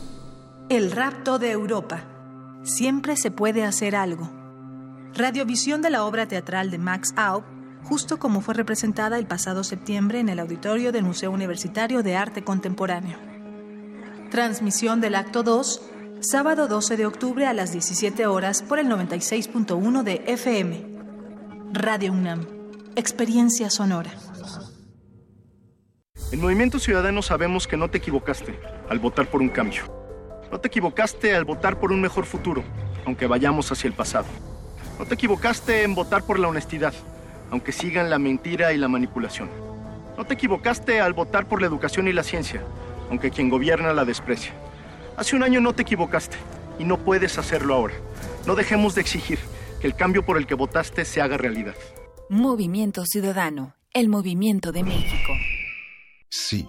El rapto de Europa. Siempre se puede hacer algo. Radiovisión de la obra teatral de Max Aub, justo como fue representada el pasado septiembre en el auditorio del Museo Universitario de Arte Contemporáneo. Transmisión del acto 2, sábado 12 de octubre a las 17 horas por el 96.1 de FM. Radio UNAM. Experiencia sonora. En Movimiento Ciudadano sabemos que no te equivocaste al votar por un cambio. No te equivocaste al votar por un mejor futuro, aunque vayamos hacia el pasado. No te equivocaste en votar por la honestidad, aunque sigan la mentira y la manipulación. No te equivocaste al votar por la educación y la ciencia, aunque quien gobierna la desprecia. Hace un año no te equivocaste y no puedes hacerlo ahora. No dejemos de exigir que el cambio por el que votaste se haga realidad. Movimiento Ciudadano, el movimiento de México. Sí,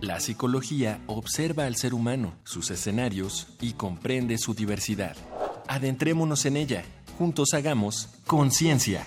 La psicología observa al ser humano, sus escenarios y comprende su diversidad. Adentrémonos en ella. Juntos hagamos conciencia,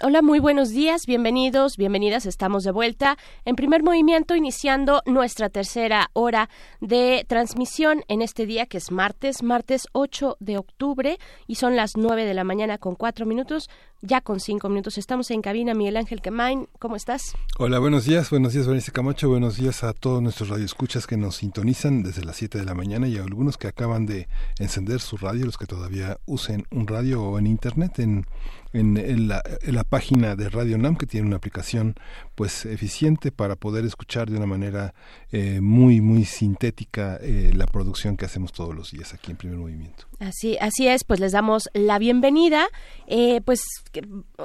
Hola, muy buenos días, bienvenidos, bienvenidas, estamos de vuelta en primer movimiento iniciando nuestra tercera hora de transmisión en este día que es martes, martes 8 de octubre y son las 9 de la mañana con 4 minutos, ya con 5 minutos estamos en cabina, Miguel Ángel Quemain, ¿cómo estás? Hola, buenos días, buenos días, Berenice Camacho, buenos días a todos nuestros radioescuchas que nos sintonizan desde las 7 de la mañana y a algunos que acaban de encender su radio, los que todavía usen un radio o en internet en en, en la, en la página de Radio NAM que tiene una aplicación pues eficiente para poder escuchar de una manera eh, muy muy sintética eh, la producción que hacemos todos los días aquí en Primer Movimiento. Así, así es, pues les damos la bienvenida. Eh, pues que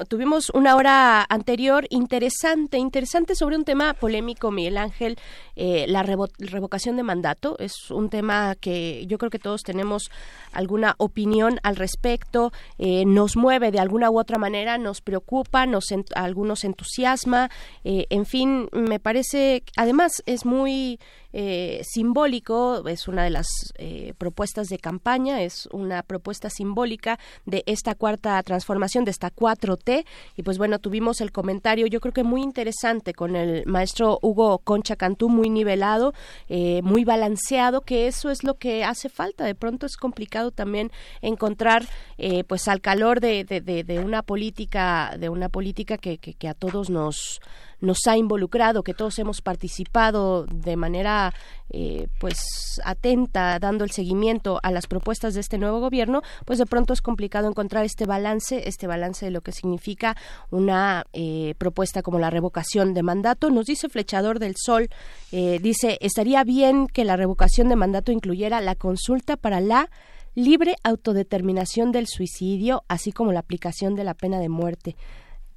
tuvimos una hora anterior interesante, interesante sobre un tema polémico, Miguel Ángel, eh, la revo- revocación de mandato. Es un tema que yo creo que todos tenemos alguna opinión al respecto, eh, nos mueve de alguna u otra manera, nos preocupa, nos algunos entusiasma, en fin, me parece, además es muy eh, simbólico, es una de las eh, propuestas de campaña, es una propuesta simbólica de esta cuarta transformación, de esta 4T, y pues bueno, tuvimos el comentario, yo creo que muy interesante con el maestro Hugo Concha Cantú, muy nivelado, eh, muy balanceado, que eso es lo que hace falta, de pronto es complicado también encontrar eh, pues al calor de, de, de, de una política, de una política que, que, que a todos nos nos ha involucrado, que todos hemos participado de manera eh, pues atenta, dando el seguimiento a las propuestas de este nuevo gobierno, pues de pronto es complicado encontrar este balance, este balance de lo que significa una eh, propuesta como la revocación de mandato. Nos dice Flechador del Sol, eh, dice, estaría bien que la revocación de mandato incluyera la consulta para la libre autodeterminación del suicidio, así como la aplicación de la pena de muerte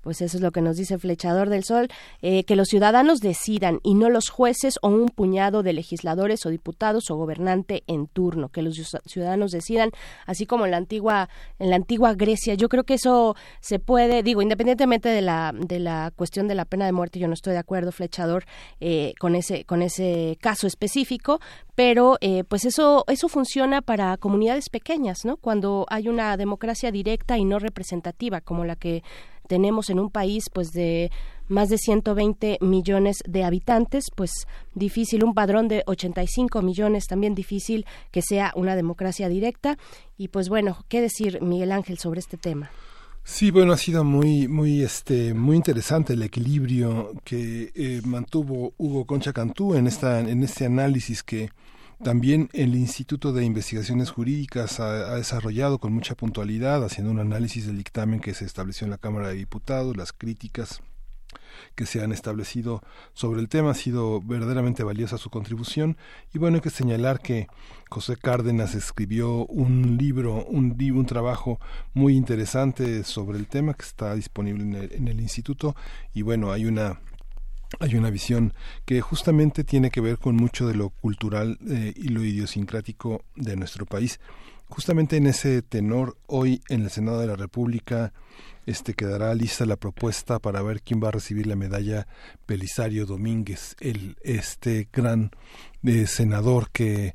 pues eso es lo que nos dice Flechador del Sol, eh, que los ciudadanos decidan y no los jueces o un puñado de legisladores o diputados o gobernante en turno, que los ciudadanos decidan, así como en la antigua en la antigua Grecia. Yo creo que eso se puede, digo, independientemente de la de la cuestión de la pena de muerte, yo no estoy de acuerdo, Flechador, eh, con ese con ese caso específico, pero eh, pues eso eso funciona para comunidades pequeñas, ¿no? Cuando hay una democracia directa y no representativa como la que tenemos en un país pues de más de 120 millones de habitantes, pues difícil un padrón de 85 millones, también difícil que sea una democracia directa y pues bueno, ¿qué decir Miguel Ángel sobre este tema? Sí, bueno, ha sido muy, muy, este, muy interesante el equilibrio que eh, mantuvo Hugo Concha Cantú en esta, en este análisis que también el Instituto de Investigaciones Jurídicas ha, desarrollado con mucha puntualidad, haciendo un análisis del dictamen que se estableció en la Cámara de Diputados, las críticas que se han establecido sobre el tema. Ha sido verdaderamente valiosa su contribución. Y bueno, hay que señalar que José Cárdenas escribió un libro, un, un trabajo muy interesante sobre el tema que está disponible en el, en el instituto. Y bueno, hay una hay una visión que justamente tiene que ver con mucho de lo cultural eh, y lo idiosincrático de nuestro país. Justamente en ese tenor, hoy en el Senado de la República este quedará lista la propuesta para ver quién va a recibir la medalla Belisario Domínguez, el este gran eh, senador que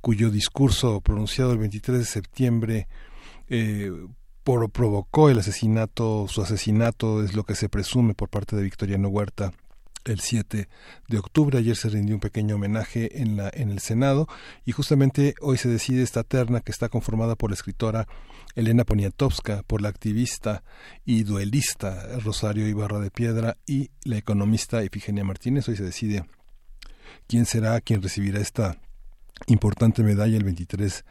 cuyo discurso pronunciado el 23 de septiembre eh, por, provocó el asesinato, su asesinato es lo que se presume por parte de Victoriano Huerta el 7 de octubre. Ayer se rindió un pequeño homenaje en, la, en el Senado y justamente hoy se decide esta terna que está conformada por la escritora Elena Poniatowska, por la activista y duelista Rosario Ibarra de Piedra y la economista Efigenia Martínez. Hoy se decide quién será quien recibirá esta importante medalla el 23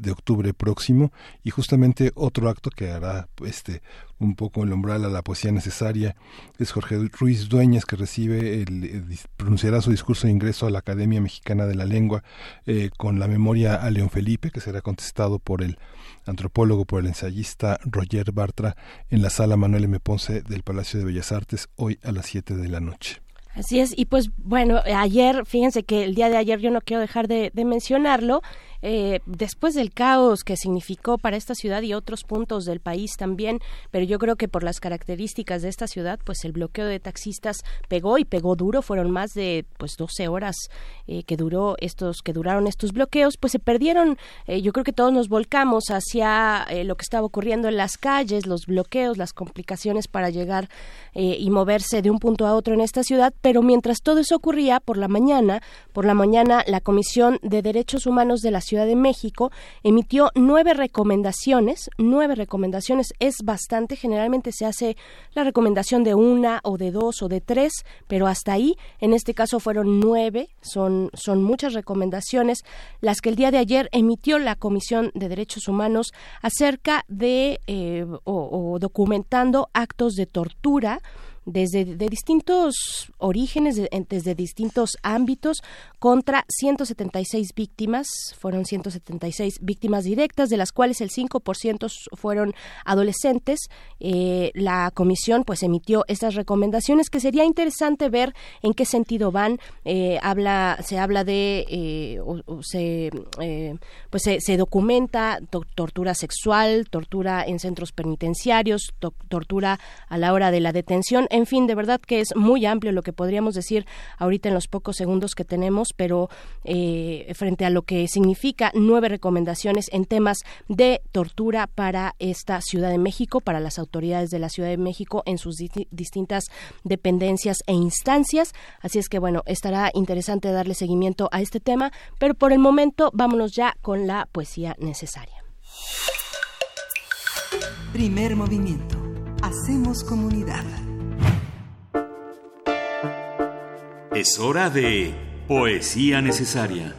de octubre próximo y justamente otro acto que hará este un poco el umbral a la poesía necesaria es Jorge Ruiz Dueñas que recibe el, pronunciará su discurso de ingreso a la Academia Mexicana de la Lengua eh, con la memoria a León Felipe que será contestado por el antropólogo por el ensayista Roger Bartra en la sala Manuel M. Ponce del Palacio de Bellas Artes hoy a las 7 de la noche. Así es, y pues bueno, ayer, fíjense que el día de ayer yo no quiero dejar de, de mencionarlo, eh, después del caos que significó para esta ciudad y otros puntos del país también, pero yo creo que por las características de esta ciudad, pues el bloqueo de taxistas pegó y pegó duro, fueron más de pues 12 horas eh, que duró estos que duraron estos bloqueos, pues se perdieron, eh, yo creo que todos nos volcamos hacia eh, lo que estaba ocurriendo en las calles, los bloqueos, las complicaciones para llegar y moverse de un punto a otro en esta ciudad, pero mientras todo eso ocurría por la mañana, por la mañana la Comisión de Derechos Humanos de la Ciudad de México emitió nueve recomendaciones, nueve recomendaciones es bastante, generalmente se hace la recomendación de una o de dos o de tres, pero hasta ahí, en este caso fueron nueve, son, son muchas recomendaciones las que el día de ayer emitió la Comisión de Derechos Humanos acerca de eh, o documentando actos de tortura desde de distintos orígenes, de- desde distintos ámbitos, contra 176 víctimas. Fueron 176 víctimas directas, de las cuales el 5% fueron adolescentes. Eh, la comisión pues emitió estas recomendaciones que sería interesante ver en qué sentido van. Eh, habla, se habla de, eh, se, eh, pues se, se documenta to- tortura sexual, tortura en centros penitenciarios, to- tortura a la hora de la detención. En fin, de verdad que es muy amplio lo que podríamos decir ahorita en los pocos segundos que tenemos, pero eh, frente a lo que significa nueve recomendaciones en temas de tortura para esta Ciudad de México, para las autoridades de la Ciudad de México en sus di- distintas dependencias e instancias. Así es que, bueno, estará interesante darle seguimiento a este tema, pero por el momento vámonos ya con la poesía necesaria. Primer movimiento. Hacemos comunidad. Es hora de Poesía Necesaria.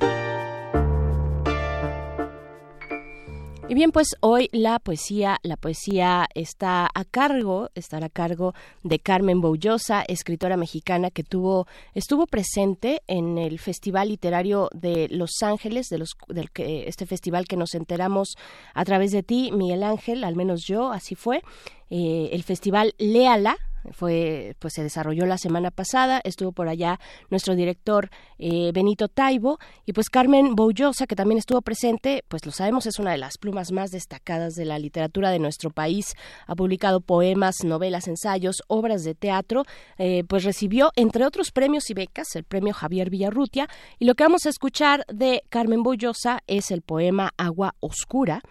Y bien, pues hoy la poesía, la poesía está a cargo, estará a cargo de Carmen Boullosa, escritora mexicana que tuvo, estuvo presente en el Festival Literario de Los Ángeles, de los, del que, este festival que nos enteramos a través de ti, Miguel Ángel, al menos yo, así fue. Eh, el festival Léala, fue pues se desarrolló la semana pasada estuvo por allá nuestro director eh, Benito Taibo y pues Carmen Boullosa que también estuvo presente pues lo sabemos es una de las plumas más destacadas de la literatura de nuestro país. Ha publicado poemas novelas ensayos obras de teatro eh, pues recibió entre otros premios y becas el premio Javier Villarrutia y lo que vamos a escuchar de Carmen Boullosa es el poema Agua Oscura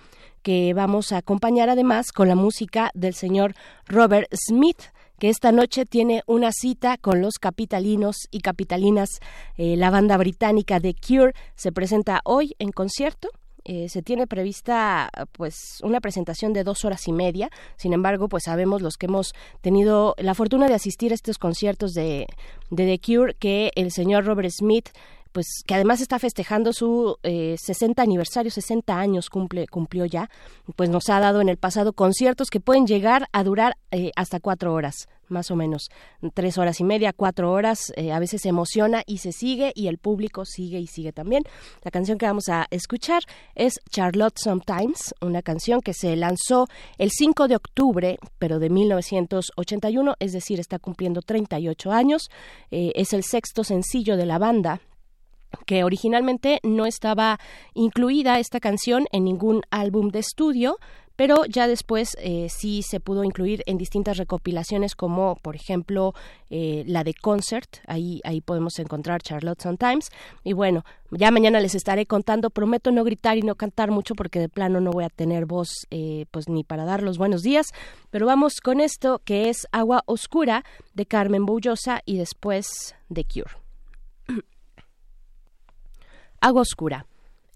que vamos a acompañar además con la música del señor Robert Smith que esta noche tiene una cita con los capitalinos y capitalinas. Eh, la banda británica The Cure se presenta hoy en concierto. Eh, se tiene prevista pues una presentación de dos horas y media sin embargo pues sabemos los que hemos tenido la fortuna de asistir a estos conciertos de, de The Cure que el señor Robert Smith pues que además está festejando su eh, 60 aniversario, 60 años cumple, cumplió ya, pues nos ha dado en el pasado conciertos que pueden llegar a durar eh, hasta cuatro horas, más o menos, tres horas y media, cuatro horas, eh, a veces se emociona y se sigue y el público sigue y sigue también. La canción que vamos a escuchar es Charlotte Sometimes, una canción que se lanzó el 5 de octubre, pero de 1981, es decir, está cumpliendo 38 años, eh, es el sexto sencillo de la banda que originalmente no estaba incluida esta canción en ningún álbum de estudio, pero ya después eh, sí se pudo incluir en distintas recopilaciones como por ejemplo eh, la de Concert, ahí, ahí podemos encontrar Charlotte Sometimes. Y bueno, ya mañana les estaré contando, prometo no gritar y no cantar mucho porque de plano no voy a tener voz eh, pues ni para dar los buenos días, pero vamos con esto que es Agua Oscura de Carmen Boullosa y después The Cure. Agua oscura.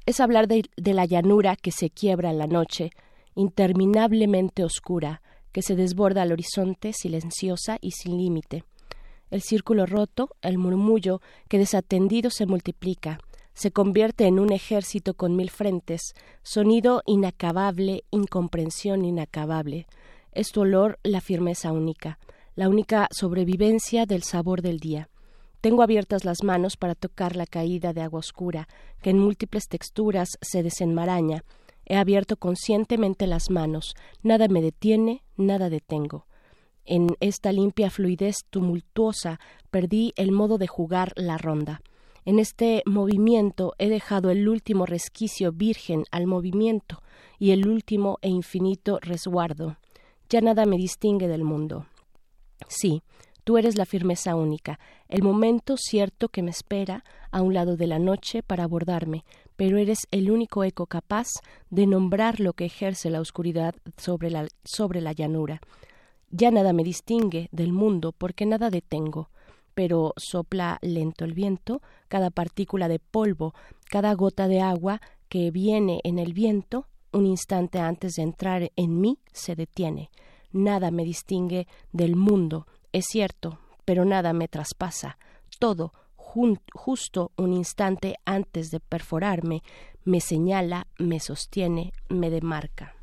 Es hablar de, de, la llanura que se quiebra en la noche, interminablemente oscura, que se desborda al horizonte, silenciosa y sin límite. El círculo roto, el murmullo que desatendido se multiplica, se convierte en un ejército con mil frentes, sonido inacabable, incomprensión inacabable. Es tu olor la firmeza única, la única sobrevivencia del sabor del día. Tengo abiertas las manos para tocar la caída de agua oscura, que en múltiples texturas se desenmaraña. He abierto conscientemente las manos. Nada me detiene, nada detengo. En esta limpia fluidez tumultuosa perdí el modo de jugar la ronda. En este movimiento he dejado el último resquicio virgen al movimiento y el último e infinito resguardo. Ya nada me distingue del mundo. Sí, Tú eres la firmeza única, el momento cierto que me espera a un lado de la noche para abordarme, pero eres el único eco capaz de nombrar lo que ejerce la oscuridad sobre la, sobre la llanura. Ya nada me distingue del mundo porque nada detengo, pero sopla lento el viento, cada partícula de polvo, cada gota de agua que viene en el viento, un instante antes de entrar en mí, se detiene. Nada me distingue del mundo, es cierto, pero nada me traspasa. Todo, justo un instante antes de perforarme, me señala, me sostiene, me demarca.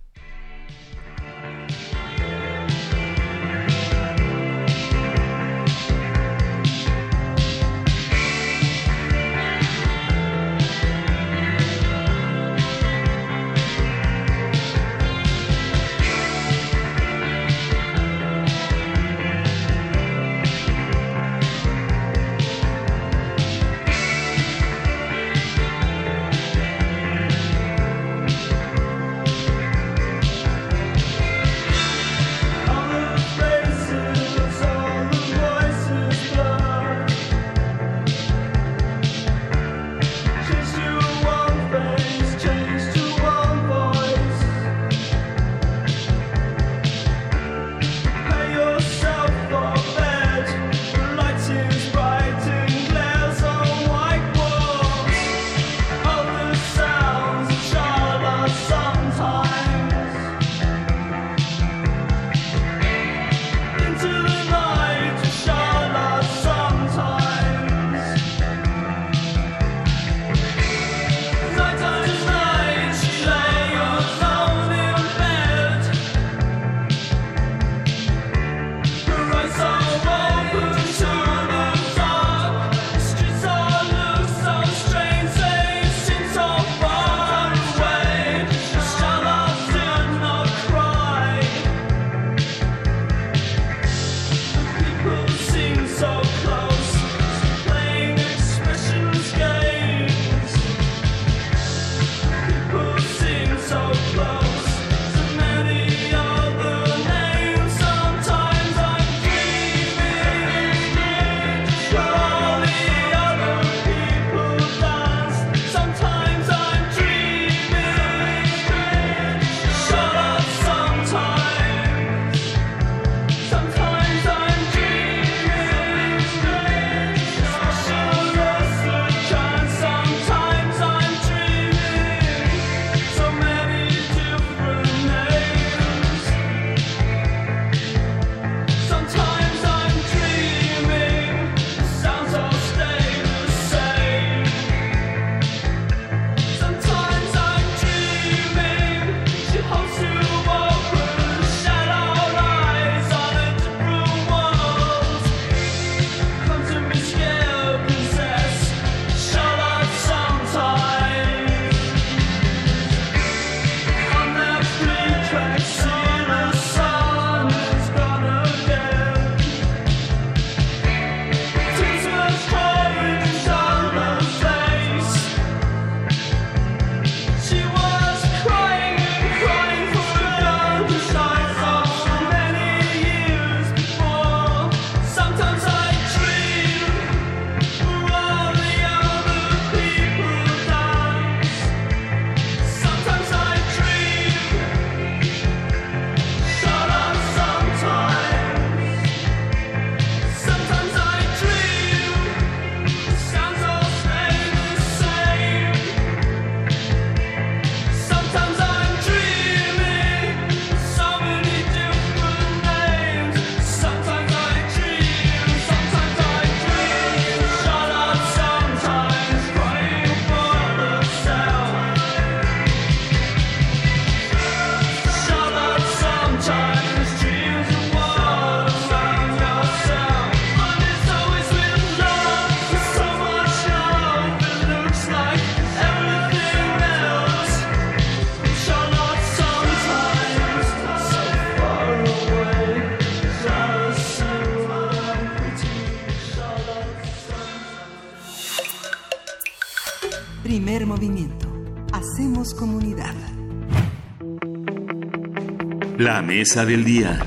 Mesa del día.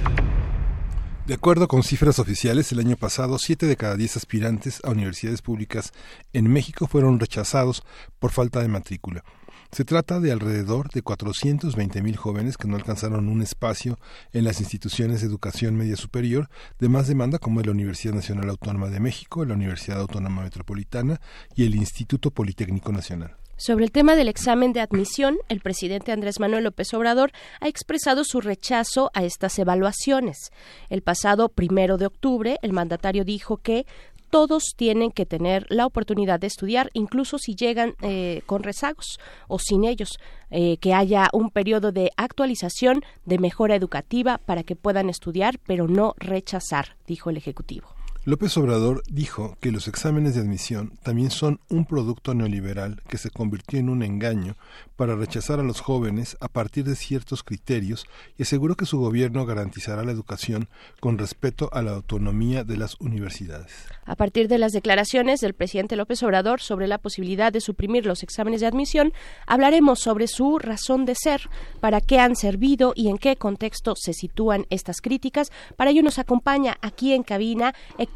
De acuerdo con cifras oficiales, el año pasado, 7 de cada 10 aspirantes a universidades públicas en México fueron rechazados por falta de matrícula. Se trata de alrededor de 420 mil jóvenes que no alcanzaron un espacio en las instituciones de educación media superior de más demanda como la Universidad Nacional Autónoma de México, la Universidad Autónoma Metropolitana y el Instituto Politécnico Nacional. Sobre el tema del examen de admisión, el presidente Andrés Manuel López Obrador ha expresado su rechazo a estas evaluaciones. El pasado primero de octubre, el mandatario dijo que todos tienen que tener la oportunidad de estudiar, incluso si llegan eh, con rezagos o sin ellos, eh, que haya un periodo de actualización, de mejora educativa para que puedan estudiar, pero no rechazar, dijo el Ejecutivo. López Obrador dijo que los exámenes de admisión también son un producto neoliberal que se convirtió en un engaño para rechazar a los jóvenes a partir de ciertos criterios y aseguró que su gobierno garantizará la educación con respeto a la autonomía de las universidades. A partir de las declaraciones del presidente López Obrador sobre la posibilidad de suprimir los exámenes de admisión, hablaremos sobre su razón de ser, para qué han servido y en qué contexto se sitúan estas críticas. Para ello nos acompaña aquí en cabina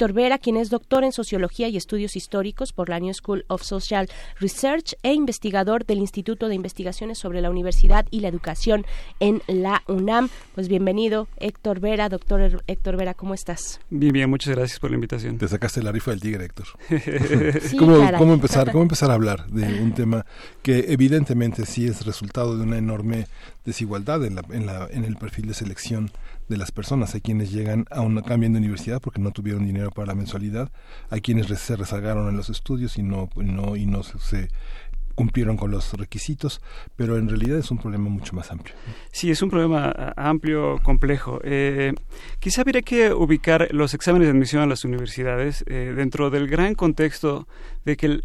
Vera, quien es doctor en Sociología y Estudios Históricos por la New School of Social Research e investigador del Instituto de Investigaciones sobre la Universidad y la Educación en la UNAM. Pues bienvenido, Héctor Vera. Doctor Héctor Vera, ¿cómo estás? Bien, bien, muchas gracias por la invitación. Te sacaste la rifa del tigre, Héctor. Sí, ¿Cómo, caray. cómo empezar, ¿Cómo empezar a hablar de un tema que evidentemente sí es resultado de una enorme desigualdad en, la, en, la, en el perfil de selección de las personas. Hay quienes llegan a un cambio de universidad porque no tuvieron dinero para la mensualidad. Hay quienes se rezagaron en los estudios y no, no, y no se, se cumplieron con los requisitos, pero en realidad es un problema mucho más amplio. Sí, es un problema amplio, complejo. Eh, quizá habría que ubicar los exámenes de admisión a las universidades eh, dentro del gran contexto de que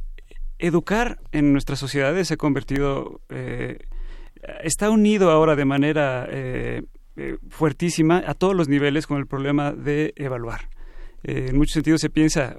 educar en nuestras sociedades se ha convertido, eh, está unido ahora de manera eh, fuertísima a todos los niveles con el problema de evaluar. Eh, en muchos sentidos se piensa,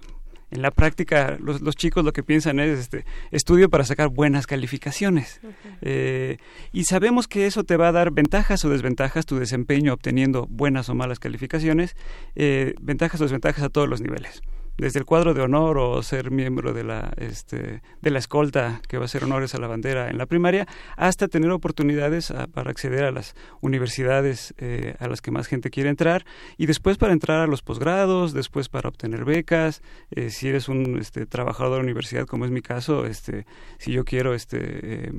en la práctica los, los chicos lo que piensan es este, estudio para sacar buenas calificaciones. Eh, y sabemos que eso te va a dar ventajas o desventajas, tu desempeño obteniendo buenas o malas calificaciones, ventajas o desventajas a todos los niveles. Desde el cuadro de honor o ser miembro de la, este, de la escolta que va a hacer honores a la bandera en la primaria, hasta tener oportunidades a- para acceder a las universidades eh, a las que más gente quiere entrar y después para entrar a los posgrados, después para obtener becas. eh, si eres un este, trabajador de la universidad, como es mi caso, este, si yo quiero este, eh,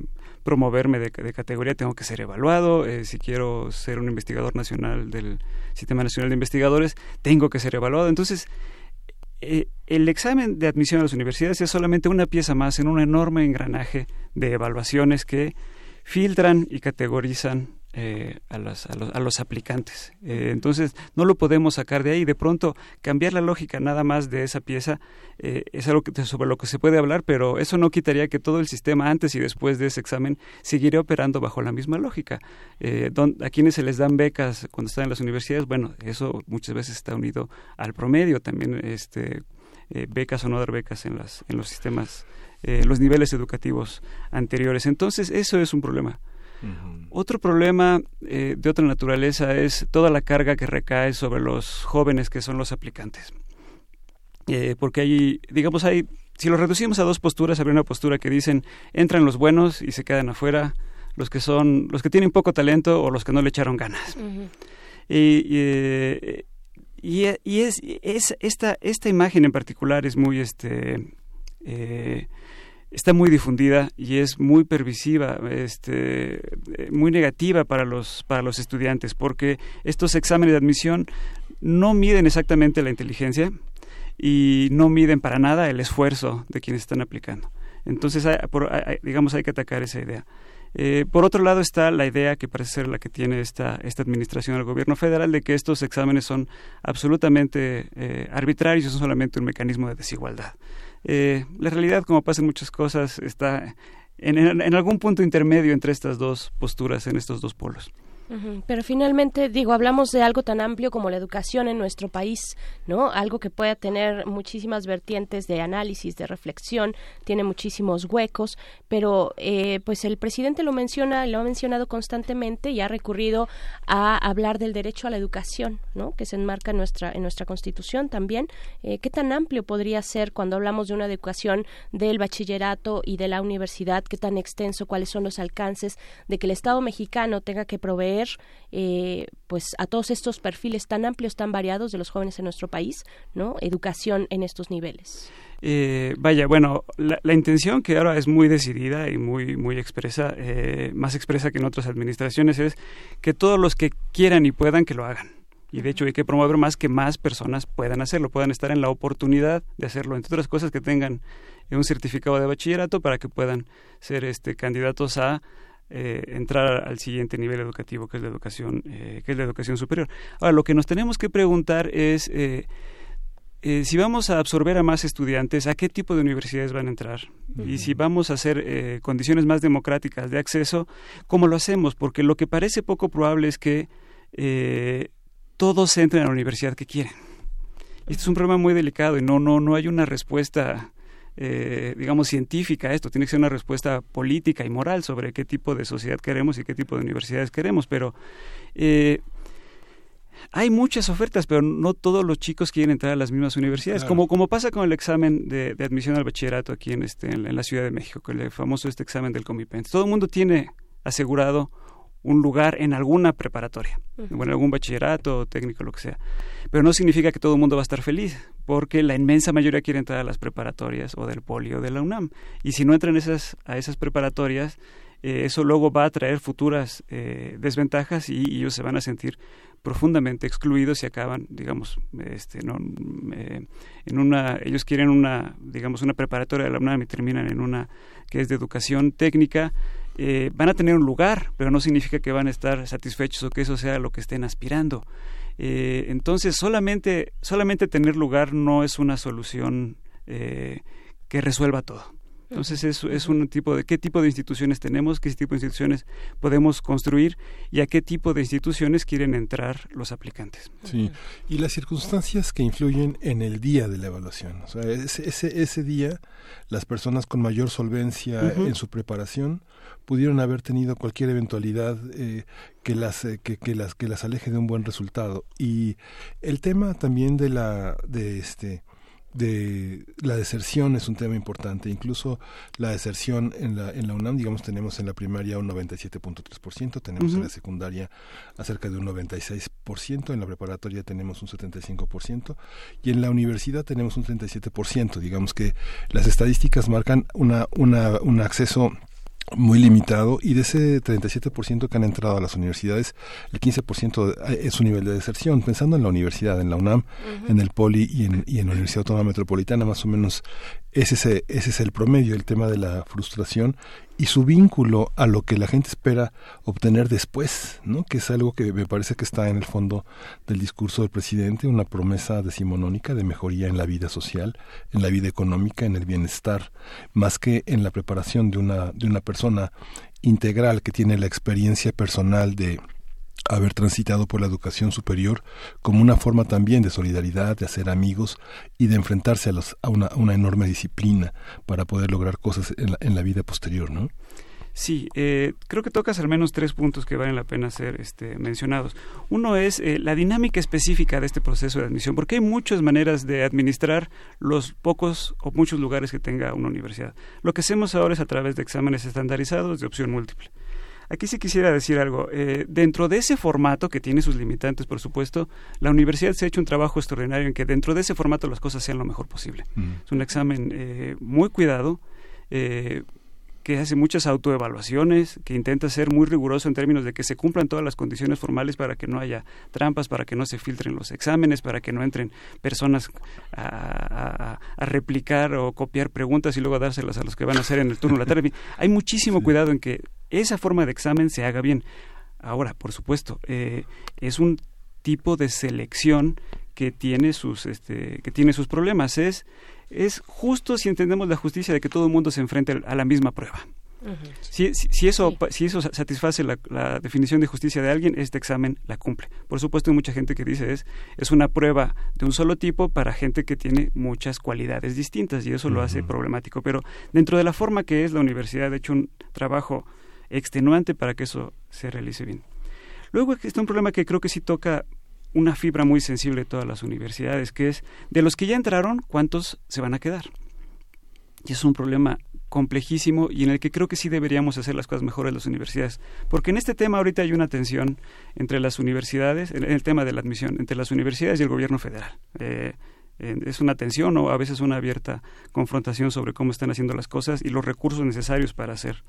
promoverme de, de categoría, tengo que ser evaluado. eh, si quiero ser un investigador nacional del Sistema Nacional de Investigadores, tengo que ser evaluado. Entonces, eh, el examen de admisión a las universidades es solamente una pieza más en un enorme engranaje de evaluaciones que filtran y categorizan eh, a, las- a los, a los aplicantes. Eh, entonces, no lo podemos sacar de ahí. De pronto, cambiar la lógica nada más de esa pieza eh, es algo que, sobre lo que se puede hablar, pero eso no quitaría que todo el sistema antes y después de ese examen seguiría operando bajo la misma lógica. Eh, don- a quienes se les dan becas cuando están en las universidades, bueno, eso muchas veces está unido al promedio. También este, eh, becas o no dar becas en, las, en los sistemas, eh, los niveles educativos anteriores. Entonces, eso es un problema. Otro problema eh, de otra naturaleza es toda la carga que recae sobre los jóvenes que son los aplicantes. Eh, porque hay, digamos, hay, si lo reducimos a dos posturas, habría una postura que dicen entran los buenos y se quedan afuera, los que son, los que tienen poco talento o los que no le echaron ganas. Y, y, eh, y, y es, es esta, esta imagen en particular es muy este eh, está muy difundida y es muy pervisiva, este, eh, muy negativa para los, para los estudiantes, porque estos exámenes de admisión no miden exactamente la inteligencia y no miden para nada el esfuerzo de quienes están aplicando. Entonces, hay- digamos, hay que atacar esa idea. Eh, por otro lado está la idea que parece ser la que tiene esta, esta administración del gobierno federal de que estos exámenes son absolutamente eh, arbitrarios son solamente un mecanismo de desigualdad. Eh, la realidad, como pasa en muchas cosas, está en, en- en algún punto intermedio entre estas dos posturas, en estos dos polos. Pero finalmente, digo, hablamos de algo tan amplio como la educación en nuestro país, ¿no? Algo que pueda tener muchísimas vertientes de análisis, de reflexión, tiene muchísimos huecos, pero eh, pues el presidente lo menciona, lo ha mencionado constantemente y ha recurrido a hablar del derecho a la educación, ¿no? Que se enmarca en nuestra en nuestra Constitución también. Eh, ¿Qué tan amplio podría ser cuando hablamos de una educación del bachillerato y de la universidad? ¿Qué tan extenso? ¿Cuáles son los alcances de que el Estado mexicano tenga que proveer eh, pues a todos estos perfiles tan amplios, tan variados de los jóvenes en nuestro país, ¿no? Educación en estos niveles. Eh, vaya, bueno, la, la intención que ahora es muy decidida y muy, muy expresa, eh, más expresa que en otras administraciones, es que todos los que quieran y puedan que lo hagan. Y de hecho hay que promover más que más personas puedan hacerlo, puedan estar en la oportunidad de hacerlo, entre otras cosas que tengan un certificado de bachillerato para que puedan ser este, candidatos a eh, entrar al siguiente nivel educativo que es la educación eh, que es la educación superior ahora lo que nos tenemos que preguntar es eh, eh, si vamos a absorber a más estudiantes, ¿a qué tipo de universidades van a entrar? Y si vamos a hacer eh, condiciones más democráticas de acceso, ¿cómo lo hacemos? Porque lo que parece poco probable es que eh, todos entren a la universidad que quieren. Y Esto es un problema muy delicado y no, no, no hay una respuesta eh, digamos, científica a esto, tiene que ser una respuesta política y moral sobre qué tipo de sociedad queremos y qué tipo de universidades queremos, pero eh, hay muchas ofertas, pero no todos los chicos quieren entrar a las mismas universidades, Claro. como, como pasa con el examen de, de admisión al bachillerato aquí en, este, en, la- en la Ciudad de México, con el famoso este examen del Comipens. Todo el mundo tiene asegurado un lugar en alguna preparatoria, Ujú. bueno, algún bachillerato, técnico, lo que sea. Pero no significa que todo el mundo va a estar feliz, porque la inmensa mayoría quiere entrar a las preparatorias o del Poli o de la UNAM. Y si no entran esas, a esas preparatorias, eh, eso luego va a traer futuras eh, desventajas y, y ellos se van a sentir profundamente excluidos y acaban, digamos, este, no, eh, en una, ellos quieren una, digamos, una preparatoria de la UNAM y terminan en una que es de educación técnica, eh, van a tener un lugar, pero no significa que van a estar satisfechos o que eso sea lo que estén aspirando. Eh, entonces, solamente, solamente tener lugar no es una solución eh, que resuelva todo. Entonces es, es un tipo de qué tipo de instituciones tenemos, qué tipo de instituciones podemos construir y a qué tipo de instituciones quieren entrar los aplicantes. Sí, y las circunstancias que influyen en el día de la evaluación. O sea, ese, ese, ese día, las personas con mayor solvencia en su preparación pudieron haber tenido cualquier eventualidad eh, que las eh, que, que las que las aleje de un buen resultado. Y el tema también de la de este de la deserción es un tema importante, incluso la deserción en la, en la UNAM, digamos, tenemos en la primaria un 97.3%, tenemos en Ujú. la secundaria acerca de un 96%, en la preparatoria tenemos un 75% y en la universidad tenemos un 37%. Digamos que las estadísticas marcan una, una, un acceso muy limitado y de ese 37% que han entrado a las universidades, el 15% es su nivel de deserción. Pensando en la universidad, en la UNAM, en el Poli y en, y en la Universidad Autónoma Metropolitana, más o menos ese es, ese es el promedio, el tema de la frustración y su vínculo a lo que la gente espera obtener después, ¿no? que es algo que me parece que está en el fondo del discurso del presidente, una promesa decimonónica de mejoría en la vida social, en la vida económica, en el bienestar, más que en la preparación de una, de una persona integral que tiene la experiencia personal de haber transitado por la educación superior como una forma también de solidaridad, de hacer amigos y de enfrentarse a, los, a, una, enorme disciplina para poder lograr cosas en la, en la vida posterior, ¿no? Sí, eh, creo que tocas al menos tres puntos que valen la pena ser este, mencionados. Uno es eh, la dinámica específica de este proceso de admisión, porque hay muchas maneras de administrar los pocos o muchos lugares que tenga una universidad. Lo que hacemos ahora es a través de exámenes estandarizados de opción múltiple. Aquí sí quisiera decir algo. Eh, dentro de ese formato, que tiene sus limitantes, por supuesto, la universidad se ha hecho un trabajo extraordinario en que dentro de ese formato las cosas sean lo mejor posible. Es un examen eh, muy cuidado, eh, que hace muchas autoevaluaciones, que intenta ser muy riguroso en términos de que se cumplan todas las condiciones formales para que no haya trampas, para que no se filtren los exámenes, para que no entren personas a, a- a replicar o copiar preguntas y luego a dárselas a los que van a hacer en el turno de la tarde. Hay muchísimo cuidado en que esa forma de examen se haga bien. Ahora, por supuesto, eh, es un tipo de selección que tiene sus este, que tiene sus problemas es es justo si entendemos la justicia de que todo el mundo se enfrente a la misma prueba Si, si, si eso, si eso sa- satisface la, la definición de justicia de alguien, este examen la cumple. Por supuesto, hay mucha gente que dice es, es una prueba de un solo tipo para gente que tiene muchas cualidades distintas y eso lo hace problemático. Pero dentro de la forma que es, la universidad ha hecho un trabajo extenuante para que eso se realice bien. Luego existe un problema que creo que sí toca una fibra muy sensible de todas las universidades, que es de los que ya entraron, ¿cuántos se van a quedar? Y es un problema complejísimo y en el que creo que sí deberíamos hacer las cosas mejor en las universidades. Porque en este tema ahorita hay una tensión entre las universidades, en el tema de la admisión, entre las universidades y el gobierno federal. Eh, es una tensión o a veces una abierta confrontación sobre cómo están haciendo las cosas y los recursos necesarios para hacer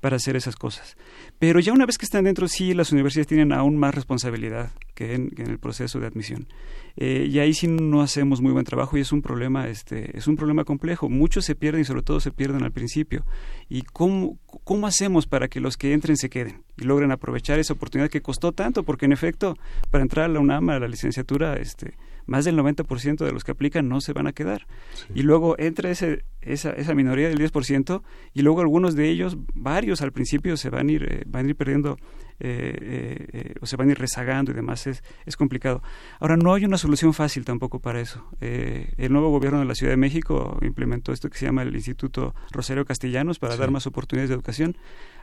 para hacer esas cosas. Pero ya una vez que están dentro, sí, las universidades tienen aún más responsabilidad que en, el proceso de admisión. Eh, y ahí sí no hacemos muy buen trabajo y es un problema, este, es un problema complejo. Muchos se pierden y sobre todo se pierden al principio. ¿Y cómo, cómo hacemos para que los que entren se queden y logren aprovechar esa oportunidad que costó tanto? Porque en efecto, para entrar a la UNAM, a la licenciatura, este, más del 90% de los que aplican no se van a quedar. Y luego entra ese, esa, esa minoría del 10% y luego algunos de ellos, varios al principio, se van a ir, eh, van a ir perdiendo eh, eh, eh, o se van a ir rezagando y demás. Es, es complicado. Ahora, no hay una solución fácil tampoco para eso. Eh, el nuevo gobierno de la Ciudad de México implementó esto que se llama el Instituto Rosario Castellanos para dar más oportunidades de educación.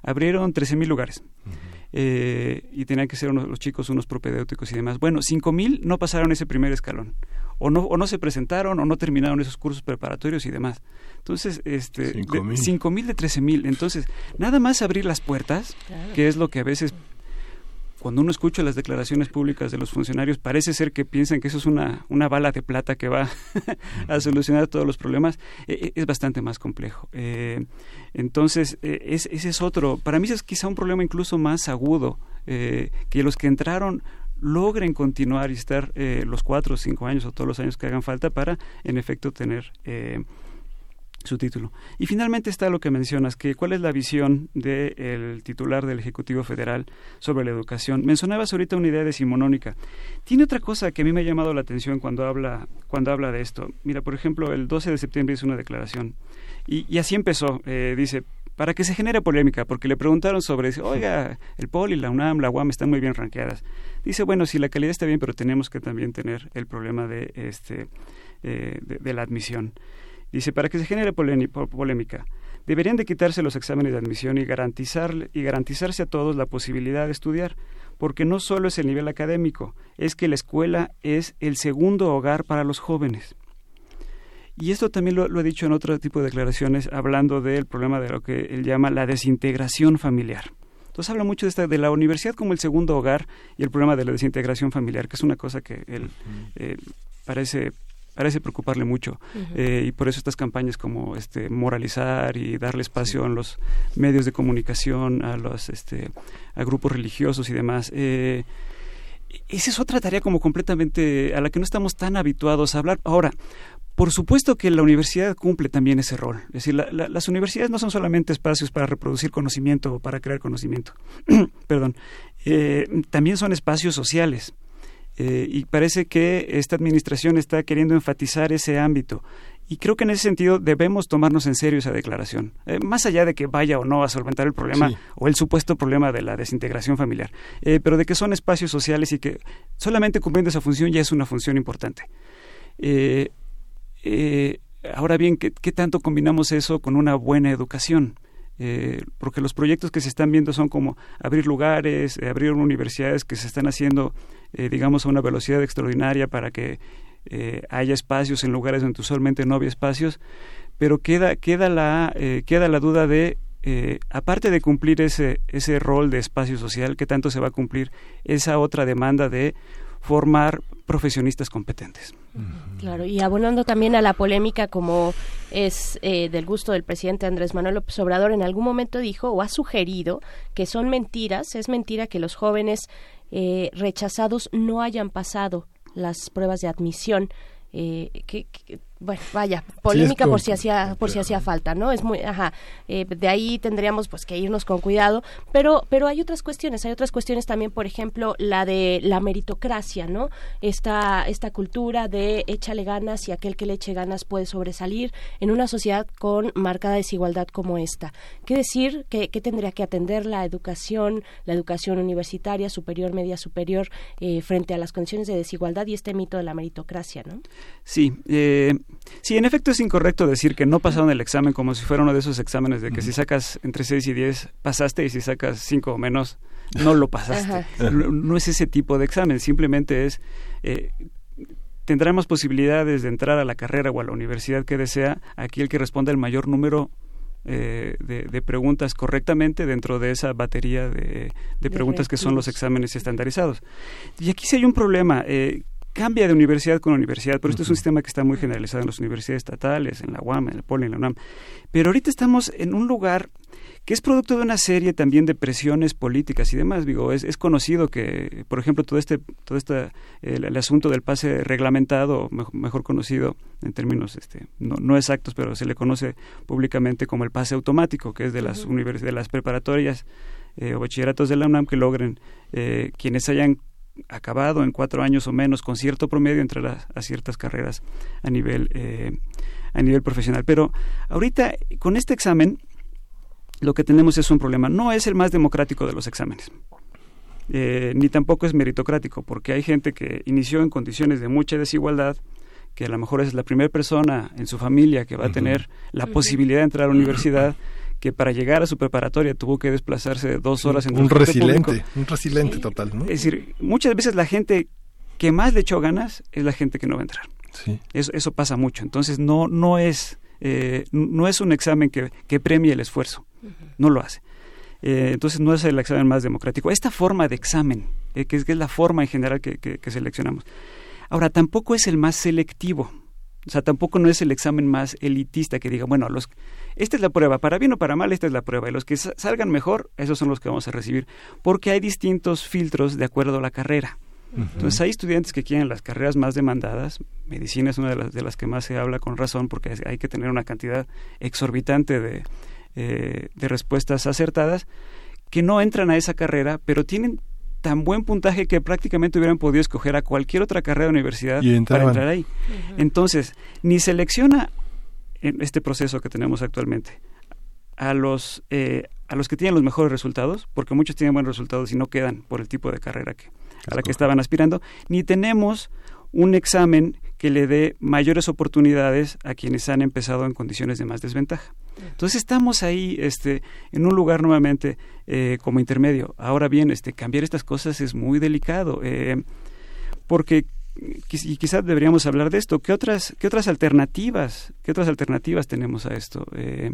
Abrieron 13.000 lugares eh, y tenían que ser unos, los chicos unos propedéuticos y demás. Bueno, 5.000 no pasaron ese primer escalón. O no, o no se presentaron o no terminaron esos cursos preparatorios y demás. Entonces, este, de- 5,000. 5.000 de 13.000. Entonces, nada más abrir las puertas, Claro. que es lo que a veces cuando uno escucha las declaraciones públicas de los funcionarios, parece ser que piensan que eso es una, una bala de plata que va a solucionar todos los problemas. Eh, eh, es bastante más complejo. Eh, entonces, eh, es- ese es otro. Para mí ese es quizá un problema incluso más agudo, eh, que los que entraron logren continuar y estar eh, los cuatro o cinco años o todos los años que hagan falta para, en efecto, tener... eh, su título. Y finalmente está lo que mencionas, que cuál es la visión del titular del Ejecutivo Federal sobre la educación. Mencionabas ahorita una idea decimonónica. Tiene otra cosa que a mí me ha llamado la atención cuando habla, cuando habla de esto. Mira, por ejemplo, el 12 de septiembre hizo una declaración y, y así empezó. Eh, dice, para que se genere polémica, porque le preguntaron sobre, oiga, el POLI, la UNAM, la UAM están muy bien ranqueadas. Dice, bueno, sí, la calidad está bien, pero tenemos que también tener el problema de, este, eh, de, la admisión. Dice, para que se genere polémica, deberían de quitarse los exámenes de admisión y, garantizar, y garantizarse a todos la posibilidad de estudiar, porque no solo es el nivel académico, es que la escuela es el segundo hogar para los jóvenes. Y esto también lo, lo he dicho en otro tipo de declaraciones, hablando del problema de lo que él llama la desintegración familiar. Entonces habla mucho de, esta, de la universidad como el segundo hogar y el problema de la desintegración familiar, que es una cosa que él eh, parece parece preocuparle mucho. Eh, y por eso estas campañas como este moralizar y darle espacio en los medios de comunicación a los este a grupos religiosos y demás eh, esa es otra tarea como completamente a la que no estamos tan habituados a hablar. Ahora por supuesto que la universidad cumple también ese rol. Es decir, la- la- las universidades no son solamente espacios para reproducir conocimiento o para crear conocimiento. Perdón. Eh, también son espacios sociales. Eh, y parece que esta administración está queriendo enfatizar ese ámbito. Y creo que en ese sentido debemos tomarnos en serio esa declaración. Eh, más allá de que vaya o no a solventar el problema Sí. o el supuesto problema de la desintegración familiar, eh, pero de que son espacios sociales y que solamente cumpliendo esa función ya es una función importante. Eh, eh, ahora bien, ¿qué, tanto combinamos eso con una buena educación? Eh, porque los proyectos que se están viendo son como abrir lugares, eh, abrir universidades que se están haciendo, digamos, a una velocidad extraordinaria para que haya espacios en lugares donde usualmente no había espacios, pero queda, queda, la, queda la duda de, aparte de cumplir ese, ese rol de espacio social, ¿qué tanto se va a cumplir esa otra demanda de formar profesionistas competentes? Claro, y abonando también a la polémica como es eh, del gusto del presidente Andrés Manuel López Obrador, en algún momento dijo o ha sugerido que son mentiras, es mentira que los jóvenes eh, rechazados no hayan pasado las pruebas de admisión. Eh, que, que- bueno, vaya, polémica por si hacía por si hacía falta, ¿no? Es muy, ajá, eh, de ahí tendríamos pues que irnos con cuidado, pero pero hay otras cuestiones, hay otras cuestiones también, por ejemplo, la de la meritocracia, ¿no? Esta esta cultura de échale ganas y aquel que le eche ganas puede sobresalir en una sociedad con marcada desigualdad como esta. ¿Qué decir? ¿Qué, qué tendría que atender la educación, la educación universitaria, superior, media superior, eh, frente a las condiciones de desigualdad y este mito de la meritocracia, ¿no? Sí, eh, sí, en efecto es incorrecto decir que no pasaron el examen como si fuera uno de esos exámenes de que si sacas entre 6 y 10 pasaste y si sacas 5 o menos no lo pasaste. No, no es ese tipo de examen, simplemente es... Eh, tendremos posibilidades de entrar a la carrera o a la universidad que desea aquel que responda el mayor número eh, de, de preguntas correctamente dentro de esa batería de, de preguntas que son los exámenes estandarizados. Y aquí sí hay un problema. eh, cambia de universidad con universidad, pero esto es un sistema que está muy generalizado en las universidades estatales, en la UAM, en el POLI, en la UNAM. Pero ahorita estamos en un lugar que es producto de una serie también de presiones políticas y demás. Digo, es, es conocido que, por ejemplo, todo este, todo esta, el, el asunto del pase reglamentado, mejor, mejor conocido en términos este, no, no exactos, pero se le conoce públicamente como el pase automático, que es de las univers- de las preparatorias eh, o bachilleratos de la UNAM que logren eh, quienes hayan acabado en cuatro años o menos con cierto promedio entrar a, a ciertas carreras a nivel eh, a nivel profesional. Pero ahorita con este examen lo que tenemos es un problema. No es el más democrático de los exámenes. Eh, ni tampoco es meritocrático, porque hay gente que inició en condiciones de mucha desigualdad, que a lo mejor es la primera persona en su familia que va a tener la posibilidad de entrar a la universidad, que para llegar a su preparatoria tuvo que desplazarse dos horas en un resiliente, público. un resiliente total, ¿no? Es decir, muchas veces la gente que más le echó ganas es la gente que no va a entrar. Sí. Eso, eso pasa mucho. Entonces, no, no, es, eh, no es un examen que, que premie el esfuerzo. No lo hace. Eh, entonces, no es el examen más democrático. Esta forma de examen, eh, que, es, que es la forma en general que, que- que seleccionamos. Ahora, tampoco es el más selectivo. O sea, tampoco no es el examen más elitista que diga, bueno, los, esta es la prueba, para bien o para mal, esta es la prueba. Y los que sa- salgan mejor, esos son los que vamos a recibir. Porque hay distintos filtros de acuerdo a la carrera. Entonces hay estudiantes que quieren las carreras más demandadas. Medicina es una de las, de las que más se habla con razón porque hay que tener una cantidad exorbitante de, eh, de respuestas acertadas que no entran a esa carrera, pero tienen tan buen puntaje que prácticamente hubieran podido escoger a cualquier otra carrera de universidad Y para entrar ahí. Entonces, ni selecciona en este proceso que tenemos actualmente a los eh, a los que tienen los mejores resultados, porque muchos tienen buenos resultados y no quedan por el tipo de carrera que, a la que estaban aspirando, ni tenemos un examen que le dé mayores oportunidades a quienes han empezado en condiciones de más desventaja. Entonces estamos ahí este, en un lugar nuevamente eh, como intermedio. Ahora bien, este, cambiar estas cosas es muy delicado, eh, porque y quizás deberíamos hablar de esto. ¿Qué otras, qué otras alternativas, qué otras alternativas tenemos a esto? Eh,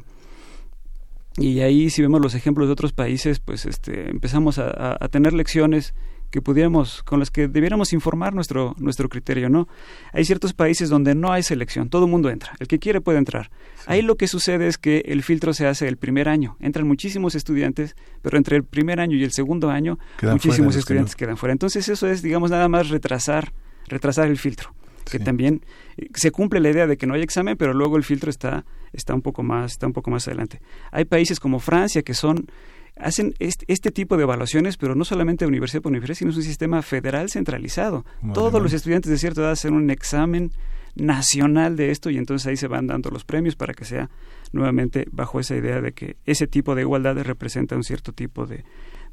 y ahí si vemos los ejemplos de otros países, pues este, empezamos a, a- a tener lecciones que pudiéramos, con las que debiéramos informar nuestro, nuestro criterio, ¿no? Hay ciertos países donde no hay selección, todo el mundo entra, el que quiere puede entrar. Ahí lo que sucede es que el filtro se hace el primer año, entran muchísimos estudiantes, pero entre el primer año y el segundo año, Quedan muchísimos fuera los que estudiantes no. quedan fuera. Entonces eso es, digamos, nada más retrasar, retrasar el filtro que también eh, se cumple la idea de que no hay examen, pero luego el filtro está está un poco más está un poco más adelante. Hay países como Francia que son hacen este, este tipo de evaluaciones, pero no solamente universidad por universidad, sino es un sistema federal centralizado. Todos los estudiantes de cierta edad hacen un examen nacional de esto y entonces ahí se van dando los premios para que sea nuevamente bajo esa idea de que ese tipo de igualdad representa un cierto tipo de,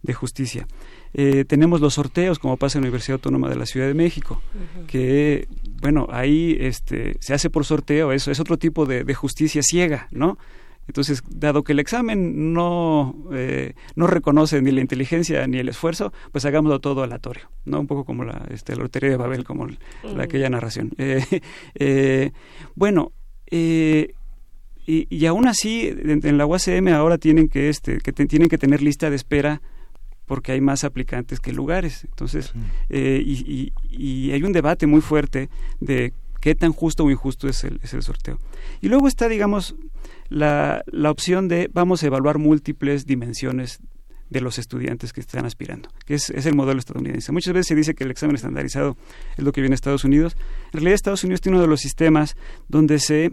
de justicia. Eh, tenemos los sorteos, como pasa en la Universidad Autónoma de la Ciudad de México, que, bueno, ahí este, se hace por sorteo, eso es otro tipo de, de justicia ciega, ¿no? Entonces, dado que el examen no, eh, no reconoce ni la inteligencia ni el esfuerzo, pues hagámoslo todo aleatorio, ¿no? Un poco como la, este, la lotería de Babel, como el- la, Mm. aquella narración. Eh, eh, bueno, eh, y, y aún así, en, en la UACM ahora tienen que, este, que te- tienen que tener lista de espera porque hay más aplicantes que lugares. Entonces, eh, y, y- y hay un debate muy fuerte de qué tan justo o injusto es el, es el sorteo. Y luego está, digamos, la, la opción de vamos a evaluar múltiples dimensiones de los estudiantes que están aspirando, que es, es el modelo estadounidense. Muchas veces se dice que el examen estandarizado es lo que viene a Estados Unidos. En realidad Estados Unidos tiene uno de los sistemas donde se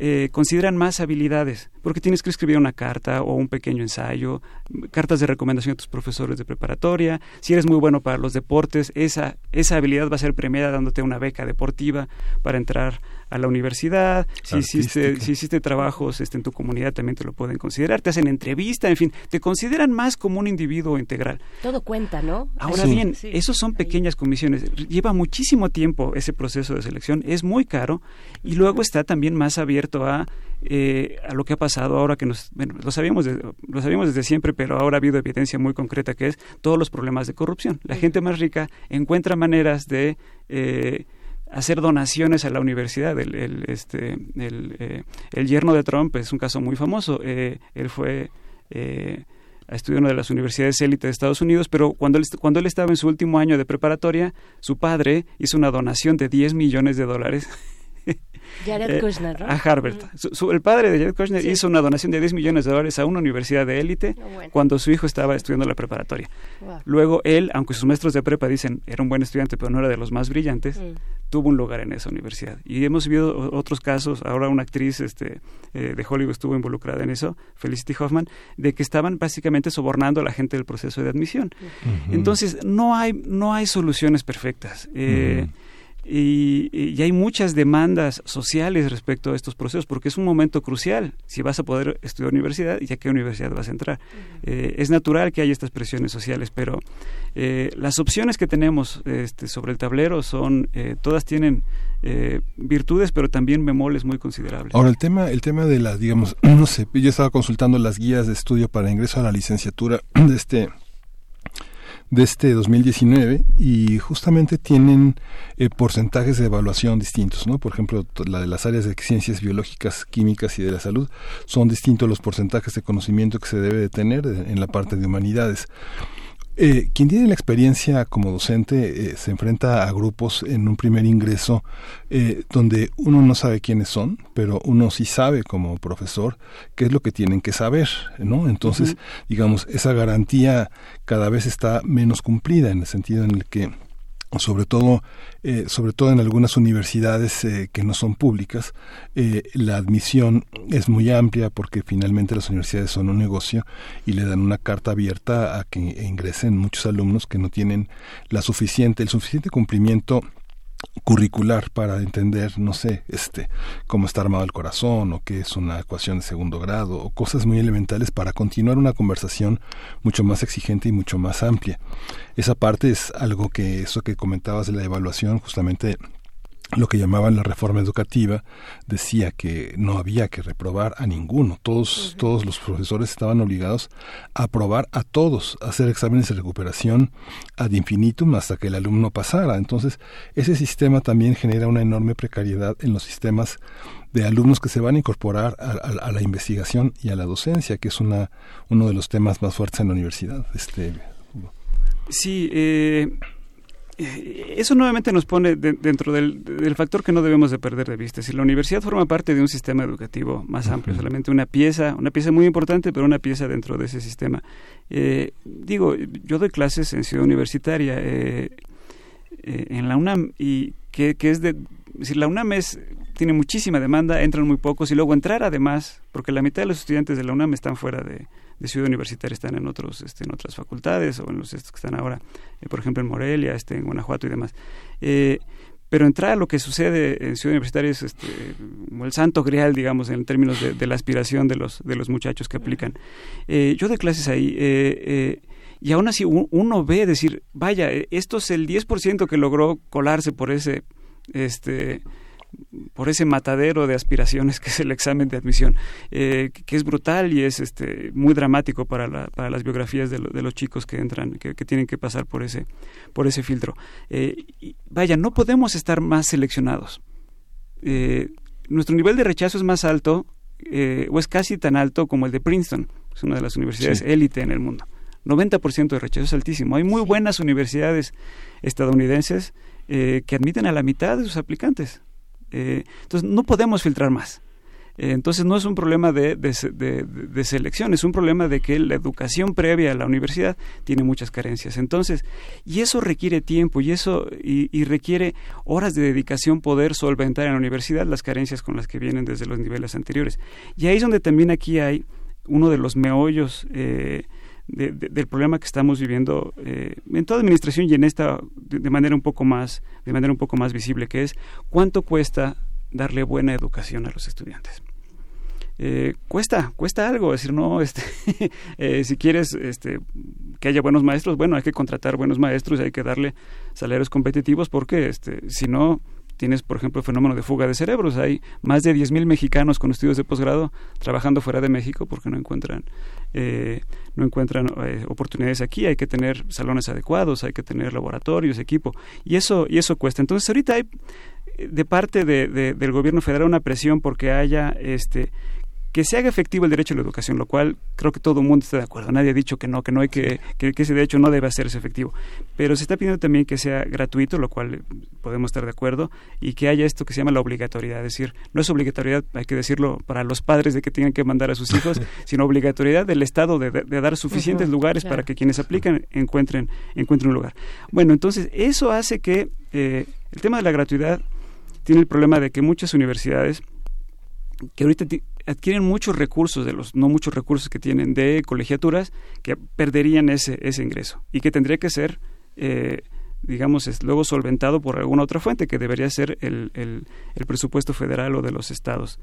eh, consideran más habilidades, porque tienes que escribir una carta o un pequeño ensayo, cartas de recomendación a tus profesores de preparatoria, si eres muy bueno para los deportes, esa, esa habilidad va a ser premiada dándote una beca deportiva para entrar a la universidad, si hiciste, si hiciste trabajos este, en tu comunidad también te lo pueden considerar, te hacen entrevista, en fin, te consideran más como un individuo integral. Todo cuenta, ¿no? Ahora bien, sí. esos son pequeñas comisiones. Lleva muchísimo tiempo ese proceso de selección, es muy caro y luego está también más abierto a, eh, a lo que ha pasado ahora que nos, bueno, lo sabíamos, de- lo sabíamos desde siempre, pero ahora ha habido evidencia muy concreta que es todos los problemas de corrupción. La gente más rica encuentra maneras de eh, hacer donaciones a la universidad. El, el, este, el, eh, el yerno de Trump es un caso muy famoso. Eh, él fue eh, a estudiar en una de las universidades élite de Estados Unidos, pero cuando él, cuando él estaba en su último año de preparatoria, su padre hizo una donación de 10 millones de dólares Jared eh, Kushner, ¿no? a Harvard. Su- su- el padre de Jared Kushner Sí. hizo una donación de 10 millones de dólares a una universidad de élite bueno. cuando su hijo estaba estudiando la preparatoria. Wow. Luego él, aunque sus maestros de prepa dicen era un buen estudiante, pero no era de los más brillantes, Mm. tuvo un lugar en esa universidad. Y hemos visto o- otros casos, ahora una actriz este, eh, de Hollywood estuvo involucrada en eso, Felicity Hoffman, de que estaban básicamente sobornando a la gente del proceso de admisión. Entonces, no hay, no hay soluciones perfectas. Eh, y, y hay muchas demandas sociales respecto a estos procesos, porque es un momento crucial si vas a poder estudiar universidad y a qué universidad vas a entrar. Eh, es natural que haya estas presiones sociales, pero eh, las opciones que tenemos este, sobre el tablero son, eh, todas tienen eh, virtudes, pero también bemoles muy considerables. Ahora el tema, el tema de las, digamos, no sé, yo estaba consultando las guías de estudio para ingreso a la licenciatura de este de este 2019 y justamente tienen eh, porcentajes de evaluación distintos, ¿no? Por ejemplo, la de las áreas de ciencias biológicas, químicas y de la salud son distintos los porcentajes de conocimiento que se debe de tener de- en la parte de humanidades. Eh, quien tiene la experiencia como docente eh, se enfrenta a grupos en un primer ingreso eh, donde uno no sabe quiénes son, pero uno sí sabe como profesor qué es lo que tienen que saber, ¿no? Entonces, digamos, esa garantía cada vez está menos cumplida en el sentido en el que sobre todo eh, sobre todo en algunas universidades eh, que no son públicas eh, la admisión es muy amplia porque finalmente las universidades son un negocio y le dan una carta abierta a que ingresen muchos alumnos que no tienen la suficiente el suficiente cumplimiento curricular para entender, no sé, este, cómo está armado el corazón o qué es una ecuación de segundo grado o cosas muy elementales para continuar una conversación mucho más exigente y mucho más amplia. Esa parte es algo que eso que comentabas de la evaluación justamente lo que llamaban la reforma educativa decía que no había que reprobar a ninguno. Todos todos los profesores estaban obligados a aprobar a todos a hacer exámenes de recuperación ad infinitum hasta que el alumno pasara. Entonces ese sistema también genera una enorme precariedad en los sistemas de alumnos que se van a incorporar a, a- a la investigación y a la docencia que es una uno de los temas más fuertes en la universidad este Sí, eh, eso nuevamente nos pone de- dentro del, del factor que no debemos de perder de vista. Si la universidad forma parte de un sistema educativo más amplio, solamente una pieza, una pieza muy importante, pero una pieza dentro de ese sistema. Eh, digo, yo doy clases en Ciudad Universitaria, eh, eh, en la UNAM, y que, que es de... decir, la UNAM es, tiene muchísima demanda, entran muy pocos, y luego entrar además, porque la mitad de los estudiantes de la UNAM están fuera de, de Ciudad Universitaria, están en otros este, en otras facultades, o en los estos que están ahora, eh, por ejemplo, en Morelia, este, en Guanajuato y demás. Eh, pero entrar a lo que sucede en Ciudad Universitaria es este, el santo grial, digamos, en términos de, de la aspiración de los, de los muchachos que aplican. Eh, yo doy clases ahí eh, y aún así uno ve decir, vaya, esto es el 10% que logró colarse por ese, este, por ese matadero de aspiraciones que es el examen de admisión, eh, que, que es brutal y es este, muy dramático para, la- para las biografías de, lo- de los chicos que entran, que, que tienen que pasar por ese, por ese filtro. Eh, y vaya, no podemos estar más seleccionados. Eh, nuestro nivel de rechazo es más alto o es casi tan alto como el de Princeton, es una de las universidades Sí. élite en el mundo. 90% de rechazo es altísimo. Hay muy buenas universidades estadounidenses que admiten a la mitad de sus aplicantes. Eh, entonces, no podemos filtrar más. Eh, entonces no es un problema de, de, de- selección, es un problema de que la educación previa a la universidad tiene muchas carencias. Entonces, y eso requiere tiempo y eso y, y requiere horas de dedicación poder solventar en la universidad las carencias con las que vienen desde los niveles anteriores. Y ahí es donde también aquí hay uno de los meollos eh, de- de- del problema que estamos viviendo eh, en toda administración y en esta de, manera un poco más de manera un poco más visible que es cuánto cuesta darle buena educación a los estudiantes. Eh, cuesta, cuesta algo, decir, no, este, eh, si quieres este, que haya buenos maestros, bueno, hay que contratar buenos maestros, hay que darle salarios competitivos porque este, si no, tienes, por ejemplo, el fenómeno de fuga de cerebros. Hay más de 10.000 mexicanos con estudios de posgrado trabajando fuera de México porque no encuentran, eh, no encuentran eh, oportunidades aquí. Hay que tener salones adecuados, hay que tener laboratorios, equipo. Y eso, y eso cuesta. Entonces, ahorita hay eh, de parte de, de- del gobierno federal una presión porque haya este que se haga efectivo el derecho a la educación, lo cual creo que todo el mundo está de acuerdo. Nadie ha dicho que no, que no hay que, que, que ese derecho no debe hacerse efectivo. Pero se está pidiendo también que sea gratuito, lo cual eh, podemos estar de acuerdo, y que haya esto que se llama la obligatoriedad. Es decir, no es obligatoriedad, hay que decirlo, para los padres de que tengan que mandar a sus hijos, sino obligatoriedad del Estado de, dar suficientes lugares claro. para que quienes aplican encuentren, encuentren un lugar. Bueno, entonces eso hace que eh, el tema de la gratuidad tiene el problema de que muchas universidades que ahorita adquieren muchos recursos de los no muchos recursos que tienen de colegiaturas que perderían ese ese ingreso y que tendría que ser eh, digamos es luego solventado por alguna otra fuente que debería ser el, el, presupuesto federal o de los estados.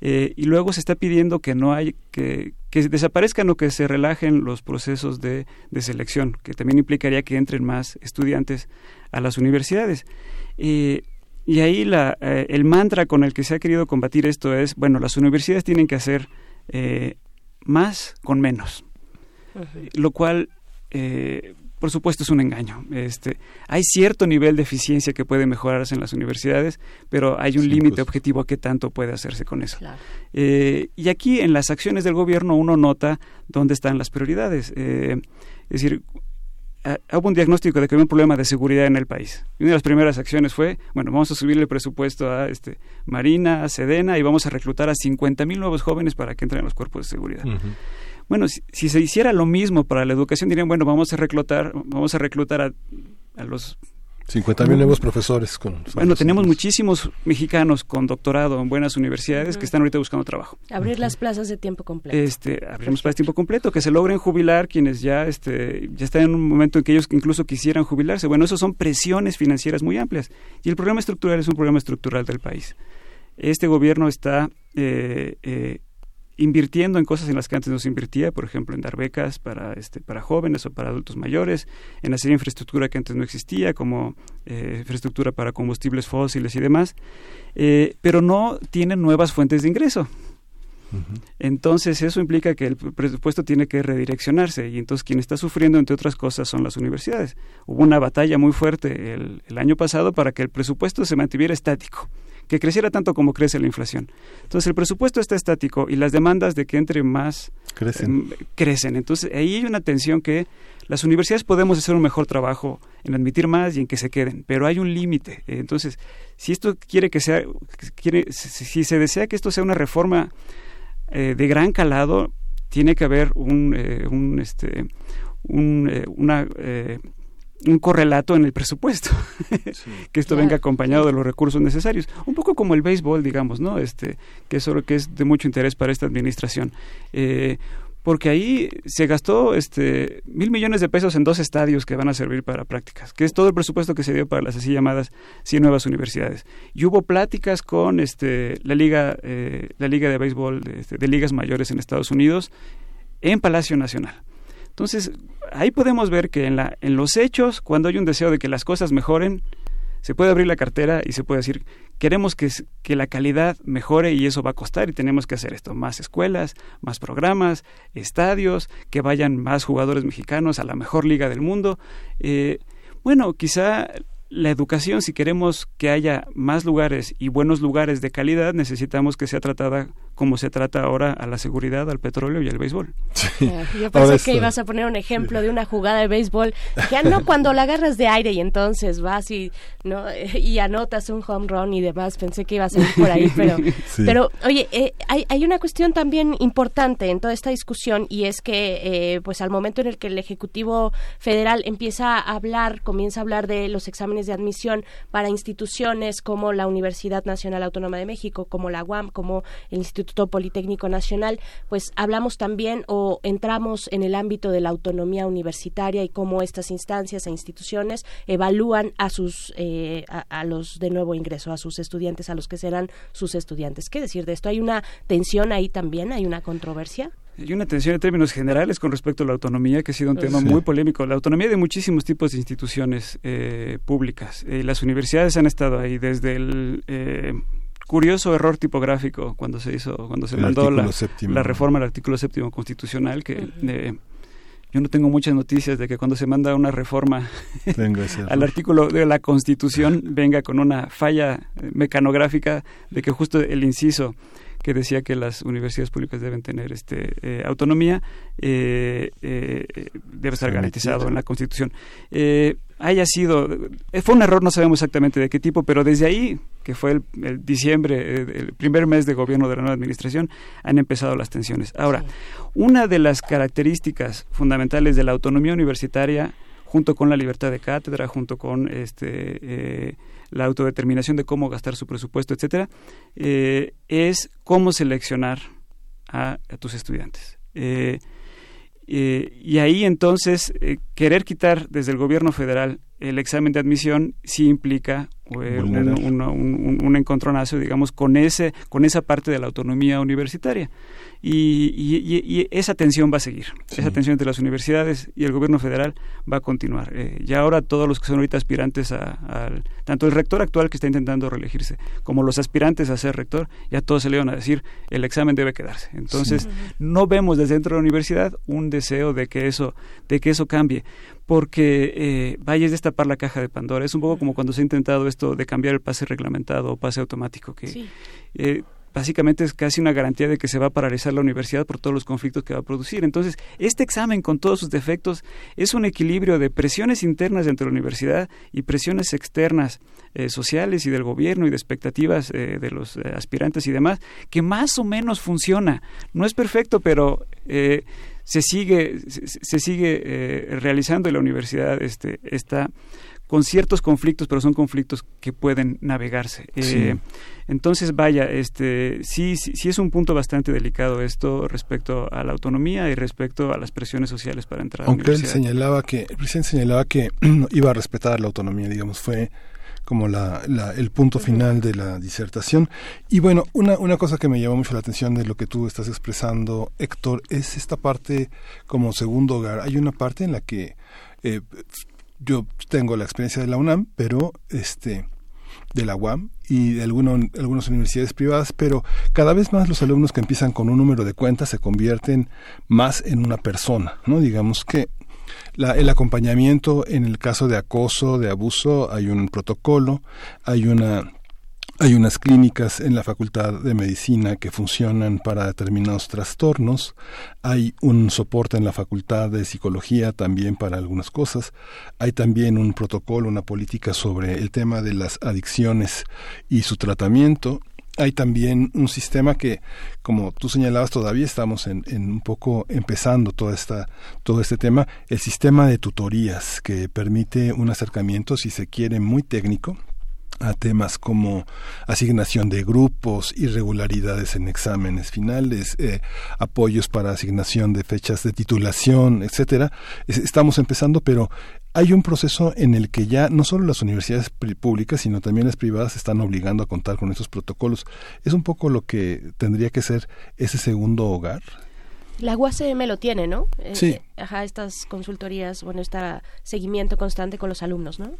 Eh, y luego se está pidiendo que no hay que, que desaparezcan o que se relajen los procesos de, de selección que también implicaría que entren más estudiantes a las universidades. Eh, y ahí la, eh, el mantra con el que se ha querido combatir esto es, bueno, las universidades tienen que hacer eh, más con menos, lo cual, eh, por supuesto, es un engaño. Este, hay cierto nivel de eficiencia que puede mejorarse en las universidades, pero hay un límite objetivo a qué tanto puede hacerse con eso. Eh, y aquí, en las acciones del gobierno, uno nota dónde están las prioridades. Eh, es decir, ah, hubo un diagnóstico de que había un problema de seguridad en el país. Y una de las primeras acciones fue, bueno, vamos a subir el presupuesto a este, Marina, a Sedena y vamos a reclutar a 50 mil nuevos jóvenes para que entren en los cuerpos de seguridad. Bueno, si, si se hiciera lo mismo para la educación, dirían, bueno, vamos a reclutar, vamos a reclutar a, a los 50 mil nuevos profesores con bueno, tenemos muchísimos mexicanos con doctorado en buenas universidades que están ahorita buscando trabajo. Abrir las plazas de tiempo completo. Este, abrimos para tiempo completo, que se logren jubilar quienes ya, este, ya están en un momento en que ellos incluso quisieran jubilarse. Bueno, eso son presiones financieras muy amplias. Y el problema estructural es un problema estructural del país. Este gobierno está eh, eh, invirtiendo en cosas en las que antes no se invertía, por ejemplo, en dar becas para, este, para jóvenes o para adultos mayores, en hacer infraestructura que antes no existía, como eh, infraestructura para combustibles fósiles y demás, eh, pero no tienen nuevas fuentes de ingreso. Entonces eso implica que el presupuesto tiene que redireccionarse y entonces quien está sufriendo, entre otras cosas, son las universidades. Hubo una batalla muy fuerte el, el año pasado para que el presupuesto se mantuviera estático, que creciera tanto como crece la inflación. Entonces el presupuesto está estático y las demandas de que entre más Crecen. eh, crecen. Entonces ahí hay una tensión que las universidades podemos hacer un mejor trabajo en admitir más y en que se queden, pero hay un límite. Entonces, si esto quiere que sea, quiere, si, se desea que esto sea una reforma eh, de gran calado, tiene que haber un, eh, un este, un, eh, una, un correlato en el presupuesto, que esto Claro, venga acompañado de los recursos necesarios, un poco como el béisbol, digamos, ¿no? Este, que es que es de mucho interés para esta administración. Eh, porque ahí se gastó este mil millones de pesos en dos estadios que van a servir para prácticas, que es todo el presupuesto que se dio para las así llamadas 100 nuevas universidades. Y hubo pláticas con este la liga eh, la liga de béisbol de, este, de ligas mayores en Estados Unidos en Palacio Nacional. Entonces ahí podemos ver que en la en los hechos cuando hay un deseo de que las cosas mejoren se puede abrir la cartera y se puede decir, queremos que, la calidad mejore y eso va a costar y tenemos que hacer esto, más escuelas, más programas, estadios, que vayan más jugadores mexicanos a la mejor liga del mundo. Eh, bueno, quizá la educación, si queremos que haya más lugares y buenos lugares de calidad, necesitamos que sea tratada como se trata ahora a la seguridad, al petróleo y al béisbol. Yo pensé que ibas a poner un ejemplo de una jugada de béisbol. Ya no cuando la agarras de aire y entonces vas y no y anotas un home run y demás. Pensé que ibas a ir por ahí, pero, Sí. pero oye, eh, hay, hay una cuestión también importante en toda esta discusión y es que, eh, pues al momento en el que el ejecutivo federal empieza a hablar, comienza a hablar de los exámenes de admisión para instituciones como la Universidad Nacional Autónoma de México, como la UAM, como el Instituto Politécnico Nacional, pues hablamos también o entramos en el ámbito de la autonomía universitaria y cómo estas instancias e instituciones evalúan a sus eh, a, a los de nuevo ingreso, a sus estudiantes, a los que serán sus estudiantes. ¿Qué decir de esto? ¿Hay una tensión ahí también? ¿Hay una controversia? Hay una tensión en términos generales con respecto a la autonomía, que ha sido un tema Sí. muy polémico. La autonomía de muchísimos tipos de instituciones eh, públicas. Eh, las universidades han estado ahí desde el eh, curioso error tipográfico cuando se hizo, cuando se El mandó la, reforma al artículo séptimo constitucional, que eh, yo no tengo muchas noticias de que cuando se manda una reforma al error. artículo de la Constitución venga con una falla eh, mecanográfica de que justo el inciso que decía que las universidades públicas deben tener este eh, autonomía eh, eh, eh, debe estar garantizado en la Constitución. Haya sido, eh, fue un error, no sabemos exactamente de qué tipo, pero desde ahí, que fue el, el diciembre, el primer mes de gobierno de la nueva administración, han empezado las tensiones. Ahora, una de las características fundamentales de la autonomía universitaria junto con la libertad de cátedra, junto con este, eh, la autodeterminación de cómo gastar su presupuesto, etcétera, eh, es cómo seleccionar a, a tus estudiantes. Eh, eh, y ahí entonces eh, querer quitar desde el gobierno federal el examen de admisión sí implica un, un- un- encontronazo, digamos, con ese, con esa parte de la autonomía universitaria. Y, y- y- y esa tensión va a seguir. Esa tensión entre las universidades y el gobierno federal va a continuar. Eh, ya ahora todos los que son ahorita aspirantes a, al- tanto el rector actual que está intentando reelegirse, como los aspirantes a ser rector, ya todos se le van a decir el examen debe quedarse. Entonces, Sí. no vemos desde dentro de la universidad un deseo de que eso, de que eso cambie, porque eh, vaya es destapar la caja de Pandora. Es un poco como cuando se ha intentado esto de cambiar el pase reglamentado o pase automático, que Sí. eh, básicamente es casi una garantía de que se va a paralizar la universidad por todos los conflictos que va a producir. Entonces, este examen con todos sus defectos es un equilibrio de presiones internas dentro de la universidad y presiones externas eh, sociales y del gobierno y de expectativas eh, de los eh, aspirantes y demás, que más o menos funciona. No es perfecto, pero eh, se sigue, se, se sigue eh, realizando y la universidad este, está con ciertos conflictos, pero son conflictos que pueden navegarse. Eh, entonces, vaya, este, sí, sí, sí es un punto bastante delicado esto respecto a la autonomía y respecto a las presiones sociales para entrar a la Aunque él universidad. señalaba que, el presidente señalaba que iba a respetar la autonomía, digamos, fue como la, la- el punto final de la disertación. Y bueno, una, una cosa que me llamó mucho la atención de lo que tú estás expresando, Héctor, es esta parte como segundo hogar. Hay una parte en la que eh, yo tengo la experiencia de la UNAM, pero este de la UAM y de alguna- algunas universidades privadas, pero cada vez más los alumnos que empiezan con un número de cuentas se convierten más en una persona, ¿no? Digamos que la- el acompañamiento en el caso de acoso, de abuso, hay un protocolo, hay una hay unas clínicas en la Facultad de Medicina que funcionan para determinados trastornos. Hay un soporte en la Facultad de Psicología también para algunas cosas. Hay también un protocolo, una política sobre el tema de las adicciones y su tratamiento. Hay también un sistema que, como tú señalabas, todavía estamos en, en un poco empezando toda esta, todo este tema, el sistema de tutorías que permite un acercamiento, si se quiere, muy técnico, a temas como asignación de grupos, irregularidades en exámenes finales, eh, apoyos para asignación de fechas de titulación, etcétera. Es- Estamos empezando, pero hay un proceso en el que ya no solo las universidades públicas, sino también las privadas están obligando a contar con estos protocolos. Es un poco lo que tendría que ser ese segundo hogar. La UACM lo tiene, ¿no? Eh, Sí. eh, ajá, estas consultorías, bueno, este seguimiento constante con los alumnos, ¿no?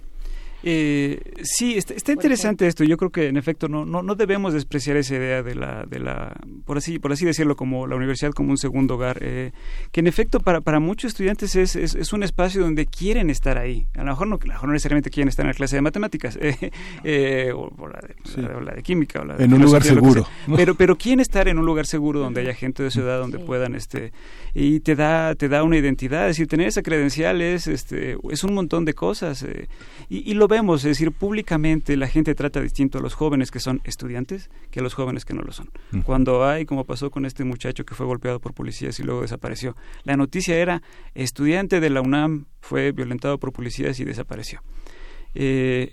Eh, sí, está, está interesante esto. Yo creo que en efecto no, no, no debemos despreciar esa idea de la, de la, por así, por así decirlo, como la universidad como un segundo hogar, eh, que en efecto para, para muchos estudiantes es, es, es un espacio donde quieren estar ahí. A lo mejor no, a lo mejor no necesariamente quieren estar en la clase de matemáticas, eh, eh, o, o la de, la- o la de química, o la de En un lugar seguro. Pero, pero quieren estar en un lugar seguro donde haya gente de su edad, donde puedan, este, y te da, te da una identidad, es decir, tener esa credencial es, este, es un montón de cosas, eh, y, y lo vemos, es decir, públicamente la gente trata distinto a los jóvenes que son estudiantes que a los jóvenes que no lo son. Mm. Cuando hay, como pasó con este muchacho que fue golpeado por policías y luego desapareció, la noticia era, estudiante de la UNAM fue violentado por policías y desapareció. Eh,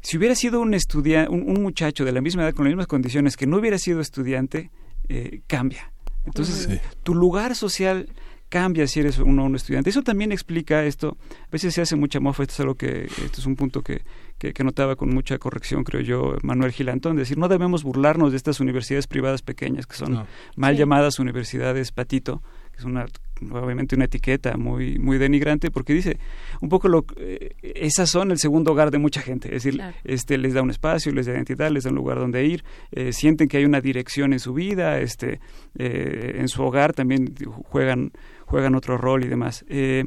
si hubiera sido un estudiante, un, un muchacho de la misma edad con las mismas condiciones que no hubiera sido estudiante, eh, cambia. Entonces, Sí. tu lugar social cambia si eres uno un estudiante. Eso también explica esto. A veces se hace mucha mofa, esto es algo que, esto es un punto que, que, que notaba con mucha corrección, creo yo, Manuel Gilantón, decir, no debemos burlarnos de estas universidades privadas pequeñas, que son No. mal Sí. llamadas universidades patito, que es una obviamente una etiqueta muy muy denigrante porque dice un poco lo eh, esas son el segundo hogar de mucha gente es decir Claro. este les da un espacio les da identidad les da un lugar donde ir eh, sienten que hay una dirección en su vida este eh, en su hogar también juegan juegan otro rol y demás Eh,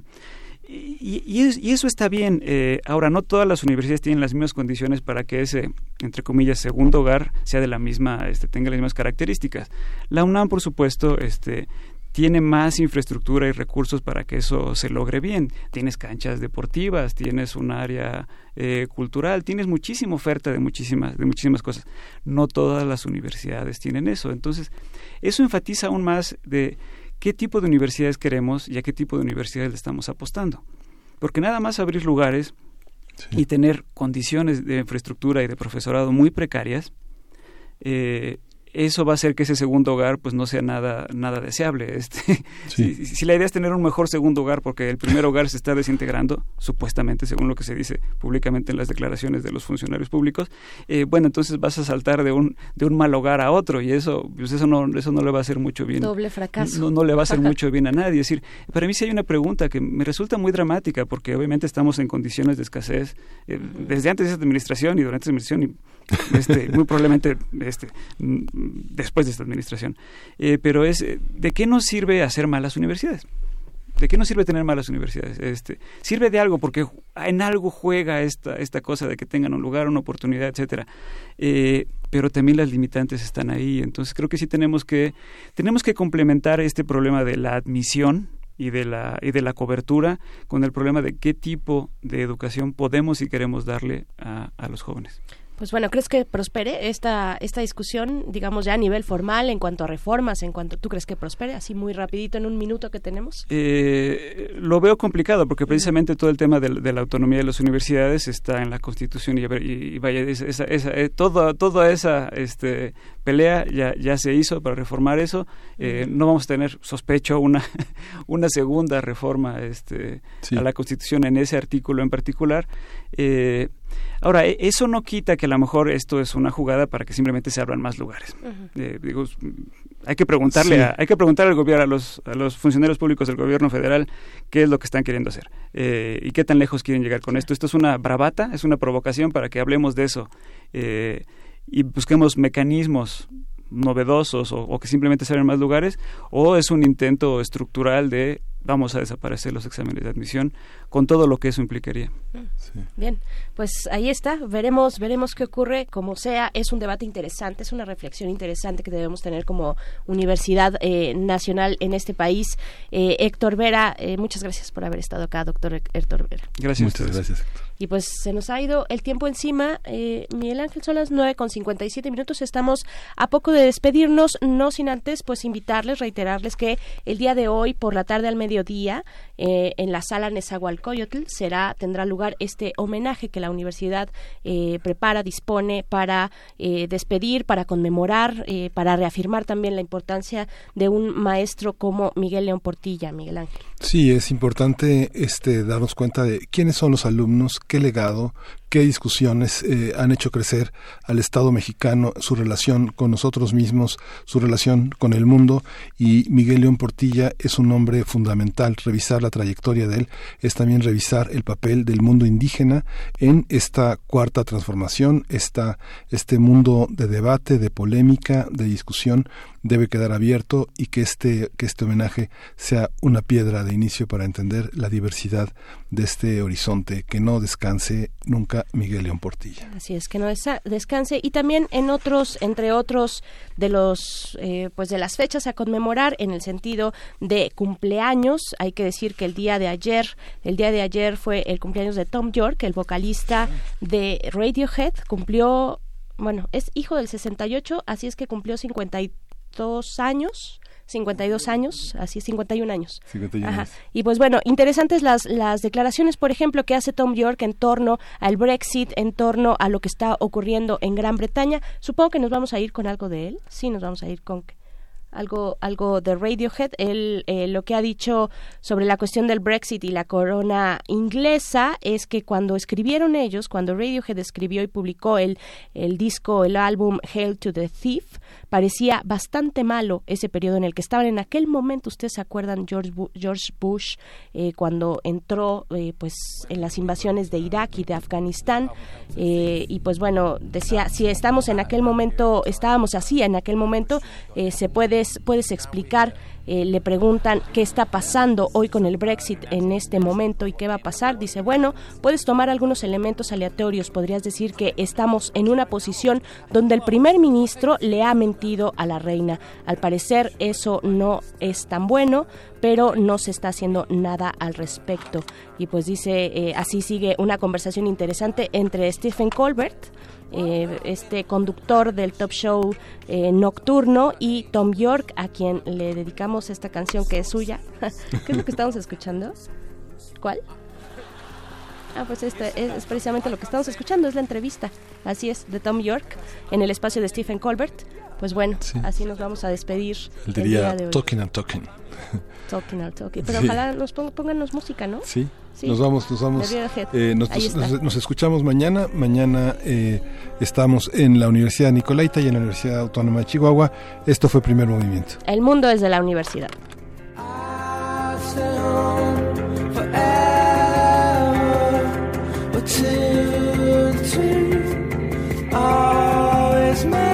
y, y es- y eso está bien. Eh, ahora, no todas las universidades tienen las mismas condiciones para que ese, entre comillas, segundo hogar sea de la misma, este, tenga las mismas características. La UNAM, por supuesto, este, tiene más infraestructura y recursos para que eso se logre bien. Tienes canchas deportivas, tienes un área eh, cultural, tienes muchísima oferta de muchísimas, de muchísimas cosas. No todas las universidades tienen eso. Entonces, eso enfatiza aún más de qué tipo de universidades queremos y a qué tipo de universidades le estamos apostando. Porque nada más abrir lugares y tener condiciones de infraestructura y de profesorado muy precarias, eh, eso va a hacer que ese segundo hogar pues no sea nada nada deseable este Sí. si, si la idea es tener un mejor segundo hogar porque el primer hogar se está desintegrando supuestamente según lo que se dice públicamente en las declaraciones de los funcionarios públicos eh, bueno entonces vas a saltar de un de un mal hogar a otro y eso pues eso no eso no le va a hacer mucho bien Doble fracaso. no, no le va a hacer mucho bien a nadie. Es decir, para mí sí hay una pregunta que me resulta muy dramática porque obviamente estamos en condiciones de escasez eh, desde antes de esta administración y durante esta administración y este, muy probablemente este, después de esta administración. Eh, pero es, eh, ¿de qué nos sirve hacer malas universidades? ¿De qué nos sirve tener malas universidades? Este, sirve de algo porque en algo juega esta, esta cosa de que tengan un lugar, una oportunidad, etcétera. Eh, pero también las limitantes están ahí. Entonces creo que sí tenemos que tenemos que complementar este problema de la admisión y de la y de la cobertura con el problema de qué tipo de educación podemos y queremos darle a, a los jóvenes. Pues bueno, ¿crees que prospere esta, esta discusión, digamos ya a nivel formal, en cuanto a reformas, en cuanto tú crees que prospere, así muy rapidito en un minuto que tenemos? Eh, lo veo complicado porque precisamente todo el tema del- de, la autonomía de las universidades está en la Constitución y, vaya esa, esa- esa- eh, toda toda esa este, pelea ya ya se hizo para reformar eso. Eh, No vamos a tener sospecho una una segunda reforma este, Sí. a la Constitución en ese artículo en particular. Eh, ahora e- eso no quita que a lo mejor esto es una jugada para que simplemente se abran más lugares. Eh, digo, hay que preguntarle Sí. a- hay que preguntar al gobierno a los a los funcionarios públicos del gobierno federal qué es lo que están queriendo hacer eh, y qué tan lejos quieren llegar con esto esto es una bravata es una provocación para que hablemos de eso eh, y busquemos mecanismos novedosos o, o que simplemente se abran más lugares o es un intento estructural de vamos a desaparecer los exámenes de admisión con todo lo que eso implicaría Bien, pues ahí está, veremos, veremos qué ocurre, como sea, es un debate interesante, es una reflexión interesante que debemos tener como universidad eh, nacional en este país. Eh, Héctor Vera, eh, muchas gracias por haber estado acá, doctor Héctor Vera. gracias Muchas gracias. Y pues se nos ha ido el tiempo encima. Eh, Miguel Ángel, son las 9 con 57 minutos. Estamos a poco de despedirnos, no sin antes pues invitarles, reiterarles que el día de hoy, por la tarde al mediodía, eh, en la sala Nezahualcóyotl, será, tendrá lugar este homenaje que la universidad eh, prepara, dispone para eh, despedir, para conmemorar, eh, para reafirmar también la importancia de un maestro como Miguel León Portilla, Miguel Ángel. Sí, es importante este darnos cuenta de quiénes son los alumnos, qué legado, qué discusiones han hecho crecer al Estado mexicano, su relación con nosotros mismos, su relación con el mundo y Miguel León Portilla es un hombre fundamental revisar la trayectoria de él, es también revisar el papel del mundo indígena en esta cuarta transformación, esta, este mundo de debate, de polémica, de discusión debe quedar abierto y que este, que este homenaje sea una piedra de inicio para entender la diversidad de este horizonte, que no descanse nunca Miguel León Portilla. Así es, que no descanse. Y también en otros, entre otros de los, eh, pues de las fechas a conmemorar en el sentido de cumpleaños, hay que decir que el día de ayer, el día de ayer fue el cumpleaños de Tom York, el vocalista de Radiohead, cumplió, bueno, es hijo del 68, así es que cumplió 52 años. 52 años, así es, 51 años. 51 Ajá. años. Y pues bueno, interesantes las, las declaraciones, por ejemplo, que hace Tom York en torno al Brexit, en torno a lo que está ocurriendo en Gran Bretaña. Supongo que nos vamos a ir con algo de él. Sí, nos vamos a ir con algo, algo de Radiohead. Él eh, lo que ha dicho sobre la cuestión del Brexit y la corona inglesa es que cuando escribieron ellos, cuando Radiohead escribió y publicó el, el disco, el álbum Hail to the Thief, parecía bastante malo ese periodo en el que estaban. En aquel momento, ustedes se acuerdan, George, Bu- George Bush, eh, cuando entró eh, pues en las invasiones de Irak y de Afganistán, eh, y pues bueno, decía, si estamos en aquel momento, estábamos así en aquel momento, eh, se puedes, puedes explicar eh, le preguntan qué está pasando hoy con el Brexit en este momento y qué va a pasar. Dice, bueno, puedes tomar algunos elementos aleatorios. Podrías decir que estamos en una posición donde el primer ministro le ha mentido a la reina. Al parecer eso no es tan bueno, pero no se está haciendo nada al respecto. Y pues dice, eh, así sigue una conversación interesante entre Stephen Colbert, eh, este conductor del top show eh, nocturno y Tom York a quien le dedicamos esta canción que es suya. ¿Qué es lo que estamos escuchando? ¿Cuál? Ah, pues este es, es precisamente lo que estamos escuchando, es la entrevista. Así es, de Tom York en el espacio de Stephen Colbert. Pues bueno, Sí. así nos vamos a despedir Él el diría día de hoy. talking and talking. Talking al talking. Pero Sí. ojalá nos pong- pónganos música, ¿no? Sí. Sí. Nos vamos, nos vamos. Eh, nos, escuchamos mañana. Mañana eh, estamos en la Universidad Nicolaita y en la Universidad Autónoma de Chihuahua. Esto fue Primer Movimiento. El mundo desde la universidad. And always makes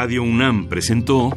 Radio UNAM presentó